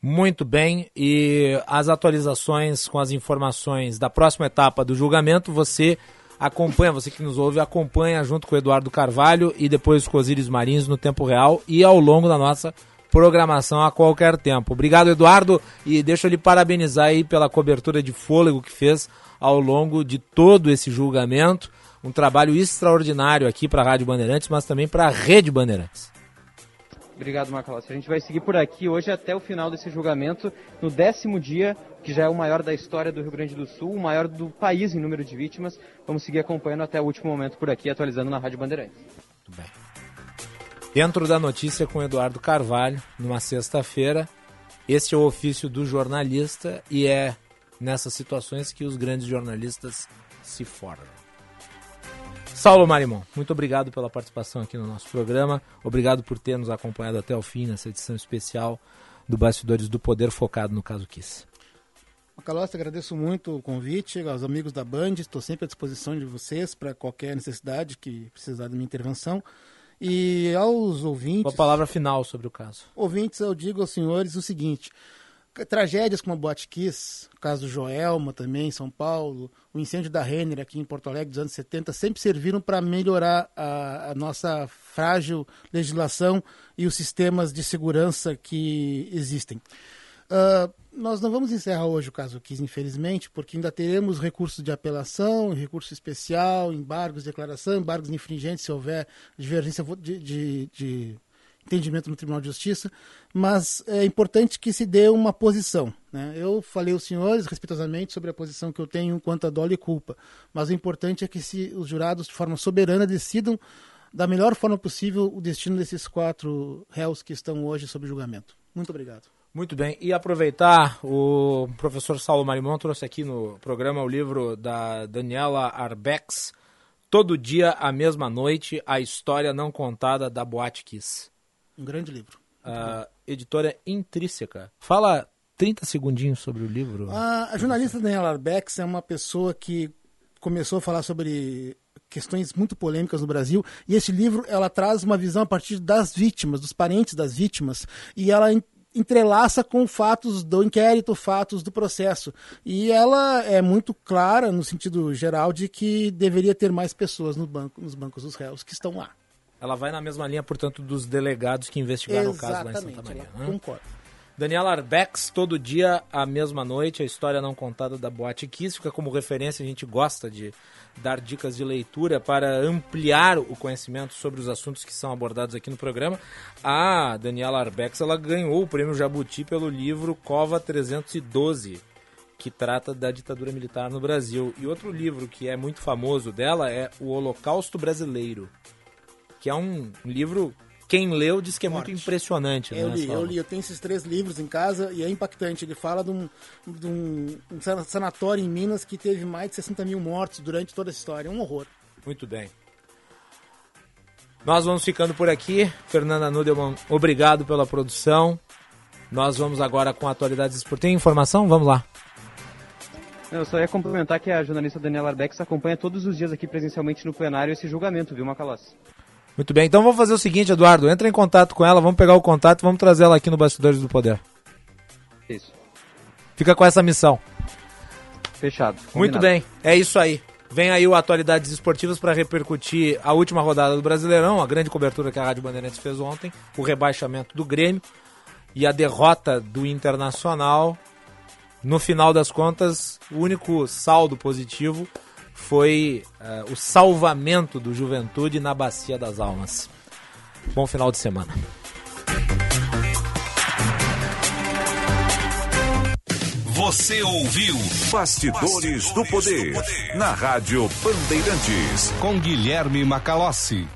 Speaker 4: Muito bem, e as atualizações com as informações da próxima etapa do julgamento, você acompanha, você que nos ouve, acompanha junto com o Eduardo Carvalho e depois com os Íris Marins no tempo real e ao longo da nossa programação a qualquer tempo. Obrigado, Eduardo, e deixa eu lhe parabenizar aí pela cobertura de fôlego que fez ao longo de todo esse julgamento. Um trabalho extraordinário aqui para a Rádio Bandeirantes, mas também para a Rede Bandeirantes.
Speaker 27: Obrigado, Macalossi. A gente vai seguir por aqui hoje até o final desse julgamento, no décimo dia, que já é o maior da história do Rio Grande do Sul, o maior do país em número de vítimas. Vamos seguir acompanhando até o último momento por aqui, atualizando na Rádio Bandeirantes. Muito bem.
Speaker 4: Dentro da notícia com Eduardo Carvalho, numa sexta-feira, esse é o ofício do jornalista e é nessas situações que os grandes jornalistas se formam. Saulo Marimon, muito obrigado pela participação aqui no nosso programa. Obrigado por ter nos acompanhado até o fim nessa edição especial do Bastidores do Poder focado no caso Kiss.
Speaker 9: Macalossi, agradeço muito o convite aos amigos da Band. Estou sempre à disposição de vocês para qualquer necessidade que precisar da minha intervenção. E aos ouvintes.
Speaker 4: Uma palavra final sobre o caso.
Speaker 9: Ouvintes, eu digo aos senhores o seguinte: tragédias como a Boate Kiss, o caso Joelma também em São Paulo, o incêndio da Renner aqui em Porto Alegre dos anos 70, sempre serviram para melhorar a, a, nossa frágil legislação e os sistemas de segurança que existem. Uh, nós não vamos encerrar hoje o caso Kiss, infelizmente, porque ainda teremos recursos de apelação, recurso especial, embargos de declaração, embargos infringentes se houver divergência de, de, de entendimento no Tribunal de Justiça, mas é importante que se dê uma posição. Né? Eu falei aos senhores respeitosamente sobre a posição que eu tenho quanto a dolo e culpa, mas o importante é que se os jurados, de forma soberana, decidam da melhor forma possível o destino desses quatro réus que estão hoje sob julgamento. Muito obrigado.
Speaker 4: Muito bem, e aproveitar, o professor Saulo Marimon trouxe aqui no programa o livro da Daniela Arbex, Todo Dia, a Mesma Noite, a História Não Contada da Boate Kiss.
Speaker 9: Um grande livro.
Speaker 4: A editora Intrínseca. Fala 30 segundinhos sobre o livro.
Speaker 9: A, a jornalista Daniela Arbex é uma pessoa que começou a falar sobre questões muito polêmicas no Brasil e esse livro ela traz uma visão a partir das vítimas, dos parentes das vítimas e ela entrelaça com fatos do inquérito, fatos do processo. E ela é muito clara, no sentido geral, de que deveria ter mais pessoas no banco, nos bancos dos réus que estão lá.
Speaker 4: Ela vai na mesma linha, portanto, dos delegados que investigaram
Speaker 9: Exatamente,
Speaker 4: o caso lá em Santa Maria.
Speaker 9: Né? Concordo.
Speaker 4: Daniela Arbex, todo dia, a mesma noite, a história não contada da Boate Kiss, fica como referência, a gente gosta de dar dicas de leitura para ampliar o conhecimento sobre os assuntos que são abordados aqui no programa. A Daniela Arbex, ela ganhou o prêmio Jabuti pelo livro Cova 312, que trata da ditadura militar no Brasil. E outro livro que é muito famoso dela é O Holocausto Brasileiro, que é um livro quem leu diz que é muito impressionante.
Speaker 9: Eu
Speaker 4: né,
Speaker 9: li, eu li, eu tenho esses três livros em casa e é impactante. Ele fala de um, de um, um sana- sanatório em Minas que teve mais de 60 mil mortos durante toda a história. É um horror.
Speaker 4: Muito bem. Nós vamos ficando por aqui. Fernanda Nudelman, obrigado pela produção. Nós vamos agora com atualidades esportivas. Tem informação? Vamos lá.
Speaker 27: Eu só ia complementar que a jornalista Daniela Arbex acompanha todos os dias aqui presencialmente no plenário esse julgamento, viu, Macalossi?
Speaker 4: Muito bem, então vamos fazer o seguinte, Eduardo. Entra em contato com ela, vamos pegar o contato e vamos trazer ela aqui no Bastidores do Poder.
Speaker 27: Isso.
Speaker 4: Fica com essa missão.
Speaker 27: Fechado.
Speaker 4: Muito
Speaker 27: combinado.
Speaker 4: bem, é isso aí. Vem aí o Atualidades Esportivas para repercutir a última rodada do Brasileirão, a grande cobertura que a Rádio Bandeirantes fez ontem, o rebaixamento do Grêmio e a derrota do Internacional. No final das contas, o único saldo positivo foi eh, o salvamento do Juventude na Bacia das Almas. Bom final de semana.
Speaker 23: Você ouviu Bastidores do Poder na Rádio Bandeirantes com Guilherme Macalossi.